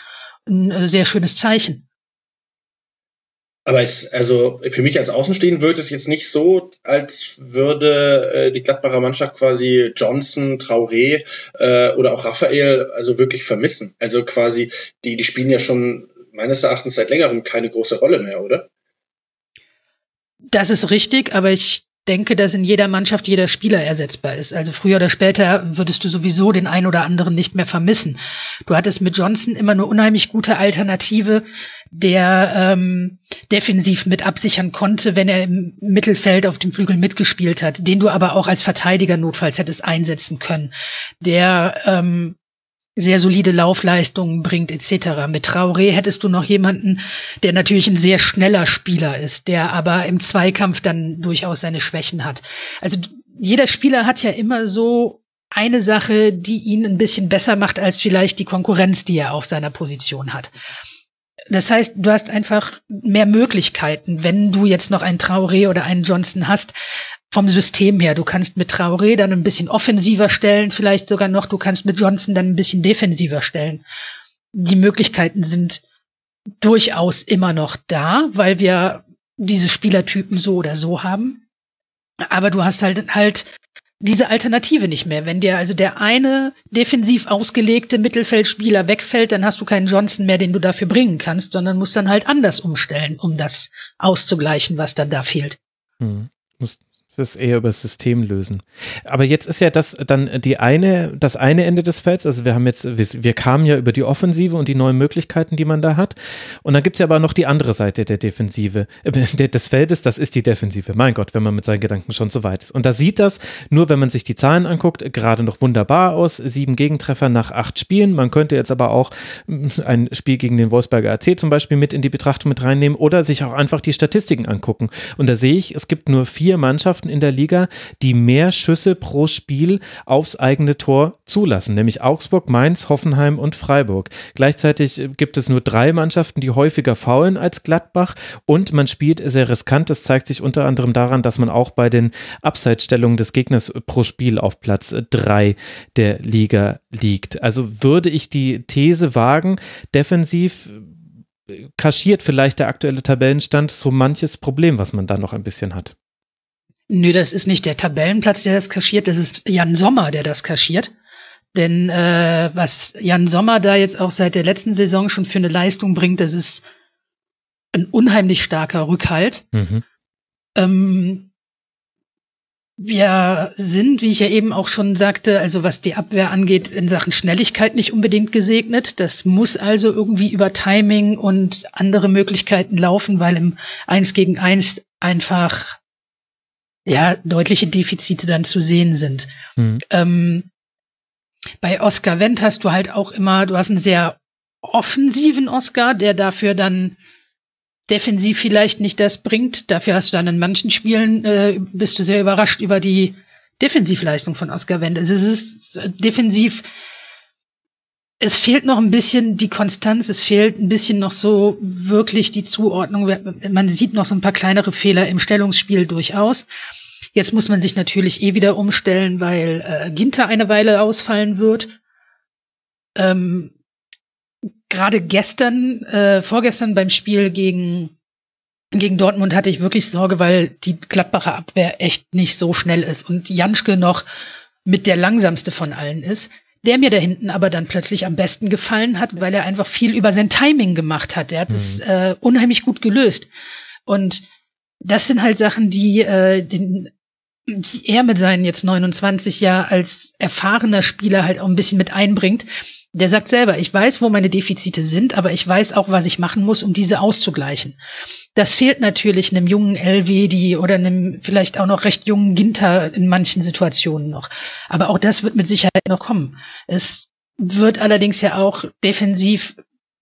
ein äh, sehr schönes Zeichen. Aber es, also für mich als Außenstehend wirkt es jetzt nicht so, als würde äh, die Gladbacher Mannschaft quasi Johnson, Traoré äh, oder auch Raphael also wirklich vermissen. Also quasi, die, die spielen ja schon meines Erachtens seit längerem keine große Rolle mehr, oder? Das ist richtig, aber ich denke, dass in jeder Mannschaft jeder Spieler ersetzbar ist. Also früher oder später würdest du sowieso den einen oder anderen nicht mehr vermissen. Du hattest mit Johnson immer eine unheimlich gute Alternative, der ähm, defensiv mit absichern konnte, wenn er im Mittelfeld auf dem Flügel mitgespielt hat, den du aber auch als Verteidiger notfalls hättest einsetzen können, der ähm, sehr solide Laufleistungen bringt etc. Mit Traoré hättest du noch jemanden, der natürlich ein sehr schneller Spieler ist, der aber im Zweikampf dann durchaus seine Schwächen hat. Also jeder Spieler hat ja immer so eine Sache, die ihn ein bisschen besser macht als vielleicht die Konkurrenz, die er auf seiner Position hat. Das heißt, du hast einfach mehr Möglichkeiten, wenn du jetzt noch einen Traoré oder einen Johnson hast, vom System her. Du kannst mit Traoré dann ein bisschen offensiver stellen, vielleicht sogar noch. Du kannst mit Johnson dann ein bisschen defensiver stellen. Die Möglichkeiten sind durchaus immer noch da, weil wir diese Spielertypen so oder so haben. Aber du hast halt halt diese Alternative nicht mehr. Wenn dir also der eine defensiv ausgelegte Mittelfeldspieler wegfällt, dann hast du keinen Johnson mehr, den du dafür bringen kannst, sondern musst dann halt anders umstellen, um das auszugleichen, was dann da fehlt. Hm. Muss, das eher über das System lösen. Aber jetzt ist ja das dann die eine, das eine Ende des Felds. Also wir haben jetzt, wir, kamen ja über die Offensive und die neuen Möglichkeiten, die man da hat. Und dann gibt es ja aber noch die andere Seite der Defensive, äh, des Feldes, das ist die Defensive. Mein Gott, wenn man mit seinen Gedanken schon so weit ist. Und da sieht das, nur wenn man sich die Zahlen anguckt, gerade noch wunderbar aus. Sieben Gegentreffer nach acht Spielen. Man könnte jetzt aber auch mm, ein Spiel gegen den Wolfsberger AC zum Beispiel mit in die Betrachtung mit reinnehmen oder sich auch einfach die Statistiken angucken. Und da sehe ich, es gibt nur vier Mannschaften, Mannschaften in der Liga, die mehr Schüsse pro Spiel aufs eigene Tor zulassen, nämlich Augsburg, Mainz, Hoffenheim und Freiburg. Gleichzeitig gibt es nur drei Mannschaften, die häufiger faulen als Gladbach und man spielt sehr riskant. Das zeigt sich unter anderem daran, dass man auch bei den Abseitsstellungen des Gegners pro Spiel auf Platz drei der Liga liegt. Also würde ich die These wagen, defensiv kaschiert vielleicht der aktuelle Tabellenstand so manches Problem, was man da noch ein bisschen hat. Nö, das ist nicht der Tabellenplatz, der das kaschiert, das ist Jan Sommer, der das kaschiert. Denn äh, was Jan Sommer da jetzt auch seit der letzten Saison schon für eine Leistung bringt, das ist ein unheimlich starker Rückhalt. Mhm. Ähm, wir sind, wie ich ja eben auch schon sagte, also was die Abwehr angeht, in Sachen Schnelligkeit nicht unbedingt gesegnet. Das muss also irgendwie über Timing und andere Möglichkeiten laufen, weil im Eins gegen Eins einfach ja, deutliche Defizite dann zu sehen sind. Mhm. Ähm, bei Oscar Wendt hast du halt auch immer, du hast einen sehr offensiven Oscar, der dafür dann defensiv vielleicht nicht das bringt. Dafür hast du dann in manchen Spielen, äh, bist du sehr überrascht über die Defensivleistung von Oscar Wendt. Also es ist defensiv es fehlt noch ein bisschen die Konstanz, es fehlt ein bisschen noch so wirklich die Zuordnung. Man sieht noch so ein paar kleinere Fehler im Stellungsspiel durchaus. Jetzt muss man sich natürlich eh wieder umstellen, weil äh, Ginter eine Weile ausfallen wird. Ähm, Gerade gestern, äh, vorgestern beim Spiel gegen, gegen Dortmund hatte ich wirklich Sorge, weil die Gladbacher Abwehr echt nicht so schnell ist und Janschke noch mit der langsamste von allen ist der mir da hinten aber dann plötzlich am besten gefallen hat, weil er einfach viel über sein Timing gemacht hat. Er hat es mhm. äh, unheimlich gut gelöst. Und das sind halt Sachen, die äh, den die er mit seinen jetzt 29 Jahren als erfahrener Spieler halt auch ein bisschen mit einbringt. Der sagt selber, ich weiß, wo meine Defizite sind, aber ich weiß auch, was ich machen muss, um diese auszugleichen. Das fehlt natürlich einem jungen die oder einem vielleicht auch noch recht jungen Ginter in manchen Situationen noch. Aber auch das wird mit Sicherheit noch kommen. Es wird allerdings ja auch defensiv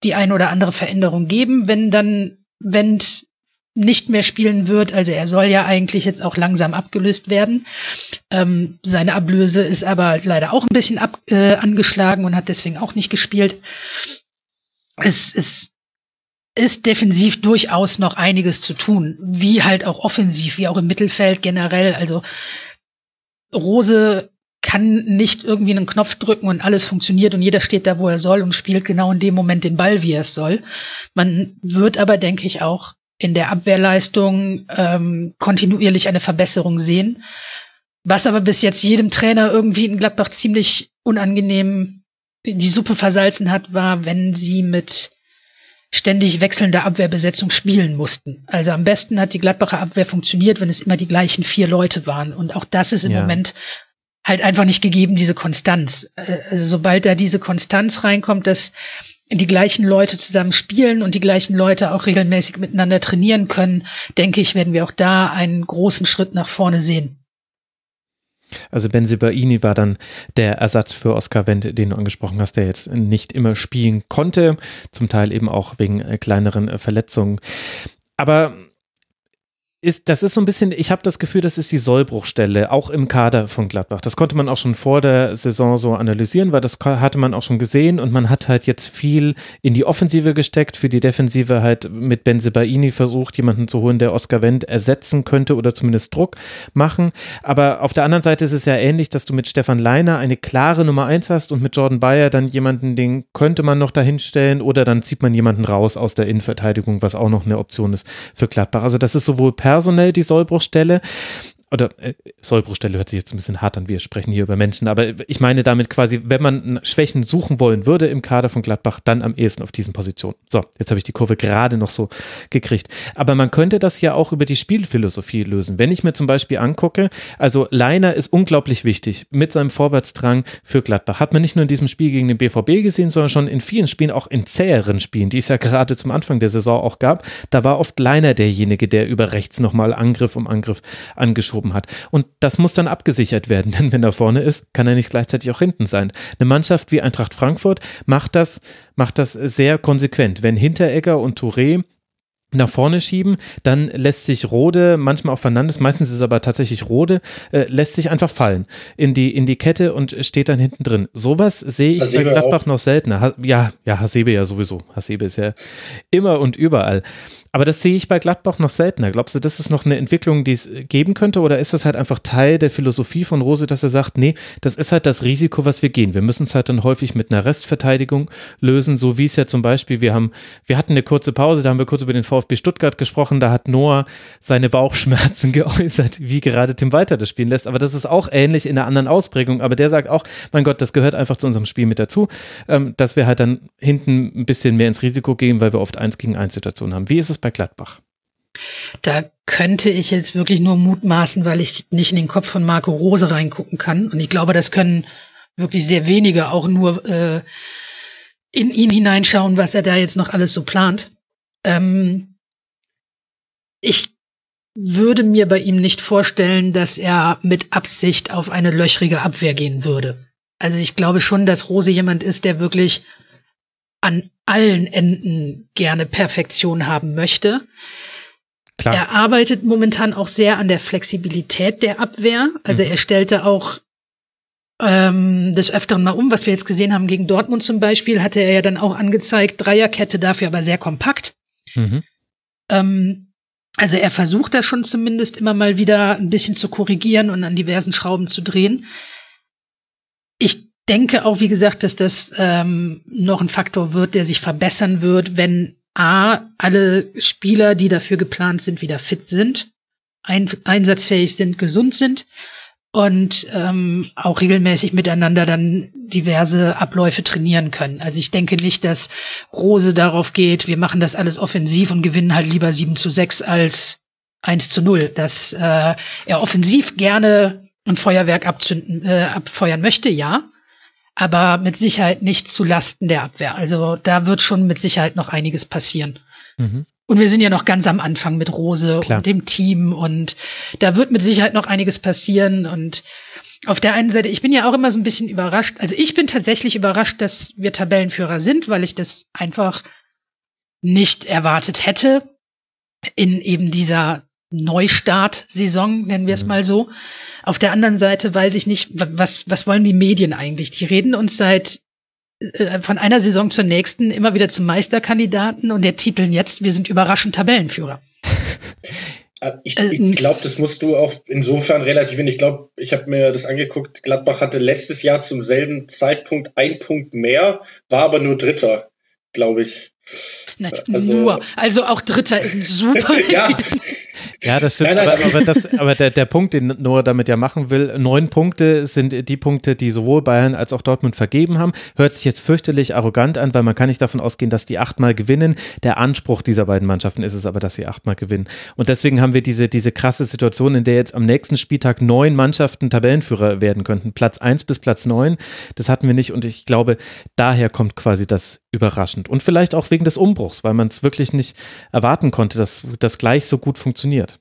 die ein oder andere Veränderung geben, wenn dann Wendt nicht mehr spielen wird. Also er soll ja eigentlich jetzt auch langsam abgelöst werden. Ähm, seine Ablöse ist aber leider auch ein bisschen ab, äh, angeschlagen und hat deswegen auch nicht gespielt. Es ist, ist defensiv durchaus noch einiges zu tun, wie halt auch offensiv, wie auch im Mittelfeld generell. Also Rose kann nicht irgendwie einen Knopf drücken und alles funktioniert und jeder steht da, wo er soll und spielt genau in dem Moment den Ball, wie er es soll. Man wird aber, denke ich, auch in der Abwehrleistung ähm, kontinuierlich eine Verbesserung sehen. Was aber bis jetzt jedem Trainer irgendwie in Gladbach ziemlich unangenehm die Suppe versalzen hat, war, wenn sie mit ständig wechselnder Abwehrbesetzung spielen mussten. Also am besten hat die Gladbacher Abwehr funktioniert, wenn es immer die gleichen vier Leute waren. Und auch das ist im ja. Moment halt einfach nicht gegeben, diese Konstanz. Äh, also sobald da diese Konstanz reinkommt, dass die gleichen Leute zusammen spielen und die gleichen Leute auch regelmäßig miteinander trainieren können, denke ich, werden wir auch da einen großen Schritt nach vorne sehen. Also Ben Sibaini war dann der Ersatz für Oskar Wendt, den du angesprochen hast, der jetzt nicht immer spielen konnte, zum Teil eben auch wegen äh, kleineren äh, Verletzungen. Aber ist, das ist so ein bisschen, ich habe das Gefühl, das ist die Sollbruchstelle, auch im Kader von Gladbach. Das konnte man auch schon vor der Saison so analysieren, weil das hatte man auch schon gesehen und man hat halt jetzt viel in die Offensive gesteckt, für die Defensive halt mit Benzebaini versucht, jemanden zu holen, der Oscar Wendt ersetzen könnte oder zumindest Druck machen. Aber auf der anderen Seite ist es ja ähnlich, dass du mit Stefan Leiner eine klare Nummer eins hast und mit Jordan Bayer dann jemanden, den könnte man noch dahinstellen oder dann zieht man jemanden raus aus der Innenverteidigung, was auch noch eine Option ist für Gladbach. Also das ist sowohl personell die Sollbruchstelle oder äh, Sollbruchstelle hört sich jetzt ein bisschen hart an, wir sprechen hier über Menschen, aber ich meine damit quasi, wenn man Schwächen suchen wollen würde im Kader von Gladbach, dann am ehesten auf diesen Positionen. So, jetzt habe ich die Kurve gerade noch so gekriegt. Aber man könnte das ja auch über die Spielphilosophie lösen. Wenn ich mir zum Beispiel angucke, also Leiner ist unglaublich wichtig mit seinem Vorwärtsdrang für Gladbach. Hat man nicht nur in diesem Spiel gegen den BVB gesehen, sondern schon in vielen Spielen, auch in zäheren Spielen, die es ja gerade zum Anfang der Saison auch gab. Da war oft Leiner derjenige, der über rechts nochmal Angriff um Angriff angeschoben geschoben hat. Und das muss dann abgesichert werden, denn wenn er vorne ist, kann er nicht gleichzeitig auch hinten sein. Eine Mannschaft wie Eintracht Frankfurt macht das, macht das sehr konsequent. Wenn Hinteregger und Touré nach vorne schieben, dann lässt sich Rode, manchmal auch Fernandes, meistens ist es aber tatsächlich Rode, äh, lässt sich einfach fallen in die, in die Kette und steht dann hinten drin. Sowas sehe ich Hasebe bei Gladbach auch. noch seltener. Ha, ja, ja, Hasebe ja sowieso. Hasebe ist ja immer und überall. Aber das sehe ich bei Gladbach noch seltener. Glaubst du, das ist noch eine Entwicklung, die es geben könnte? Oder ist das halt einfach Teil der Philosophie von Rose, dass er sagt, nee, das ist halt das Risiko, was wir gehen. Wir müssen es halt dann häufig mit einer Restverteidigung lösen, so wie es ja zum Beispiel, wir haben, wir hatten eine kurze Pause, da haben wir kurz über den VfB Stuttgart gesprochen, da hat Noah seine Bauchschmerzen geäußert, wie gerade Tim Walter das spielen lässt. Aber das ist auch ähnlich in einer anderen Ausprägung. Aber der sagt auch, mein Gott, das gehört einfach zu unserem Spiel mit dazu, ähm, dass wir halt dann hinten ein bisschen mehr ins Risiko gehen, weil wir oft eins gegen eins Situationen haben. Wie ist es bei bei Gladbach? Da könnte ich jetzt wirklich nur mutmaßen, weil ich nicht in den Kopf von Marco Rose reingucken kann. Und ich glaube, das können wirklich sehr wenige auch nur äh, in ihn hineinschauen, was er da jetzt noch alles so plant. Ähm, ich würde mir bei ihm nicht vorstellen, dass er mit Absicht auf eine löchrige Abwehr gehen würde. Also ich glaube schon, dass Rose jemand ist, der wirklich an allen Enden gerne Perfektion haben möchte. Klar. Er arbeitet momentan auch sehr an der Flexibilität der Abwehr. Also mhm. er stellte auch ähm, des Öfteren mal um, was wir jetzt gesehen haben gegen Dortmund zum Beispiel, hatte er ja dann auch angezeigt, Dreierkette dafür aber sehr kompakt. Mhm. Ähm, also er versucht da schon zumindest immer mal wieder ein bisschen zu korrigieren und an diversen Schrauben zu drehen. Ich denke auch, wie gesagt, dass das ähm, noch ein Faktor wird, der sich verbessern wird, wenn A, alle Spieler, die dafür geplant sind, wieder fit sind, ein, einsatzfähig sind, gesund sind und ähm, auch regelmäßig miteinander dann diverse Abläufe trainieren können. Also ich denke nicht, dass Rose darauf geht, wir machen das alles offensiv und gewinnen halt lieber 7 zu 6 als 1 zu 0, dass äh, er offensiv gerne ein Feuerwerk abzünden, äh, abfeuern möchte, ja, aber mit Sicherheit nicht zu Lasten der Abwehr. Also da wird schon mit Sicherheit noch einiges passieren. Mhm. Und wir sind ja noch ganz am Anfang mit Rose Klar. und dem Team und da wird mit Sicherheit noch einiges passieren und auf der einen Seite, ich bin ja auch immer so ein bisschen überrascht. Also ich bin tatsächlich überrascht, dass wir Tabellenführer sind, weil ich das einfach nicht erwartet hätte in eben dieser Neustart-Saison, nennen wir es mhm. mal so. Auf der anderen Seite weiß ich nicht, was, was wollen die Medien eigentlich? Die reden uns seit äh, von einer Saison zur nächsten immer wieder zum Meisterkandidaten und der Titeln jetzt, wir sind überraschend Tabellenführer. Äh, ich, also, ich glaube, das musst du auch insofern relativ Ich glaube, ich habe mir das angeguckt. Gladbach hatte letztes Jahr zum selben Zeitpunkt ein Punkt mehr, war aber nur Dritter, glaube ich. Nein, also, nur. Also auch Dritter ist ein super. ja. ja, das stimmt. Nein, nein, aber, aber, das, aber der, der Punkt, den Noah damit ja machen will, neun Punkte sind die Punkte, die sowohl Bayern als auch Dortmund vergeben haben. Hört sich jetzt fürchterlich arrogant an, weil man kann nicht davon ausgehen, dass die achtmal gewinnen. Der Anspruch dieser beiden Mannschaften ist es aber, dass sie achtmal gewinnen. Und deswegen haben wir diese, diese krasse Situation, in der jetzt am nächsten Spieltag neun Mannschaften Tabellenführer werden könnten. Platz eins bis Platz neun. Das hatten wir nicht. Und ich glaube, daher kommt quasi das überraschend. Und vielleicht auch wegen des Umbruchs, weil man es wirklich nicht erwarten konnte, dass das gleich so gut funktioniert.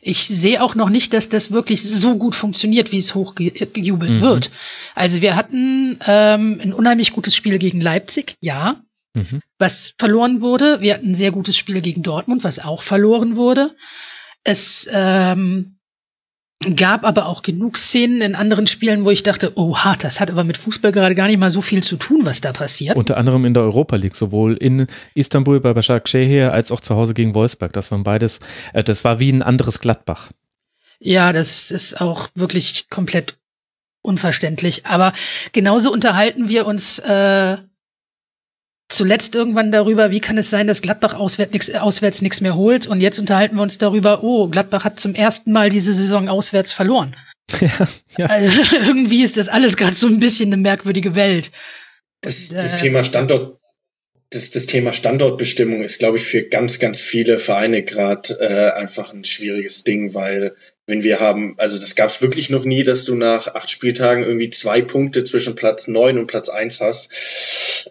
Ich sehe auch noch nicht, dass das wirklich so gut funktioniert, wie es hochgejubelt mhm. wird. Also wir hatten ähm, ein unheimlich gutes Spiel gegen Leipzig, ja, mhm. was verloren wurde. Wir hatten ein sehr gutes Spiel gegen Dortmund, was auch verloren wurde. Es ähm, gab aber auch genug Szenen in anderen Spielen, wo ich dachte, oh hart, das hat aber mit Fußball gerade gar nicht mal so viel zu tun, was da passiert. Unter anderem in der Europa League, sowohl in Istanbul bei Başakşehir als auch zu Hause gegen Wolfsburg. Das waren beides, äh, das war wie ein anderes Gladbach. Ja, das ist auch wirklich komplett unverständlich. Aber genauso unterhalten wir uns äh, zuletzt irgendwann darüber, wie kann es sein, dass Gladbach auswärts nichts nix mehr holt. Und jetzt unterhalten wir uns darüber, oh, Gladbach hat zum ersten Mal diese Saison auswärts verloren. Ja, ja. Also irgendwie ist das alles gerade so ein bisschen eine merkwürdige Welt. Das, das äh, Thema Standort, das, das Thema Standortbestimmung ist, glaube ich, für ganz, ganz viele Vereine gerade äh, einfach ein schwieriges Ding, weil wenn wir haben, also das gab es wirklich noch nie, dass du nach acht Spieltagen irgendwie zwei Punkte zwischen Platz neun und Platz eins hast.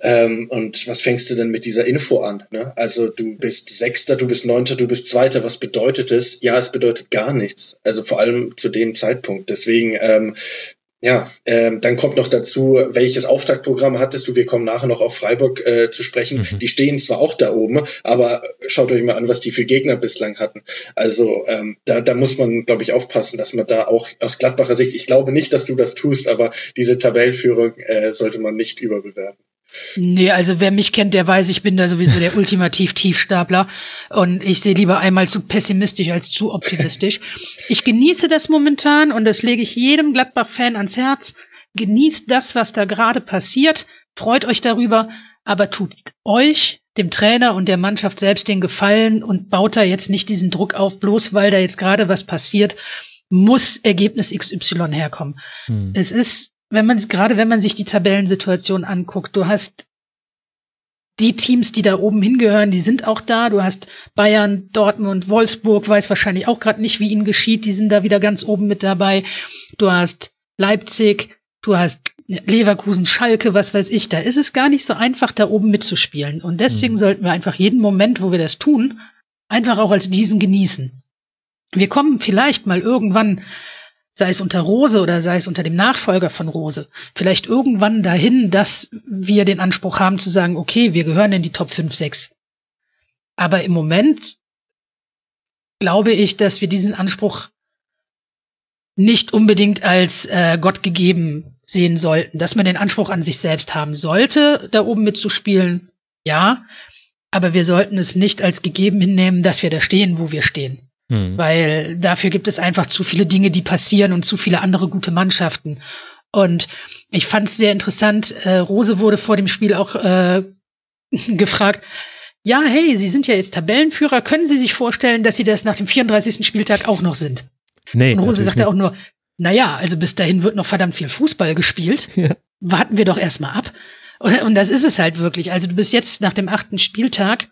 Ähm, und was fängst du denn mit dieser Info an? Ne? Also du bist Sechster, du bist Neunter, du bist Zweiter. Was bedeutet es? Ja, es bedeutet gar nichts. Also vor allem zu dem Zeitpunkt. Deswegen ähm, ja, ähm, dann kommt noch dazu, welches Auftaktprogramm hattest du? Wir kommen nachher noch auf Freiburg äh, zu sprechen. Mhm. Die stehen zwar auch da oben, aber schaut euch mal an, was die für Gegner bislang hatten. Also ähm, da, da muss man, glaube ich, aufpassen, dass man da auch aus Gladbacher Sicht, ich glaube nicht, dass du das tust, aber diese Tabellenführung äh, sollte man nicht überbewerten. Nee, also wer mich kennt, der weiß, ich bin da sowieso der ultimativ Tiefstapler und ich sehe lieber einmal zu pessimistisch als zu optimistisch. Ich genieße das momentan und das lege ich jedem Gladbach-Fan ans Herz. Genießt das, was da gerade passiert, freut euch darüber, aber tut euch, dem Trainer und der Mannschaft selbst den Gefallen und baut da jetzt nicht diesen Druck auf, bloß weil da jetzt gerade was passiert, muss Ergebnis XY herkommen. Hm. Es ist wenn man gerade wenn man sich die Tabellensituation anguckt, du hast die Teams, die da oben hingehören, die sind auch da. Du hast Bayern, Dortmund, Wolfsburg, weiß wahrscheinlich auch gerade nicht, wie ihnen geschieht. Die sind da wieder ganz oben mit dabei. Du hast Leipzig, du hast Leverkusen, Schalke, was weiß ich. Da ist es gar nicht so einfach, da oben mitzuspielen. Und deswegen mhm. sollten wir einfach jeden Moment, wo wir das tun, einfach auch als diesen genießen. Wir kommen vielleicht mal irgendwann sei es unter Rose oder sei es unter dem Nachfolger von Rose, vielleicht irgendwann dahin, dass wir den Anspruch haben zu sagen, okay, wir gehören in die Top 5, 6. Aber im Moment glaube ich, dass wir diesen Anspruch nicht unbedingt als äh, Gott gegeben sehen sollten, dass man den Anspruch an sich selbst haben sollte, da oben mitzuspielen, ja, aber wir sollten es nicht als gegeben hinnehmen, dass wir da stehen, wo wir stehen. Hm. Weil dafür gibt es einfach zu viele Dinge, die passieren und zu viele andere gute Mannschaften. Und ich fand es sehr interessant, äh, Rose wurde vor dem Spiel auch äh, gefragt, ja, hey, Sie sind ja jetzt Tabellenführer, können Sie sich vorstellen, dass Sie das nach dem 34. Spieltag auch noch sind? Nee. Und Rose sagte auch nur, naja, also bis dahin wird noch verdammt viel Fußball gespielt. Ja. Warten wir doch erstmal ab. Und, und das ist es halt wirklich. Also du bist jetzt nach dem achten Spieltag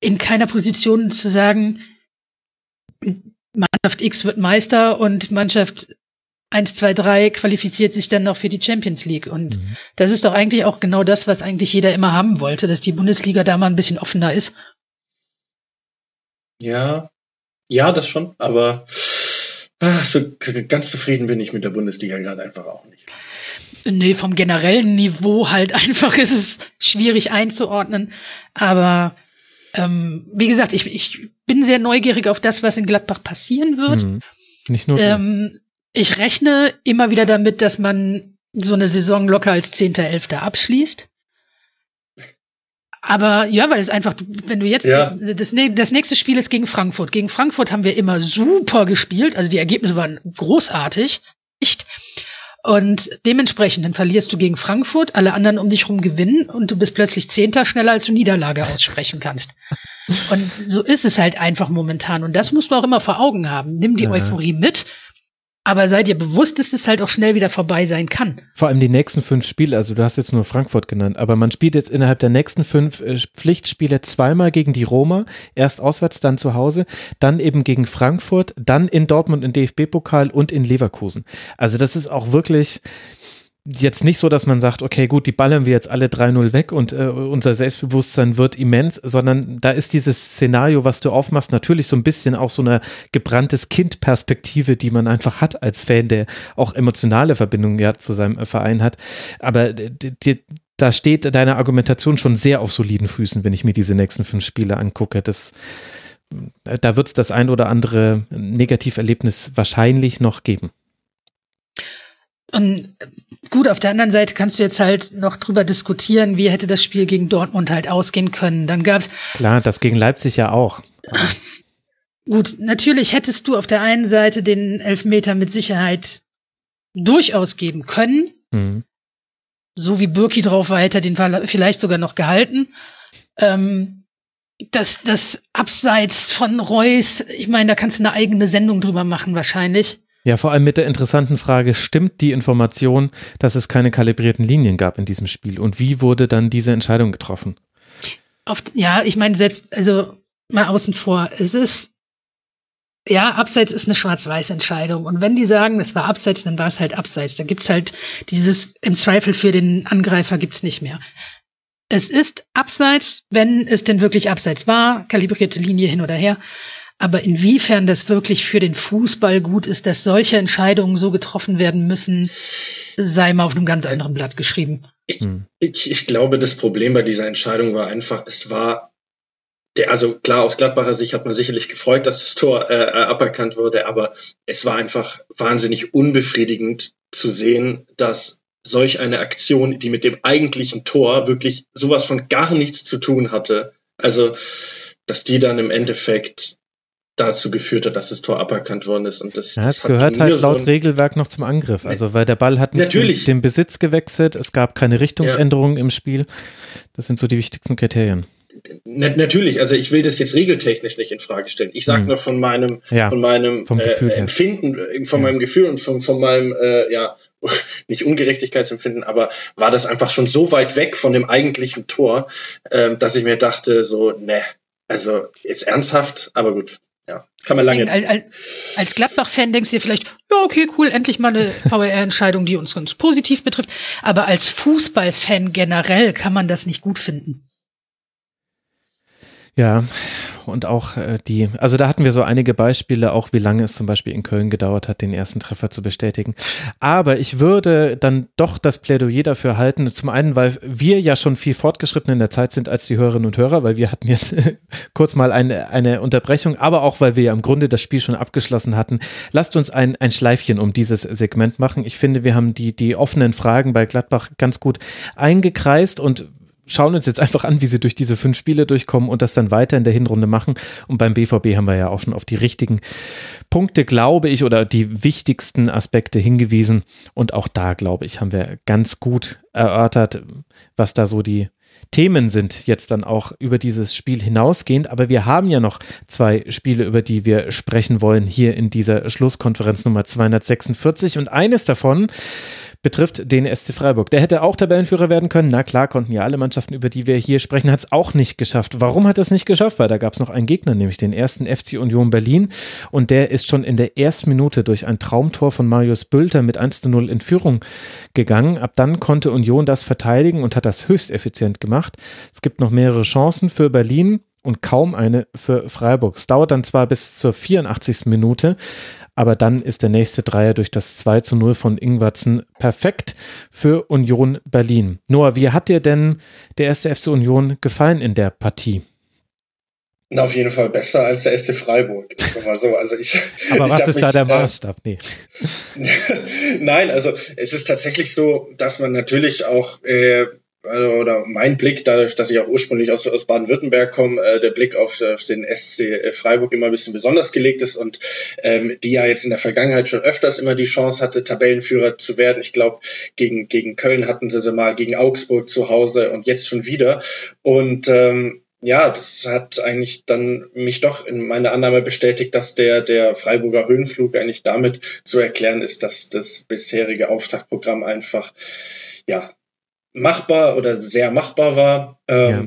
in keiner Position zu sagen, Mannschaft X wird Meister und Mannschaft 1, 2, 3 qualifiziert sich dann noch für die Champions League. Und mhm. das ist doch eigentlich auch genau das, was eigentlich jeder immer haben wollte, dass die Bundesliga da mal ein bisschen offener ist. Ja, ja, das schon, aber ach, so ganz zufrieden bin ich mit der Bundesliga gerade einfach auch nicht. Nee, vom generellen Niveau halt einfach ist es schwierig einzuordnen. Aber ähm, wie gesagt, ich, ich bin sehr neugierig auf das, was in Gladbach passieren wird. Mhm. Nicht nur. Ähm, ich rechne immer wieder damit, dass man so eine Saison locker als 10.11. abschließt. Aber ja, weil es einfach, wenn du jetzt, ja. das, das nächste Spiel ist gegen Frankfurt. Gegen Frankfurt haben wir immer super gespielt, also die Ergebnisse waren großartig. Nicht? Und dementsprechend, dann verlierst du gegen Frankfurt, alle anderen um dich rum gewinnen und du bist plötzlich Zehnter schneller, als du Niederlage aussprechen kannst. Und so ist es halt einfach momentan. Und das musst du auch immer vor Augen haben. Nimm die ja. Euphorie mit aber seid ihr bewusst, dass es halt auch schnell wieder vorbei sein kann. Vor allem die nächsten fünf Spiele, also du hast jetzt nur Frankfurt genannt, aber man spielt jetzt innerhalb der nächsten fünf äh, Pflichtspiele zweimal gegen die Roma, erst auswärts, dann zu Hause, dann eben gegen Frankfurt, dann in Dortmund im DFB-Pokal und in Leverkusen. Also das ist auch wirklich, jetzt nicht so, dass man sagt, okay, gut, die ballern wir jetzt alle 3-0 weg und äh, unser Selbstbewusstsein wird immens, sondern da ist dieses Szenario, was du aufmachst, natürlich so ein bisschen auch so eine gebranntes Kind-Perspektive, die man einfach hat als Fan, der auch emotionale Verbindungen ja zu seinem äh, Verein hat. Aber die, da steht deine Argumentation schon sehr auf soliden Füßen, wenn ich mir diese nächsten fünf Spiele angucke. Das, äh, da wird es das ein oder andere Negativerlebnis wahrscheinlich noch geben. Und gut, auf der anderen Seite kannst du jetzt halt noch drüber diskutieren, wie hätte das Spiel gegen Dortmund halt ausgehen können. Dann gab's klar, das gegen Leipzig ja auch. Gut, natürlich hättest du auf der einen Seite den Elfmeter mit Sicherheit durchaus geben können. Mhm. So wie Birki drauf war, hätte er den vielleicht sogar noch gehalten. Ähm, das, das Abseits von Reus, ich meine, da kannst du eine eigene Sendung drüber machen, wahrscheinlich. Ja, vor allem mit der interessanten Frage, stimmt die Information, dass es keine kalibrierten Linien gab in diesem Spiel? Und wie wurde dann diese Entscheidung getroffen? Oft, ja, ich meine, selbst, also mal außen vor, es ist, ja, Abseits ist eine Schwarz-Weiß-Entscheidung. Und wenn die sagen, es war Abseits, dann war es halt Abseits. Da gibt's halt dieses, im Zweifel für den Angreifer gibt's nicht mehr. Es ist Abseits, wenn es denn wirklich Abseits war, kalibrierte Linie hin oder her. Aber inwiefern das wirklich für den Fußball gut ist, dass solche Entscheidungen so getroffen werden müssen, sei mal auf einem ganz anderen Blatt geschrieben. Ich, hm. ich, ich glaube, das Problem bei dieser Entscheidung war einfach, es war der, also klar, aus Gladbacher Sicht hat man sicherlich gefreut, dass das Tor äh, äh, aberkannt wurde, aber es war einfach wahnsinnig unbefriedigend zu sehen, dass solch eine Aktion, die mit dem eigentlichen Tor wirklich sowas von gar nichts zu tun hatte, also dass die dann im Endeffekt dazu geführt hat, dass das Tor aberkannt worden ist. Und das, ja, das gehört halt laut so Regelwerk noch zum Angriff. Also weil der Ball hat nicht den, den, Besitz gewechselt, es gab keine Richtungsänderungen ja. im Spiel. Das sind so die wichtigsten Kriterien. Na, natürlich, also ich will das jetzt regeltechnisch nicht in Frage stellen. Ich sage hm. nur von meinem, ja, von meinem äh, Empfinden, äh, von ja. meinem Gefühl und von, von meinem, äh, ja, nicht Ungerechtigkeitsempfinden, aber war das einfach schon so weit weg von dem eigentlichen Tor, äh, dass ich mir dachte, so, ne, also jetzt ernsthaft, aber gut, ja, kann man lange. Als, als Gladbach-Fan denkst du dir vielleicht, ja, okay, cool, endlich mal eine VR-Entscheidung, die uns ganz positiv betrifft. Aber als Fußballfan generell kann man das nicht gut finden. Ja, und auch äh, die, also da hatten wir so einige Beispiele, auch wie lange es zum Beispiel in Köln gedauert hat, den ersten Treffer zu bestätigen. Aber ich würde dann doch das Plädoyer dafür halten, zum einen, weil wir ja schon viel fortgeschritten in der Zeit sind als die Hörerinnen und Hörer, weil wir hatten jetzt kurz mal eine, eine Unterbrechung, aber auch, weil wir ja im Grunde das Spiel schon abgeschlossen hatten. Lasst uns ein, ein Schleifchen um dieses Segment machen. Ich finde, wir haben die, die offenen Fragen bei Gladbach ganz gut eingekreist und schauen uns jetzt einfach an, wie sie durch diese fünf Spiele durchkommen und das dann weiter in der Hinrunde machen. Und beim BVB haben wir ja auch schon auf die richtigen Punkte, glaube ich, oder die wichtigsten Aspekte hingewiesen. Und auch da, glaube ich, haben wir ganz gut erörtert, was da so die Themen sind jetzt dann auch über dieses Spiel hinausgehend. Aber wir haben ja noch zwei Spiele, über die wir sprechen wollen hier in dieser Schlusskonferenz Nummer 246. Und eines davon betrifft den SC Freiburg. Der hätte auch Tabellenführer werden können. Na klar, konnten ja alle Mannschaften, über die wir hier sprechen, hat es auch nicht geschafft. Warum hat es nicht geschafft? Weil da gab es noch einen Gegner, nämlich den ersten FC Union Berlin. Und der ist schon in der ersten Minute durch ein Traumtor von Marius Bülter mit 1 zu 0 in Führung gegangen. Ab dann konnte Union das verteidigen und hat das höchst effizient gemacht. Es gibt noch mehrere Chancen für Berlin und kaum eine für Freiburg. Es dauert dann zwar bis zur 84. Minute, aber dann ist der nächste Dreier durch das 2 zu 0 von Ingwatzen perfekt für Union Berlin. Noah, wie hat dir denn der erste FC Union gefallen in der Partie? Na, auf jeden Fall besser als der SC Freiburg. Mal so. Also ich, Aber ich was ist mich, da der Maßstab? Nee. Nein, also es ist tatsächlich so, dass man natürlich auch äh, oder mein Blick, dadurch, dass ich auch ursprünglich aus, aus Baden-Württemberg komme, äh, der Blick auf, auf den SC Freiburg immer ein bisschen besonders gelegt ist und ähm, die ja jetzt in der Vergangenheit schon öfters immer die Chance hatte, Tabellenführer zu werden. Ich glaube, gegen, gegen Köln hatten sie sie mal, gegen Augsburg zu Hause und jetzt schon wieder. Und ähm, ja, das hat eigentlich dann mich doch in meiner Annahme bestätigt, dass der, der Freiburger Höhenflug eigentlich damit zu erklären ist, dass das bisherige Auftaktprogramm einfach, ja, machbar oder sehr machbar war. Ähm, ja.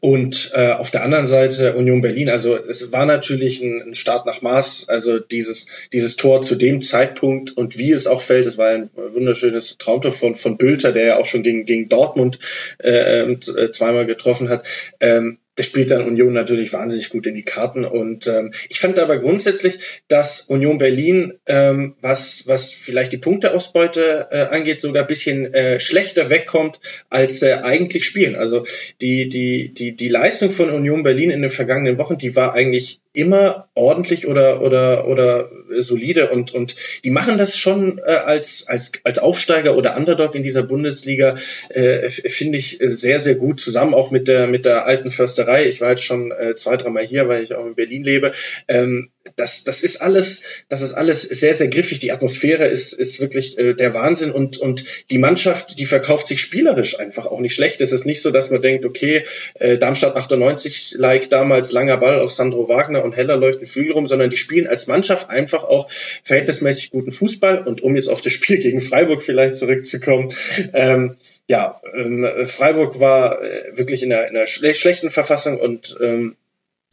Und äh, auf der anderen Seite Union Berlin, also es war natürlich ein, ein Start nach Maß, also dieses, dieses Tor zu dem Zeitpunkt und wie es auch fällt, es war ein wunderschönes Traumtor von, von Bülter, der ja auch schon gegen, gegen Dortmund äh, ähm, äh zweimal getroffen hat. Ähm, das spielt dann Union natürlich wahnsinnig gut in die Karten. Und ähm, ich fand aber grundsätzlich, dass Union Berlin, ähm, was, was vielleicht die Punkteausbeute äh, angeht, sogar bisschen äh, schlechter wegkommt, als äh, eigentlich spielen. Also die, die, die, die Leistung von Union Berlin in den vergangenen Wochen, die war eigentlich immer ordentlich oder oder oder solide und und die machen das schon äh, als als als Aufsteiger oder Underdog in dieser Bundesliga äh, finde ich sehr sehr gut zusammen auch mit der mit der alten Försterei. Ich war jetzt schon äh, zwei dreimal hier weil ich auch in Berlin lebe. Ähm, das, das ist alles, das ist alles sehr, sehr griffig. Die Atmosphäre ist, ist wirklich äh, der Wahnsinn und, und die Mannschaft, die verkauft sich spielerisch einfach auch nicht schlecht. Es ist nicht so, dass man denkt, okay, äh, Darmstadt 98 like damals langer Ball auf Sandro Wagner und heller leuchten Flügel rum, sondern die spielen als Mannschaft einfach auch verhältnismäßig guten Fußball. Und um jetzt auf das Spiel gegen Freiburg vielleicht zurückzukommen, ähm, ja, ähm, Freiburg war äh, wirklich in einer, in einer schle schlechten Verfassung und ähm,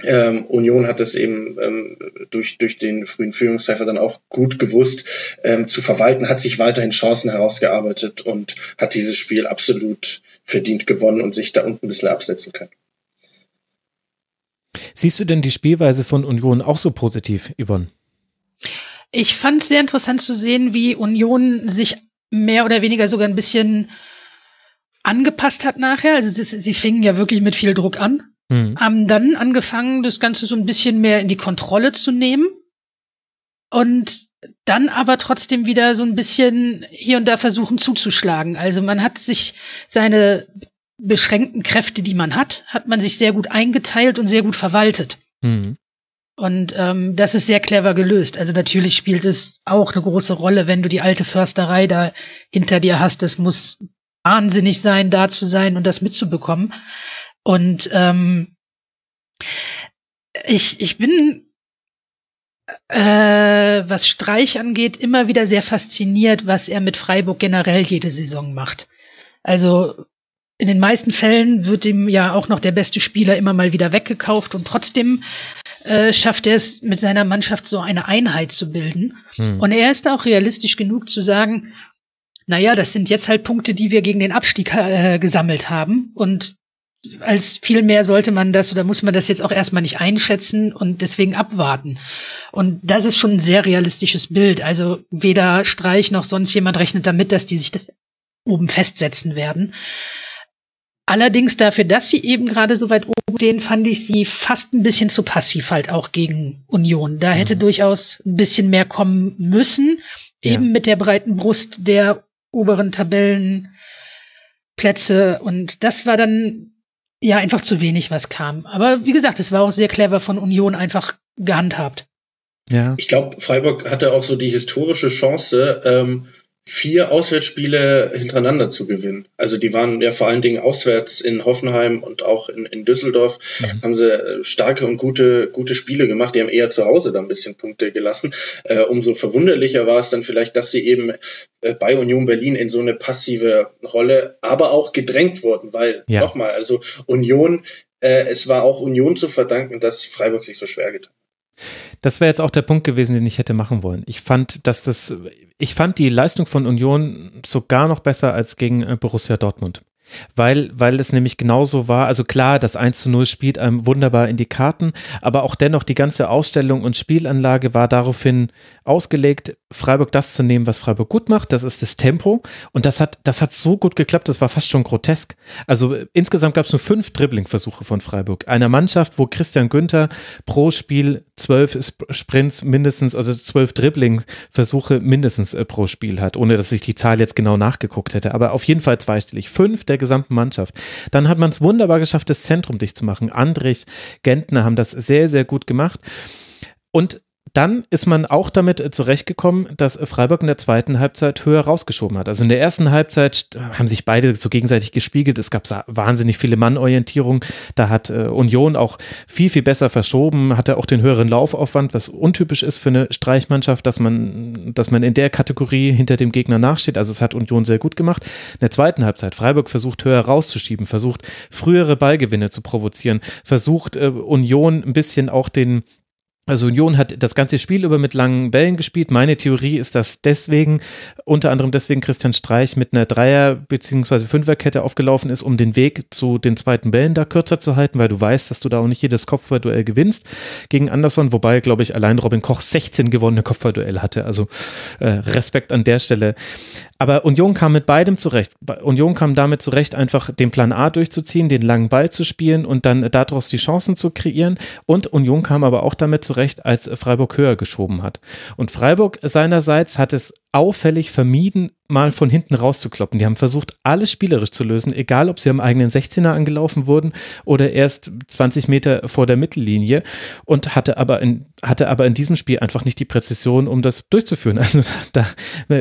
ähm, Union hat es eben ähm, durch, durch den frühen Führungstreffer dann auch gut gewusst ähm, zu verwalten, hat sich weiterhin Chancen herausgearbeitet und hat dieses Spiel absolut verdient gewonnen und sich da unten ein bisschen absetzen können. Siehst du denn die Spielweise von Union auch so positiv, Yvonne? Ich fand es sehr interessant zu sehen, wie Union sich mehr oder weniger sogar ein bisschen angepasst hat nachher. Also das, sie fingen ja wirklich mit viel Druck an Mhm. Haben dann angefangen, das Ganze so ein bisschen mehr in die Kontrolle zu nehmen. Und dann aber trotzdem wieder so ein bisschen hier und da versuchen zuzuschlagen. Also man hat sich seine beschränkten Kräfte, die man hat, hat man sich sehr gut eingeteilt und sehr gut verwaltet. Mhm. Und ähm, das ist sehr clever gelöst. Also natürlich spielt es auch eine große Rolle, wenn du die alte Försterei da hinter dir hast. Es muss wahnsinnig sein, da zu sein und das mitzubekommen. Und ähm, ich, ich bin, äh, was Streich angeht, immer wieder sehr fasziniert, was er mit Freiburg generell jede Saison macht. Also in den meisten Fällen wird ihm ja auch noch der beste Spieler immer mal wieder weggekauft und trotzdem äh, schafft er es mit seiner Mannschaft so eine Einheit zu bilden. Hm. Und er ist auch realistisch genug zu sagen, naja, das sind jetzt halt Punkte, die wir gegen den Abstieg äh, gesammelt haben und als viel mehr sollte man das oder muss man das jetzt auch erstmal nicht einschätzen und deswegen abwarten. Und das ist schon ein sehr realistisches Bild. Also weder Streich noch sonst jemand rechnet damit, dass die sich das oben festsetzen werden. Allerdings dafür, dass sie eben gerade so weit oben stehen, fand ich sie fast ein bisschen zu passiv halt auch gegen Union. Da hätte mhm. durchaus ein bisschen mehr kommen müssen, ja. eben mit der breiten Brust der oberen Tabellenplätze. Und das war dann ja einfach zu wenig, was kam. Aber wie gesagt, es war auch sehr clever von Union einfach gehandhabt. Ja. Ich glaube, Freiburg hatte auch so die historische Chance, ähm, vier Auswärtsspiele hintereinander zu gewinnen. Also die waren ja vor allen Dingen auswärts in Hoffenheim und auch in, in Düsseldorf mhm. haben sie äh, starke und gute, gute Spiele gemacht. Die haben eher zu Hause da ein bisschen Punkte gelassen. Äh, umso verwunderlicher war es dann vielleicht, dass sie eben äh, bei Union Berlin in so eine passive Rolle, aber auch gedrängt wurden, weil ja. nochmal, also Union, äh, es war auch Union zu verdanken, dass Freiburg sich so schwer getan das wäre jetzt auch der Punkt gewesen, den ich hätte machen wollen. Ich fand, dass das, ich fand die Leistung von Union sogar noch besser als gegen äh, Borussia Dortmund weil, weil es nämlich genauso war. Also klar, das 1 zu 0 spielt einem wunderbar in die Karten, aber auch dennoch die ganze Ausstellung und Spielanlage war daraufhin ausgelegt, Freiburg das zu nehmen, was Freiburg gut macht. Das ist das Tempo und das hat, das hat so gut geklappt, das war fast schon grotesk. Also insgesamt gab es nur fünf Dribbling-Versuche von Freiburg. Einer Mannschaft, wo Christian Günther pro Spiel zwölf Sprints mindestens, also zwölf Dribbling-Versuche mindestens äh, pro Spiel hat, ohne dass ich die Zahl jetzt genau nachgeguckt hätte. Aber auf jeden Fall zweistellig. Fünf der gesamten Mannschaft. Dann hat man es wunderbar geschafft, das Zentrum dicht zu machen. Andrich, Gentner haben das sehr, sehr gut gemacht. Und dann ist man auch damit äh, zurechtgekommen, dass Freiburg in der zweiten Halbzeit höher rausgeschoben hat. Also in der ersten Halbzeit haben sich beide so gegenseitig gespiegelt. Es gab wahnsinnig viele Mannorientierungen. Da hat äh, Union auch viel, viel besser verschoben, hatte auch den höheren Laufaufwand, was untypisch ist für eine Streichmannschaft, dass man, dass man in der Kategorie hinter dem Gegner nachsteht. Also es hat Union sehr gut gemacht. In der zweiten Halbzeit Freiburg versucht höher rauszuschieben, versucht frühere Ballgewinne zu provozieren, versucht äh, Union ein bisschen auch den also Union hat das ganze Spiel über mit langen Bällen gespielt. Meine Theorie ist, dass deswegen, unter anderem deswegen Christian Streich mit einer Dreier- bzw. Fünferkette aufgelaufen ist, um den Weg zu den zweiten Bällen da kürzer zu halten, weil du weißt, dass du da auch nicht jedes Kopfballduell gewinnst gegen Anderson, wobei, glaube ich, allein Robin Koch 16 gewonnene Kopfballduelle hatte. Also äh, Respekt an der Stelle. Aber Union kam mit beidem zurecht. Union kam damit zurecht, einfach den Plan A durchzuziehen, den langen Ball zu spielen und dann daraus die Chancen zu kreieren. Und Union kam aber auch damit zurecht, als Freiburg höher geschoben hat. Und Freiburg seinerseits hat es auffällig vermieden, mal von hinten rauszukloppen. Die haben versucht, alles spielerisch zu lösen, egal ob sie am eigenen 16er angelaufen wurden oder erst 20 Meter vor der Mittellinie und hatte aber in, hatte aber in diesem Spiel einfach nicht die Präzision, um das durchzuführen. Also da,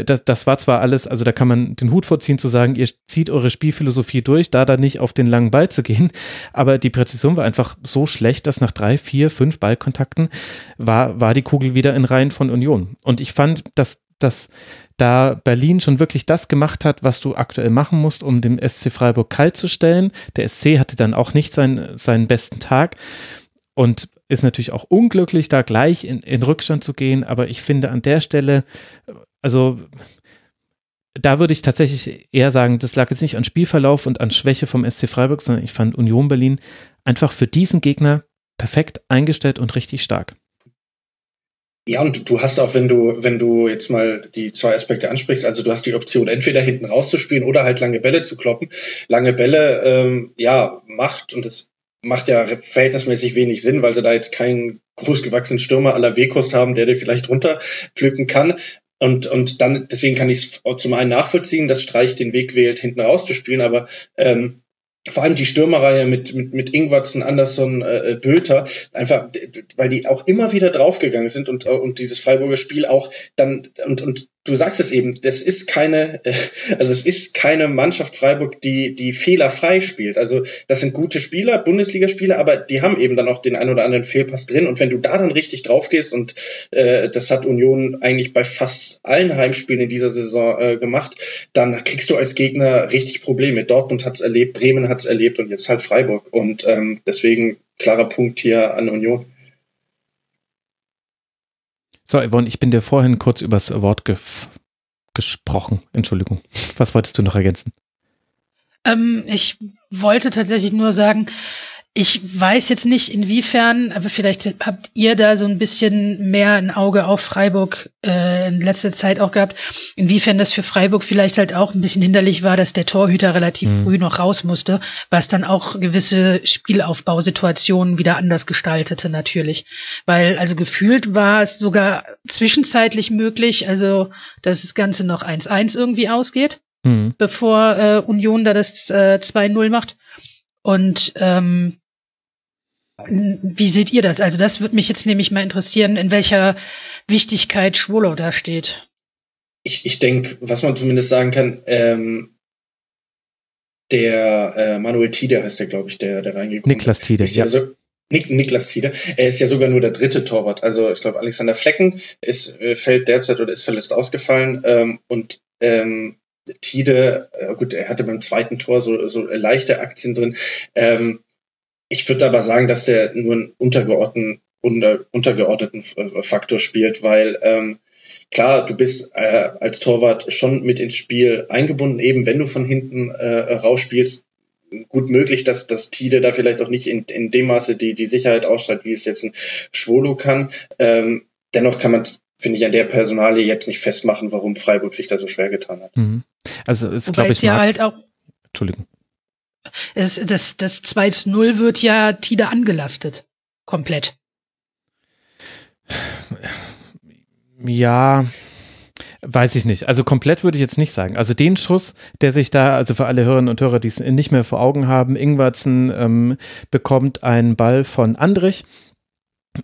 das, das war zwar alles, also da kann man den Hut vorziehen zu sagen, ihr zieht eure Spielphilosophie durch, da da nicht auf den langen Ball zu gehen, aber die Präzision war einfach so schlecht, dass nach drei, vier, fünf Ballkontakten war, war die Kugel wieder in Reihen von Union. Und ich fand, dass dass da Berlin schon wirklich das gemacht hat, was du aktuell machen musst, um dem SC Freiburg kalt zu stellen. Der SC hatte dann auch nicht seinen, seinen besten Tag und ist natürlich auch unglücklich, da gleich in, in Rückstand zu gehen. Aber ich finde an der Stelle, also da würde ich tatsächlich eher sagen, das lag jetzt nicht an Spielverlauf und an Schwäche vom SC Freiburg, sondern ich fand Union Berlin einfach für diesen Gegner perfekt eingestellt und richtig stark. Ja, und du hast auch, wenn du, wenn du jetzt mal die zwei Aspekte ansprichst, also du hast die Option, entweder hinten rauszuspielen oder halt lange Bälle zu kloppen. Lange Bälle, ähm, ja, macht, und das macht ja verhältnismäßig wenig Sinn, weil sie da jetzt keinen großgewachsenen Stürmer aller Wekost haben, der dir vielleicht runterpflücken kann. Und, und dann, deswegen kann ich es zum einen nachvollziehen, dass Streich den Weg wählt, hinten rauszuspielen, aber ähm, vor allem die Stürmerreihe mit, mit, mit Ingwertsen, Andersson, äh, äh, Böter, einfach, weil die auch immer wieder draufgegangen sind und, und dieses Freiburger Spiel auch dann, und, und du sagst es eben, das ist keine, also es ist keine Mannschaft Freiburg, die, die fehlerfrei spielt. Also das sind gute Spieler, Bundesligaspieler, aber die haben eben dann auch den ein oder anderen Fehlpass drin. Und wenn du da dann richtig drauf gehst, und äh, das hat Union eigentlich bei fast allen Heimspielen in dieser Saison äh, gemacht, dann kriegst du als Gegner richtig Probleme. Dortmund hat's erlebt, Bremen hat's erlebt und jetzt halt Freiburg. Und ähm, deswegen klarer Punkt hier an Union. So, Yvonne, ich bin dir vorhin kurz übers Wort ge gesprochen. Entschuldigung. Was wolltest du noch ergänzen? Ähm, ich wollte tatsächlich nur sagen, ich weiß jetzt nicht, inwiefern, aber vielleicht habt ihr da so ein bisschen mehr ein Auge auf Freiburg äh, in letzter Zeit auch gehabt, inwiefern das für Freiburg vielleicht halt auch ein bisschen hinderlich war, dass der Torhüter relativ mhm. früh noch raus musste, was dann auch gewisse Spielaufbausituationen wieder anders gestaltete natürlich. Weil also gefühlt war es sogar zwischenzeitlich möglich, also dass das Ganze noch 1-1 irgendwie ausgeht, mhm. bevor äh, Union da das äh, 2-0 macht. Und ähm, wie seht ihr das? Also das würde mich jetzt nämlich mal interessieren, in welcher Wichtigkeit Schwolow da steht. ich, ich denke, was man zumindest sagen kann, ähm, der äh, Manuel Tide heißt der, glaube ich, der, der reingekommen Niklas Tide, ist. Ja, ja. So, Nik, Niklas Tide. Er ist ja sogar nur der dritte Torwart. Also ich glaube, Alexander Flecken ist, äh, fällt derzeit oder ist verletzt ausgefallen. Ähm, und ähm, Tide, äh, gut, er hatte beim zweiten Tor so, so leichte Aktien drin. Ähm, ich würde aber sagen, dass der nur einen untergeordneten, unter, untergeordneten äh, Faktor spielt, weil ähm, klar, du bist äh, als Torwart schon mit ins Spiel eingebunden, eben wenn du von hinten äh, rausspielst. Gut möglich, dass das Tide da vielleicht auch nicht in, in dem Maße die, die Sicherheit ausstrahlt, wie es jetzt ein Schwolo kann. Ähm, dennoch kann man finde ich, an der Personalie jetzt nicht festmachen, warum Freiburg sich da so schwer getan hat. Mhm. Also ist, glaube ich, ja halt auch. Entschuldigung. Es, das, das 2-0 wird ja Tide angelastet. Komplett. Ja, weiß ich nicht. Also komplett würde ich jetzt nicht sagen. Also den Schuss, der sich da, also für alle Hörerinnen und Hörer, die es nicht mehr vor Augen haben, Ingwarzen ähm, bekommt einen Ball von Andrich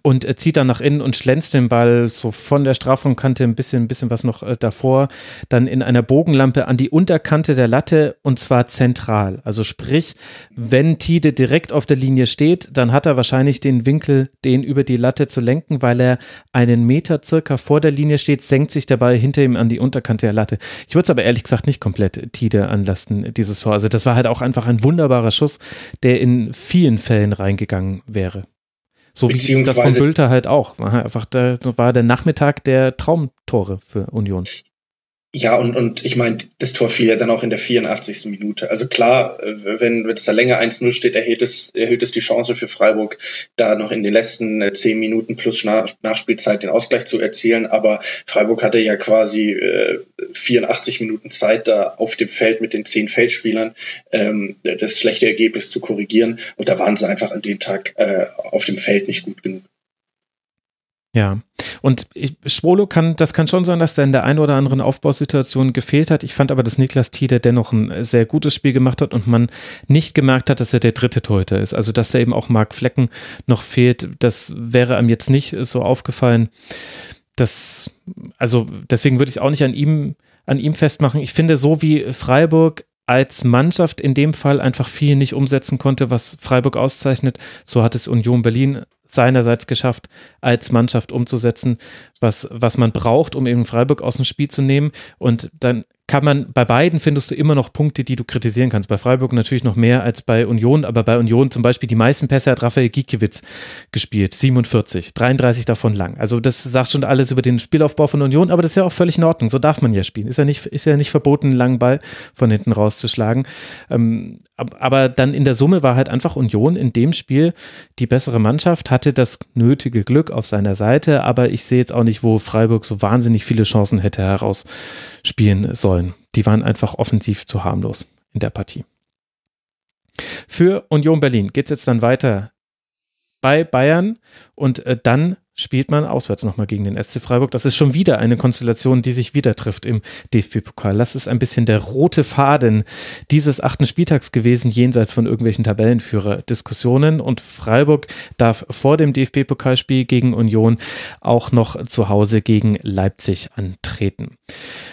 und er zieht dann nach innen und schlänzt den Ball so von der Strafraumkante ein bisschen, ein bisschen was noch äh, davor, dann in einer Bogenlampe an die Unterkante der Latte und zwar zentral. Also sprich, wenn Tide direkt auf der Linie steht, dann hat er wahrscheinlich den Winkel, den über die Latte zu lenken, weil er einen Meter circa vor der Linie steht, senkt sich der Ball hinter ihm an die Unterkante der Latte. Ich würde es aber ehrlich gesagt nicht komplett Tide anlasten, dieses Tor. Also das war halt auch einfach ein wunderbarer Schuss, der in vielen Fällen reingegangen wäre. So wie das von Bülter halt auch. War einfach der, war der Nachmittag der Traumtore für Union. Ja, und, und ich meine, das Tor fiel ja dann auch in der 84. Minute. Also klar, äh, wenn, wenn es da länger 1-0 steht, erhöht es, erhöht es die Chance für Freiburg, da noch in den letzten äh, zehn Minuten plus Nachspielzeit den Ausgleich zu erzielen. Aber Freiburg hatte ja quasi äh, 84 Minuten Zeit, da auf dem Feld mit den zehn Feldspielern ähm, das schlechte Ergebnis zu korrigieren. Und da waren sie einfach an dem Tag äh, auf dem Feld nicht gut genug. Ja, und ich, Schwolo kann, das kann schon sein, dass er in der einen oder anderen Aufbausituation gefehlt hat. Ich fand aber, dass Niklas Tiede dennoch ein sehr gutes Spiel gemacht hat und man nicht gemerkt hat, dass er der dritte Torhüter ist. Also, dass er eben auch Marc Flecken noch fehlt, das wäre einem jetzt nicht so aufgefallen. Das, also, deswegen würde ich es auch nicht an ihm, an ihm festmachen. Ich finde, so wie Freiburg als Mannschaft in dem Fall einfach viel nicht umsetzen konnte, was Freiburg auszeichnet. So hat es Union Berlin seinerseits geschafft, als Mannschaft umzusetzen, was, was man braucht, um eben Freiburg aus dem Spiel zu nehmen. Und dann kann man, bei beiden findest du immer noch Punkte, die du kritisieren kannst. Bei Freiburg natürlich noch mehr als bei Union, aber bei Union zum Beispiel die meisten Pässe hat Raphael Gikiewicz gespielt, 47, 33 davon lang. Also das sagt schon alles über den Spielaufbau von Union, aber das ist ja auch völlig in Ordnung. So darf man ja spielen. Ist ja nicht, ist ja nicht verboten, einen langen Ball von hinten rauszuschlagen. Ähm, aber dann in der Summe war halt einfach Union in dem Spiel die bessere Mannschaft, hatte das nötige Glück auf seiner Seite, aber ich sehe jetzt auch nicht, wo Freiburg so wahnsinnig viele Chancen hätte herausspielen sollen. Die waren einfach offensiv zu harmlos in der Partie. Für Union Berlin geht es jetzt dann weiter bei Bayern und äh, dann spielt man auswärts nochmal gegen den SC Freiburg. Das ist schon wieder eine Konstellation, die sich wieder trifft im DFB-Pokal. Das ist ein bisschen der rote Faden dieses achten Spieltags gewesen, jenseits von irgendwelchen Tabellenführer-Diskussionen. Und Freiburg darf vor dem DFB-Pokalspiel gegen Union auch noch zu Hause gegen Leipzig antreten.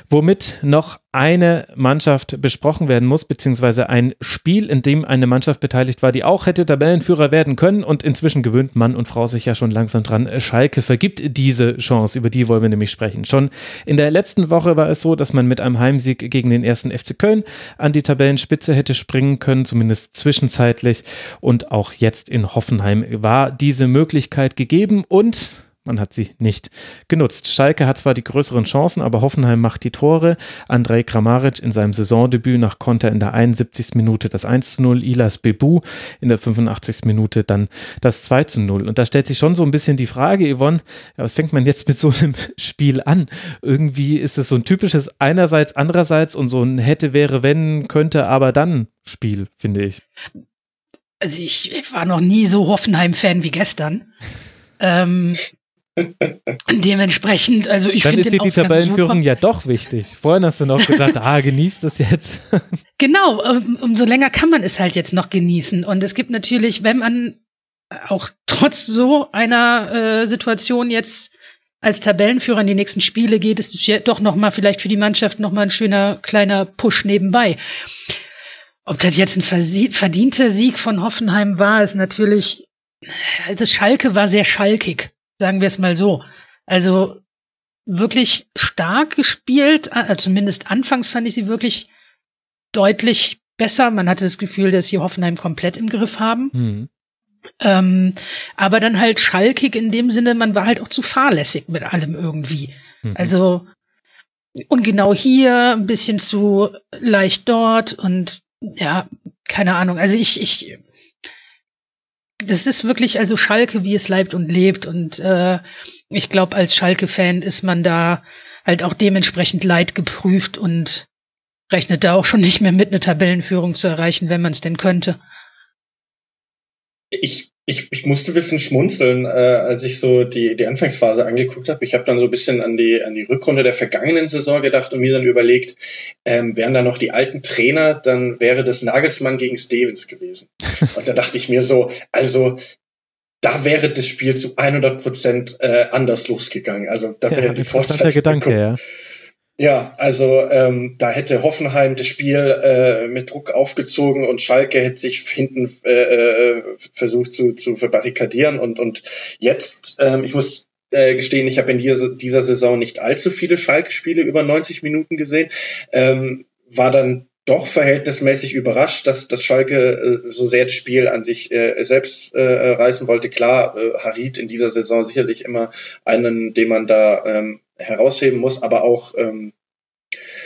Womit noch eine Mannschaft besprochen werden muss, beziehungsweise ein Spiel, in dem eine Mannschaft beteiligt war, die auch hätte Tabellenführer werden können und inzwischen gewöhnt Mann und Frau sich ja schon langsam dran. Schalke vergibt diese Chance, über die wollen wir nämlich sprechen. Schon in der letzten Woche war es so, dass man mit einem Heimsieg gegen den ersten FC Köln an die Tabellenspitze hätte springen können, zumindest zwischenzeitlich und auch jetzt in Hoffenheim war diese Möglichkeit gegeben und man hat sie nicht genutzt. Schalke hat zwar die größeren Chancen, aber Hoffenheim macht die Tore. Andrei Kramaric in seinem Saisondebüt nach Konter in der 71. Minute das 1 zu 0, Ilas Bebu in der 85. Minute dann das 2 zu 0. Und da stellt sich schon so ein bisschen die Frage, Yvonne, ja, was fängt man jetzt mit so einem Spiel an? Irgendwie ist es so ein typisches einerseits, andererseits und so ein hätte, wäre, wenn, könnte, aber dann Spiel, finde ich. Also ich war noch nie so Hoffenheim-Fan wie gestern. ähm, Dementsprechend, also ich finde. Dann ist dir die Tabellenführung ja doch wichtig. Vorhin hast du noch gesagt, ah, genießt das jetzt. genau, umso länger kann man es halt jetzt noch genießen. Und es gibt natürlich, wenn man auch trotz so einer äh, Situation jetzt als Tabellenführer in die nächsten Spiele geht, ist es ja doch noch mal vielleicht für die Mannschaft noch mal ein schöner kleiner Push nebenbei. Ob das jetzt ein verdienter Sieg von Hoffenheim war, ist natürlich, also Schalke war sehr schalkig, sagen wir es mal so. Also wirklich stark gespielt, äh, zumindest anfangs fand ich sie wirklich deutlich besser. Man hatte das Gefühl, dass sie Hoffenheim komplett im Griff haben. Mhm. Ähm, aber dann halt schalkig in dem Sinne, man war halt auch zu fahrlässig mit allem irgendwie. Mhm. Also ungenau hier, ein bisschen zu leicht dort und ja, keine Ahnung. Also ich, ich, das ist wirklich also Schalke, wie es leibt und lebt. Und äh, ich glaube, als Schalke-Fan ist man da halt auch dementsprechend leid geprüft und rechnet da auch schon nicht mehr mit, eine Tabellenführung zu erreichen, wenn man es denn könnte. Ich, ich, ich musste ein bisschen schmunzeln, äh, als ich so die, die Anfangsphase angeguckt habe. Ich habe dann so ein bisschen an die, an die Rückrunde der vergangenen Saison gedacht und mir dann überlegt, ähm, wären da noch die alten Trainer, dann wäre das Nagelsmann gegen Stevens gewesen. Und da dachte ich mir so, also da wäre das Spiel zu 100 Prozent äh, anders losgegangen. Also da wäre ja, die Vorzeit. Gedanke, ja. Ja, also ähm, da hätte Hoffenheim das Spiel äh, mit Druck aufgezogen und Schalke hätte sich hinten äh, äh, versucht zu, zu verbarrikadieren und und jetzt, ähm, ich muss äh, gestehen, ich habe in dieser, dieser Saison nicht allzu viele Schalke-Spiele über 90 Minuten gesehen, ähm, war dann doch verhältnismäßig überrascht, dass, dass Schalke äh, so sehr das Spiel an sich äh, selbst äh, reißen wollte. Klar, äh, Harit in dieser Saison sicherlich immer einen, den man da ähm, herausheben muss, aber auch ähm,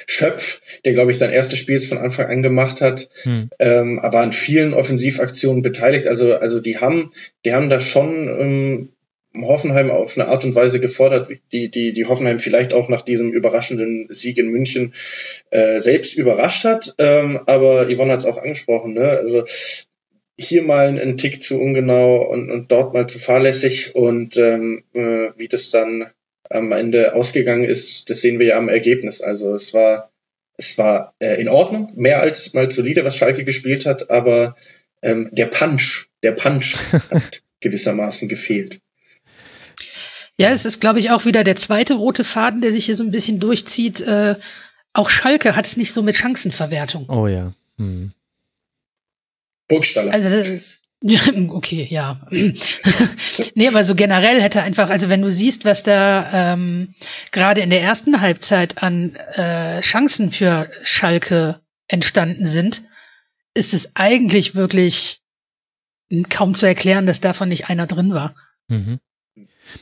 Schöpf, der glaube ich sein erstes Spiel von Anfang an gemacht hat, hm. ähm, aber an vielen Offensivaktionen beteiligt. Also also die haben die haben da schon ähm, Hoffenheim auf eine Art und Weise gefordert, die die die Hoffenheim vielleicht auch nach diesem überraschenden Sieg in München äh, selbst überrascht hat. Ähm, aber Yvonne hat es auch angesprochen. Ne? Also hier mal einen Tick zu ungenau und, und dort mal zu fahrlässig und ähm, äh, wie das dann am Ende ausgegangen ist, das sehen wir ja am Ergebnis. Also es war, es war äh, in Ordnung, mehr als mal solide, was Schalke gespielt hat, aber ähm, der Punch, der Punch hat gewissermaßen gefehlt. Ja, es ist, glaube ich, auch wieder der zweite rote Faden, der sich hier so ein bisschen durchzieht. Äh, auch Schalke hat es nicht so mit Chancenverwertung. Oh ja. Hm. Burgstaller. Also das ist, Okay, ja. nee, aber so generell hätte einfach, also wenn du siehst, was da ähm, gerade in der ersten Halbzeit an äh, Chancen für Schalke entstanden sind, ist es eigentlich wirklich kaum zu erklären, dass davon nicht einer drin war. Mhm.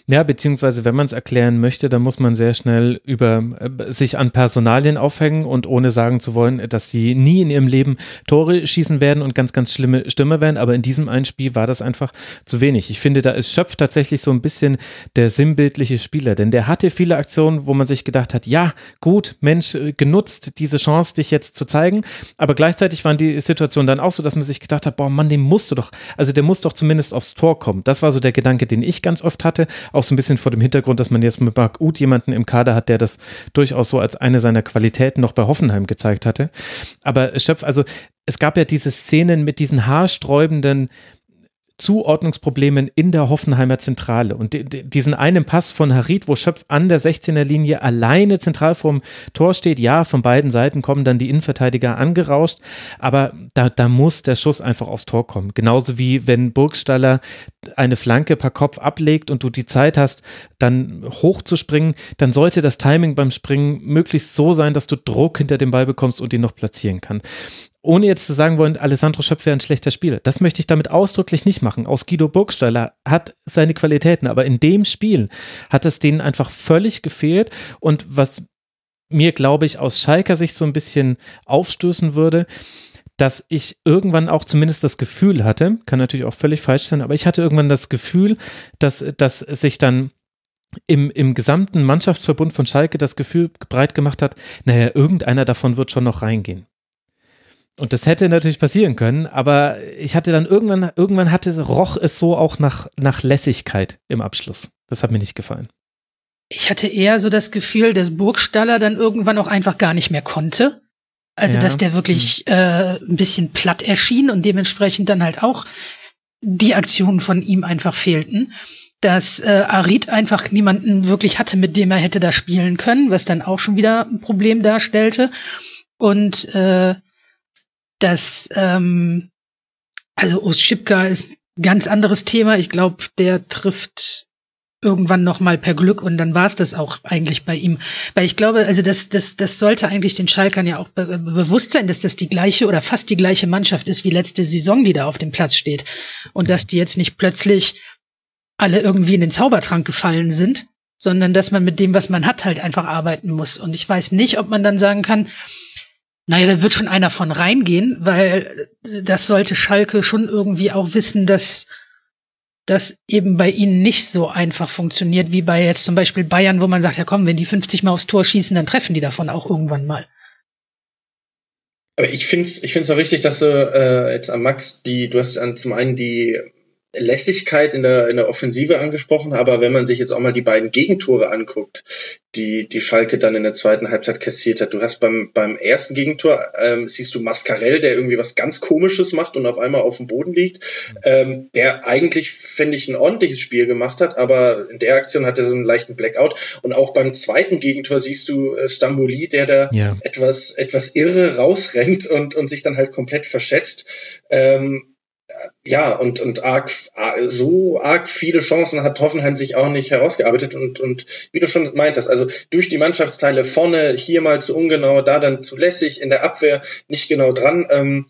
Ja, beziehungsweise wenn man es erklären möchte, dann muss man sehr schnell über äh, sich an Personalien aufhängen und ohne sagen zu wollen, dass sie nie in ihrem Leben Tore schießen werden und ganz, ganz schlimme Stürmer werden. Aber in diesem einen Spiel war das einfach zu wenig. Ich finde, da ist Schöpf tatsächlich so ein bisschen der sinnbildliche Spieler, denn der hatte viele Aktionen, wo man sich gedacht hat, ja, gut, Mensch, äh, genutzt diese Chance, dich jetzt zu zeigen. Aber gleichzeitig waren die Situationen dann auch so, dass man sich gedacht hat, boah, Mann, dem musst du doch, also der muss doch zumindest aufs Tor kommen. Das war so der Gedanke, den ich ganz oft hatte auch so ein bisschen vor dem Hintergrund, dass man jetzt mit Marc Uth jemanden im Kader hat, der das durchaus so als eine seiner Qualitäten noch bei Hoffenheim gezeigt hatte. Aber Schöpf, also es gab ja diese Szenen mit diesen haarsträubenden Zuordnungsproblemen in der Hoffenheimer Zentrale. Und diesen einen Pass von Harit, wo Schöpf an der 16er Linie alleine zentral vorm Tor steht, ja, von beiden Seiten kommen dann die Innenverteidiger angerauscht, aber da, da muss der Schuss einfach aufs Tor kommen. Genauso wie wenn Burgstaller eine Flanke per Kopf ablegt und du die Zeit hast, dann hochzuspringen, dann sollte das Timing beim Springen möglichst so sein, dass du Druck hinter dem Ball bekommst und ihn noch platzieren kann ohne jetzt zu sagen wollen, Alessandro Schöpf wäre ein schlechter Spieler. Das möchte ich damit ausdrücklich nicht machen. Aus Guido Burgstaller hat seine Qualitäten, aber in dem Spiel hat es denen einfach völlig gefehlt. Und was mir, glaube ich, aus Schalker Sicht so ein bisschen aufstößen würde, dass ich irgendwann auch zumindest das Gefühl hatte, kann natürlich auch völlig falsch sein, aber ich hatte irgendwann das Gefühl, dass, dass sich dann im, im gesamten Mannschaftsverbund von Schalke das Gefühl breit gemacht hat, naja, irgendeiner davon wird schon noch reingehen. Und das hätte natürlich passieren können, aber ich hatte dann irgendwann, irgendwann hatte, roch es so auch nach, nach Lässigkeit im Abschluss. Das hat mir nicht gefallen. Ich hatte eher so das Gefühl, dass Burgstaller dann irgendwann auch einfach gar nicht mehr konnte. Also, ja. dass der wirklich hm. äh, ein bisschen platt erschien und dementsprechend dann halt auch die Aktionen von ihm einfach fehlten. Dass äh, Arid einfach niemanden wirklich hatte, mit dem er hätte da spielen können, was dann auch schon wieder ein Problem darstellte. Und äh, dass ähm, also Oschipka ist ein ganz anderes Thema. Ich glaube, der trifft irgendwann noch mal per Glück und dann war es das auch eigentlich bei ihm. Weil ich glaube, also das, das, das sollte eigentlich den Schalkern ja auch be bewusst sein, dass das die gleiche oder fast die gleiche Mannschaft ist wie letzte Saison, die da auf dem Platz steht. Und dass die jetzt nicht plötzlich alle irgendwie in den Zaubertrank gefallen sind, sondern dass man mit dem, was man hat, halt einfach arbeiten muss. Und ich weiß nicht, ob man dann sagen kann, naja, da wird schon einer von reingehen, weil das sollte Schalke schon irgendwie auch wissen, dass das eben bei ihnen nicht so einfach funktioniert wie bei jetzt zum Beispiel Bayern, wo man sagt, ja komm, wenn die 50 Mal aufs Tor schießen, dann treffen die davon auch irgendwann mal. Aber ich finde es ich find's auch richtig, dass du äh, jetzt am Max die, du hast an zum einen die Lässigkeit in der, in der Offensive angesprochen, aber wenn man sich jetzt auch mal die beiden Gegentore anguckt, die, die Schalke dann in der zweiten Halbzeit kassiert hat. Du hast beim, beim ersten Gegentor, ähm, siehst du Mascarell, der irgendwie was ganz Komisches macht und auf einmal auf dem Boden liegt, ähm, der eigentlich, finde ich, ein ordentliches Spiel gemacht hat, aber in der Aktion hat er so einen leichten Blackout. Und auch beim zweiten Gegentor siehst du äh, Stamboli, der da ja. etwas, etwas irre rausrennt und, und sich dann halt komplett verschätzt. Ähm, ja, und, und arg, so arg viele Chancen hat Hoffenheim sich auch nicht herausgearbeitet und, und wie du schon meintest, also durch die Mannschaftsteile vorne hier mal zu ungenau, da dann zu lässig, in der Abwehr nicht genau dran, ähm,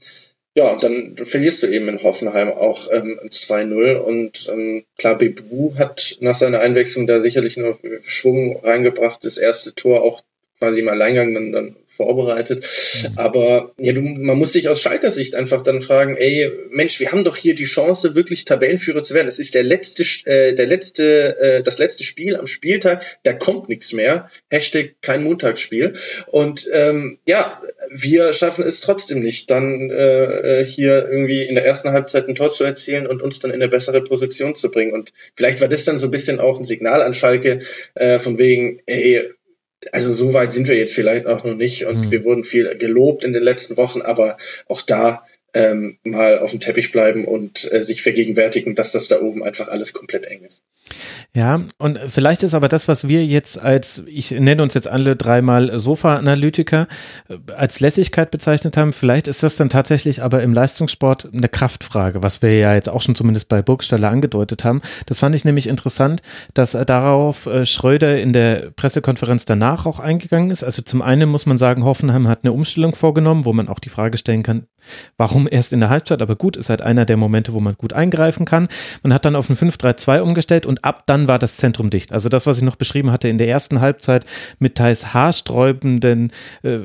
ja, und dann verlierst du eben in Hoffenheim auch ähm, 2-0 und ähm, klar, Bebu hat nach seiner Einwechslung da sicherlich noch Schwung reingebracht, das erste Tor auch quasi im Alleingang dann, dann vorbereitet. Mhm. Aber ja, du, man muss sich aus Schalker Sicht einfach dann fragen, ey, Mensch, wir haben doch hier die Chance, wirklich Tabellenführer zu werden. Das ist der letzte, äh, der letzte, äh, das letzte Spiel am Spieltag, da kommt nichts mehr. Hashtag kein Montagsspiel. Und ähm, ja, wir schaffen es trotzdem nicht, dann äh, äh, hier irgendwie in der ersten Halbzeit ein Tor zu erzielen und uns dann in eine bessere Position zu bringen. Und vielleicht war das dann so ein bisschen auch ein Signal an Schalke, äh, von wegen, ey, also so weit sind wir jetzt vielleicht auch noch nicht und mhm. wir wurden viel gelobt in den letzten Wochen, aber auch da ähm, mal auf dem Teppich bleiben und äh, sich vergegenwärtigen, dass das da oben einfach alles komplett eng ist. Ja, und vielleicht ist aber das, was wir jetzt als, ich nenne uns jetzt alle dreimal Sofa-Analytiker, äh, als Lässigkeit bezeichnet haben, vielleicht ist das dann tatsächlich aber im Leistungssport eine Kraftfrage, was wir ja jetzt auch schon zumindest bei Burgstaller angedeutet haben. Das fand ich nämlich interessant, dass darauf äh, Schröder in der Pressekonferenz danach auch eingegangen ist. Also zum einen muss man sagen, Hoffenheim hat eine Umstellung vorgenommen, wo man auch die Frage stellen kann, warum erst in der Halbzeit, aber gut, ist halt einer der Momente, wo man gut eingreifen kann. Man hat dann auf ein 5-3-2 umgestellt und ab dann war das Zentrum dicht. Also das, was ich noch beschrieben hatte in der ersten Halbzeit mit teils haarsträubenden äh,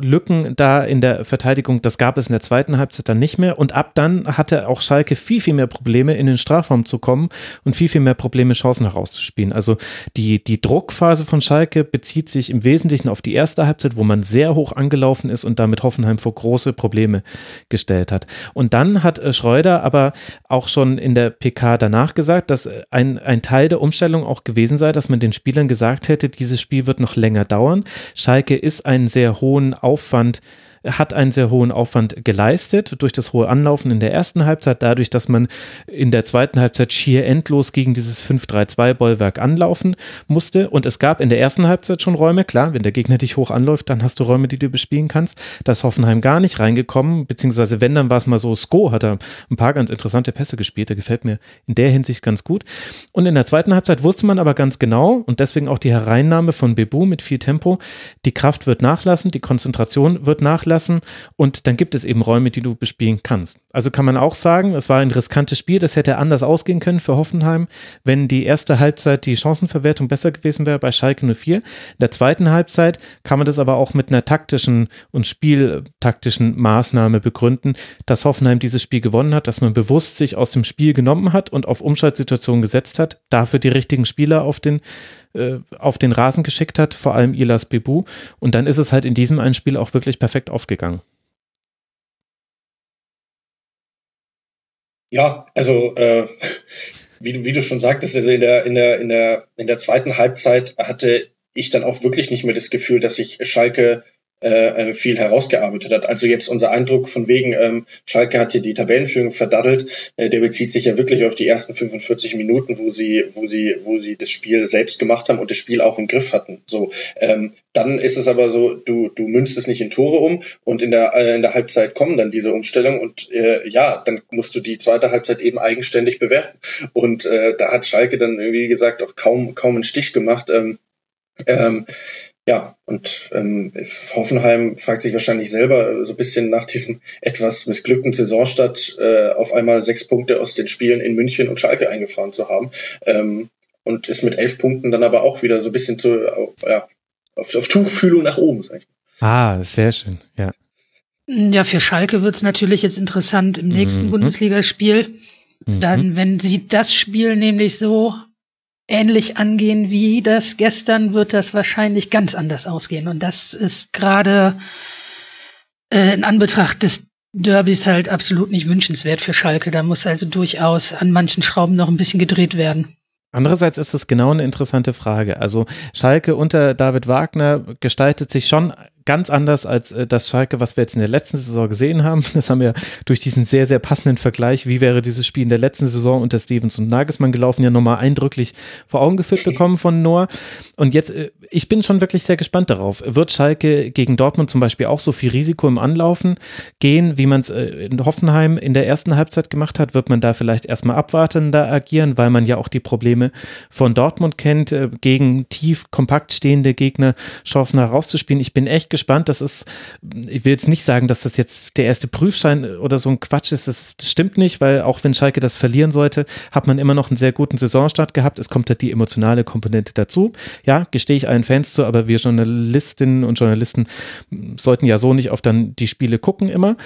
Lücken da in der Verteidigung, das gab es in der zweiten Halbzeit dann nicht mehr. Und ab dann hatte auch Schalke viel, viel mehr Probleme, in den Strafraum zu kommen und viel, viel mehr Probleme, Chancen herauszuspielen. Also die, die Druckphase von Schalke bezieht sich im Wesentlichen auf die erste Halbzeit, wo man sehr hoch angelaufen ist und damit Hoffenheim vor große Probleme gestellt hat. Und dann hat äh, Schreuder aber auch schon in der PK danach gesagt, dass ein, ein Teil der Umstellung auch gewesen sei, dass man den Spielern gesagt hätte, dieses Spiel wird noch länger dauern. Schalke ist einen sehr hohen Aufwand hat einen sehr hohen Aufwand geleistet durch das hohe Anlaufen in der ersten Halbzeit, dadurch, dass man in der zweiten Halbzeit schier endlos gegen dieses 5-3-2-Bollwerk anlaufen musste. Und es gab in der ersten Halbzeit schon Räume, klar, wenn der Gegner dich hoch anläuft, dann hast du Räume, die du bespielen kannst. Da ist Hoffenheim gar nicht reingekommen, beziehungsweise wenn, dann war es mal so, Sko hat er ein paar ganz interessante Pässe gespielt, der gefällt mir in der Hinsicht ganz gut. Und in der zweiten Halbzeit wusste man aber ganz genau und deswegen auch die Hereinnahme von Bebu mit viel Tempo, die Kraft wird nachlassen, die Konzentration wird nachlassen lassen und dann gibt es eben Räume, die du bespielen kannst. Also kann man auch sagen, es war ein riskantes Spiel, das hätte anders ausgehen können für Hoffenheim, wenn die erste Halbzeit die Chancenverwertung besser gewesen wäre bei Schalke 04. In der zweiten Halbzeit kann man das aber auch mit einer taktischen und spieltaktischen Maßnahme begründen, dass Hoffenheim dieses Spiel gewonnen hat, dass man bewusst sich aus dem Spiel genommen hat und auf Umschaltsituationen gesetzt hat, dafür die richtigen Spieler auf den äh, auf den Rasen geschickt hat, vor allem Ilas Bebu. Und dann ist es halt in diesem einen Spiel auch wirklich perfekt aufgegangen. Ja, also äh, wie, du, wie du schon sagtest, also in der, in, der, in, der, in der zweiten Halbzeit hatte ich dann auch wirklich nicht mehr das Gefühl, dass sich Schalke äh, äh, viel herausgearbeitet hat. Also jetzt unser Eindruck von wegen, ähm, Schalke hat hier die Tabellenführung verdaddelt, äh, der bezieht sich ja wirklich auf die ersten 45 Minuten, wo sie, wo sie, wo sie das Spiel selbst gemacht haben und das Spiel auch im Griff hatten. So, ähm, dann ist es aber so, du, du münzt es nicht in Tore um und in der, äh, in der Halbzeit kommen dann diese Umstellungen und äh, ja, dann musst du die zweite Halbzeit eben eigenständig bewerten. Und äh, da hat Schalke dann, wie gesagt, auch kaum, kaum einen Stich gemacht. Ähm, ähm, ja, und ähm, Hoffenheim fragt sich wahrscheinlich selber so ein bisschen nach diesem etwas missglückten Saisonstart äh, auf einmal sechs Punkte aus den Spielen in München und Schalke eingefahren zu haben. Ähm, und ist mit elf Punkten dann aber auch wieder so ein bisschen zu, ja, auf, auf Tuchfühlung nach oben, sag ich mal. Ah, sehr schön, ja. Ja, für Schalke wird es natürlich jetzt interessant im nächsten mhm. Bundesligaspiel. Mhm. Dann, wenn sie das Spiel nämlich so ähnlich angehen wie das gestern, wird das wahrscheinlich ganz anders ausgehen. Und das ist gerade äh, in Anbetracht des Derbys halt absolut nicht wünschenswert für Schalke. Da muss also durchaus an manchen Schrauben noch ein bisschen gedreht werden. Andererseits ist es genau eine interessante Frage. Also Schalke unter David Wagner gestaltet sich schon ganz anders als äh, das Schalke, was wir jetzt in der letzten Saison gesehen haben. Das haben wir durch diesen sehr, sehr passenden Vergleich, wie wäre dieses Spiel in der letzten Saison unter Stevens und Nagelsmann gelaufen, ja nochmal eindrücklich vor Augen geführt bekommen von Noah. Und jetzt, äh, ich bin schon wirklich sehr gespannt darauf. Wird Schalke gegen Dortmund zum Beispiel auch so viel Risiko im Anlaufen gehen, wie man es äh, in Hoffenheim in der ersten Halbzeit gemacht hat? Wird man da vielleicht erstmal abwartender agieren, weil man ja auch die Probleme von Dortmund kennt, gegen tief kompakt stehende Gegner Chancen herauszuspielen? Ich bin echt gespannt. Das ist, ich will jetzt nicht sagen, dass das jetzt der erste Prüfschein oder so ein Quatsch ist. Das stimmt nicht, weil auch wenn Schalke das verlieren sollte, hat man immer noch einen sehr guten Saisonstart gehabt. Es kommt halt die emotionale Komponente dazu. Ja, gestehe ich allen Fans zu, aber wir Journalistinnen und Journalisten sollten ja so nicht auf dann die Spiele gucken immer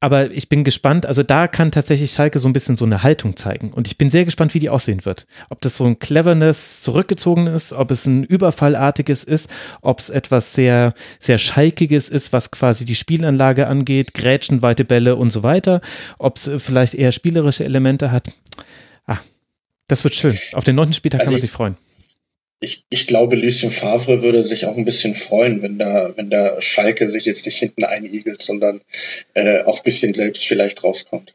aber ich bin gespannt. Also da kann tatsächlich Schalke so ein bisschen so eine Haltung zeigen. Und ich bin sehr gespannt, wie die aussehen wird. Ob das so ein Cleverness zurückgezogen ist, ob es ein Überfallartiges ist, ob es etwas sehr, sehr Schalkiges ist, was quasi die Spielanlage angeht, Grätschen, weite Bälle und so weiter. Ob es vielleicht eher spielerische Elemente hat. Ah, das wird schön. Auf den neunten Spieltag also kann man sich freuen ich, ich glaube, Lucien Favre würde sich auch ein bisschen freuen, wenn da, wenn da Schalke sich jetzt nicht hinten einigelt, sondern äh, auch ein bisschen selbst vielleicht rauskommt.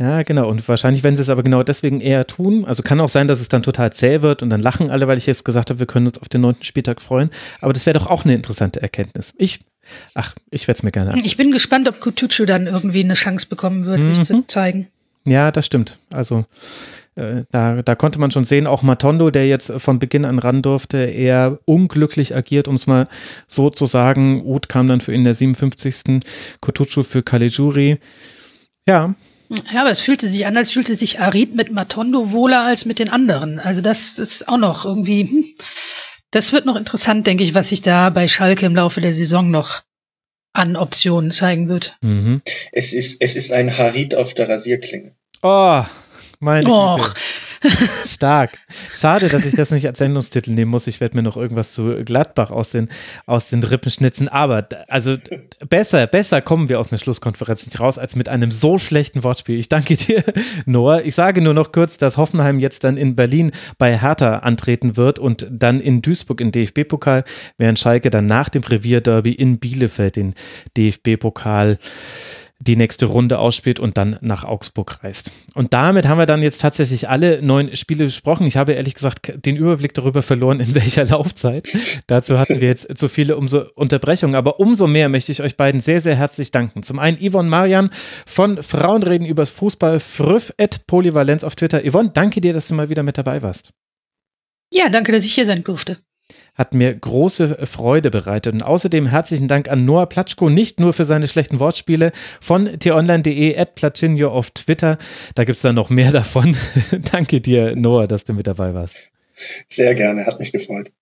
Ja, genau. Und wahrscheinlich werden sie es aber genau deswegen eher tun. Also kann auch sein, dass es dann total zäh wird und dann lachen alle, weil ich jetzt gesagt habe, wir können uns auf den neunten Spieltag freuen. Aber das wäre doch auch eine interessante Erkenntnis. Ich, ach, ich werde es mir gerne. Ich bin gespannt, ob Kutucu dann irgendwie eine Chance bekommen wird, mhm. sich zu zeigen. Ja, das stimmt. Also da, da konnte man schon sehen, auch Matondo, der jetzt von Beginn an ran durfte, eher unglücklich agiert, um es mal so zu sagen. Uth kam dann für ihn in der 57. Kotucu für Kalejuri. Ja. Ja, aber es fühlte sich an, als fühlte sich Arid mit Matondo wohler als mit den anderen. Also das ist auch noch irgendwie, hm, das wird noch interessant, denke ich, was sich da bei Schalke im Laufe der Saison noch an Optionen zeigen wird. Mhm. Es, ist, es ist ein Harid auf der Rasierklinge. Oh, meine oh. Güte. Stark. Schade, dass ich das nicht als Sendungstitel nehmen muss. Ich werde mir noch irgendwas zu Gladbach aus den, aus den Rippen schnitzen. Aber also besser, besser kommen wir aus einer Schlusskonferenz nicht raus, als mit einem so schlechten Wortspiel. Ich danke dir, Noah. Ich sage nur noch kurz, dass Hoffenheim jetzt dann in Berlin bei Hertha antreten wird und dann in Duisburg im DFB-Pokal, während Schalke dann nach dem Revierderby in Bielefeld den DFB-Pokal die nächste Runde ausspielt und dann nach Augsburg reist. Und damit haben wir dann jetzt tatsächlich alle neun Spiele besprochen. Ich habe ehrlich gesagt den Überblick darüber verloren, in welcher Laufzeit. Dazu hatten wir jetzt zu viele umso Unterbrechungen, aber umso mehr möchte ich euch beiden sehr, sehr herzlich danken. Zum einen Yvonne Marian von Frauenreden übers Fußball, früff at Polyvalenz auf Twitter. Yvonne, danke dir, dass du mal wieder mit dabei warst. Ja, danke, dass ich hier sein durfte hat mir große Freude bereitet. Und außerdem herzlichen Dank an Noah Platschko, nicht nur für seine schlechten Wortspiele von t-online.de at Platschinho auf Twitter. Da gibt es dann noch mehr davon. Danke dir, Noah, dass du mit dabei warst. Sehr gerne, hat mich gefreut.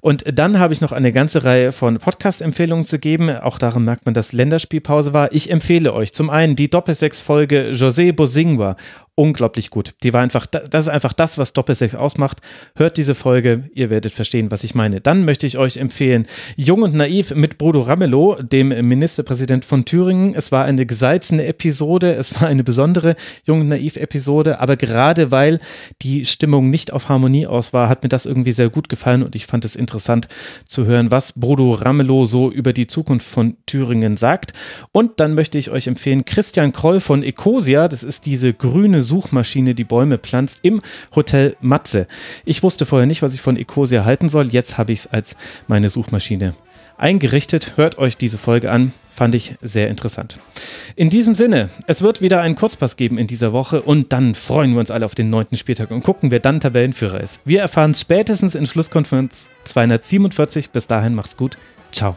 Und dann habe ich noch eine ganze Reihe von Podcast-Empfehlungen zu geben. Auch daran merkt man, dass Länderspielpause war. Ich empfehle euch zum einen die Doppelsechs-Folge José Bosingua unglaublich gut. Die war einfach, das ist einfach das, was Doppelsechs ausmacht. Hört diese Folge, ihr werdet verstehen, was ich meine. Dann möchte ich euch empfehlen, Jung und Naiv mit Bodo Ramelow, dem Ministerpräsident von Thüringen. Es war eine gesalzene Episode, es war eine besondere Jung und Naiv Episode, aber gerade weil die Stimmung nicht auf Harmonie aus war, hat mir das irgendwie sehr gut gefallen und ich fand es interessant zu hören, was Bodo Ramelow so über die Zukunft von Thüringen sagt. Und dann möchte ich euch empfehlen, Christian Kroll von Ecosia, das ist diese grüne Suchmaschine, die Bäume pflanzt, im Hotel Matze. Ich wusste vorher nicht, was ich von Ecosia halten soll. Jetzt habe ich es als meine Suchmaschine eingerichtet. Hört euch diese Folge an. Fand ich sehr interessant. In diesem Sinne, es wird wieder einen Kurzpass geben in dieser Woche und dann freuen wir uns alle auf den neunten Spieltag und gucken, wer dann Tabellenführer ist. Wir erfahren spätestens in Schlusskonferenz 247. Bis dahin macht's gut. Ciao.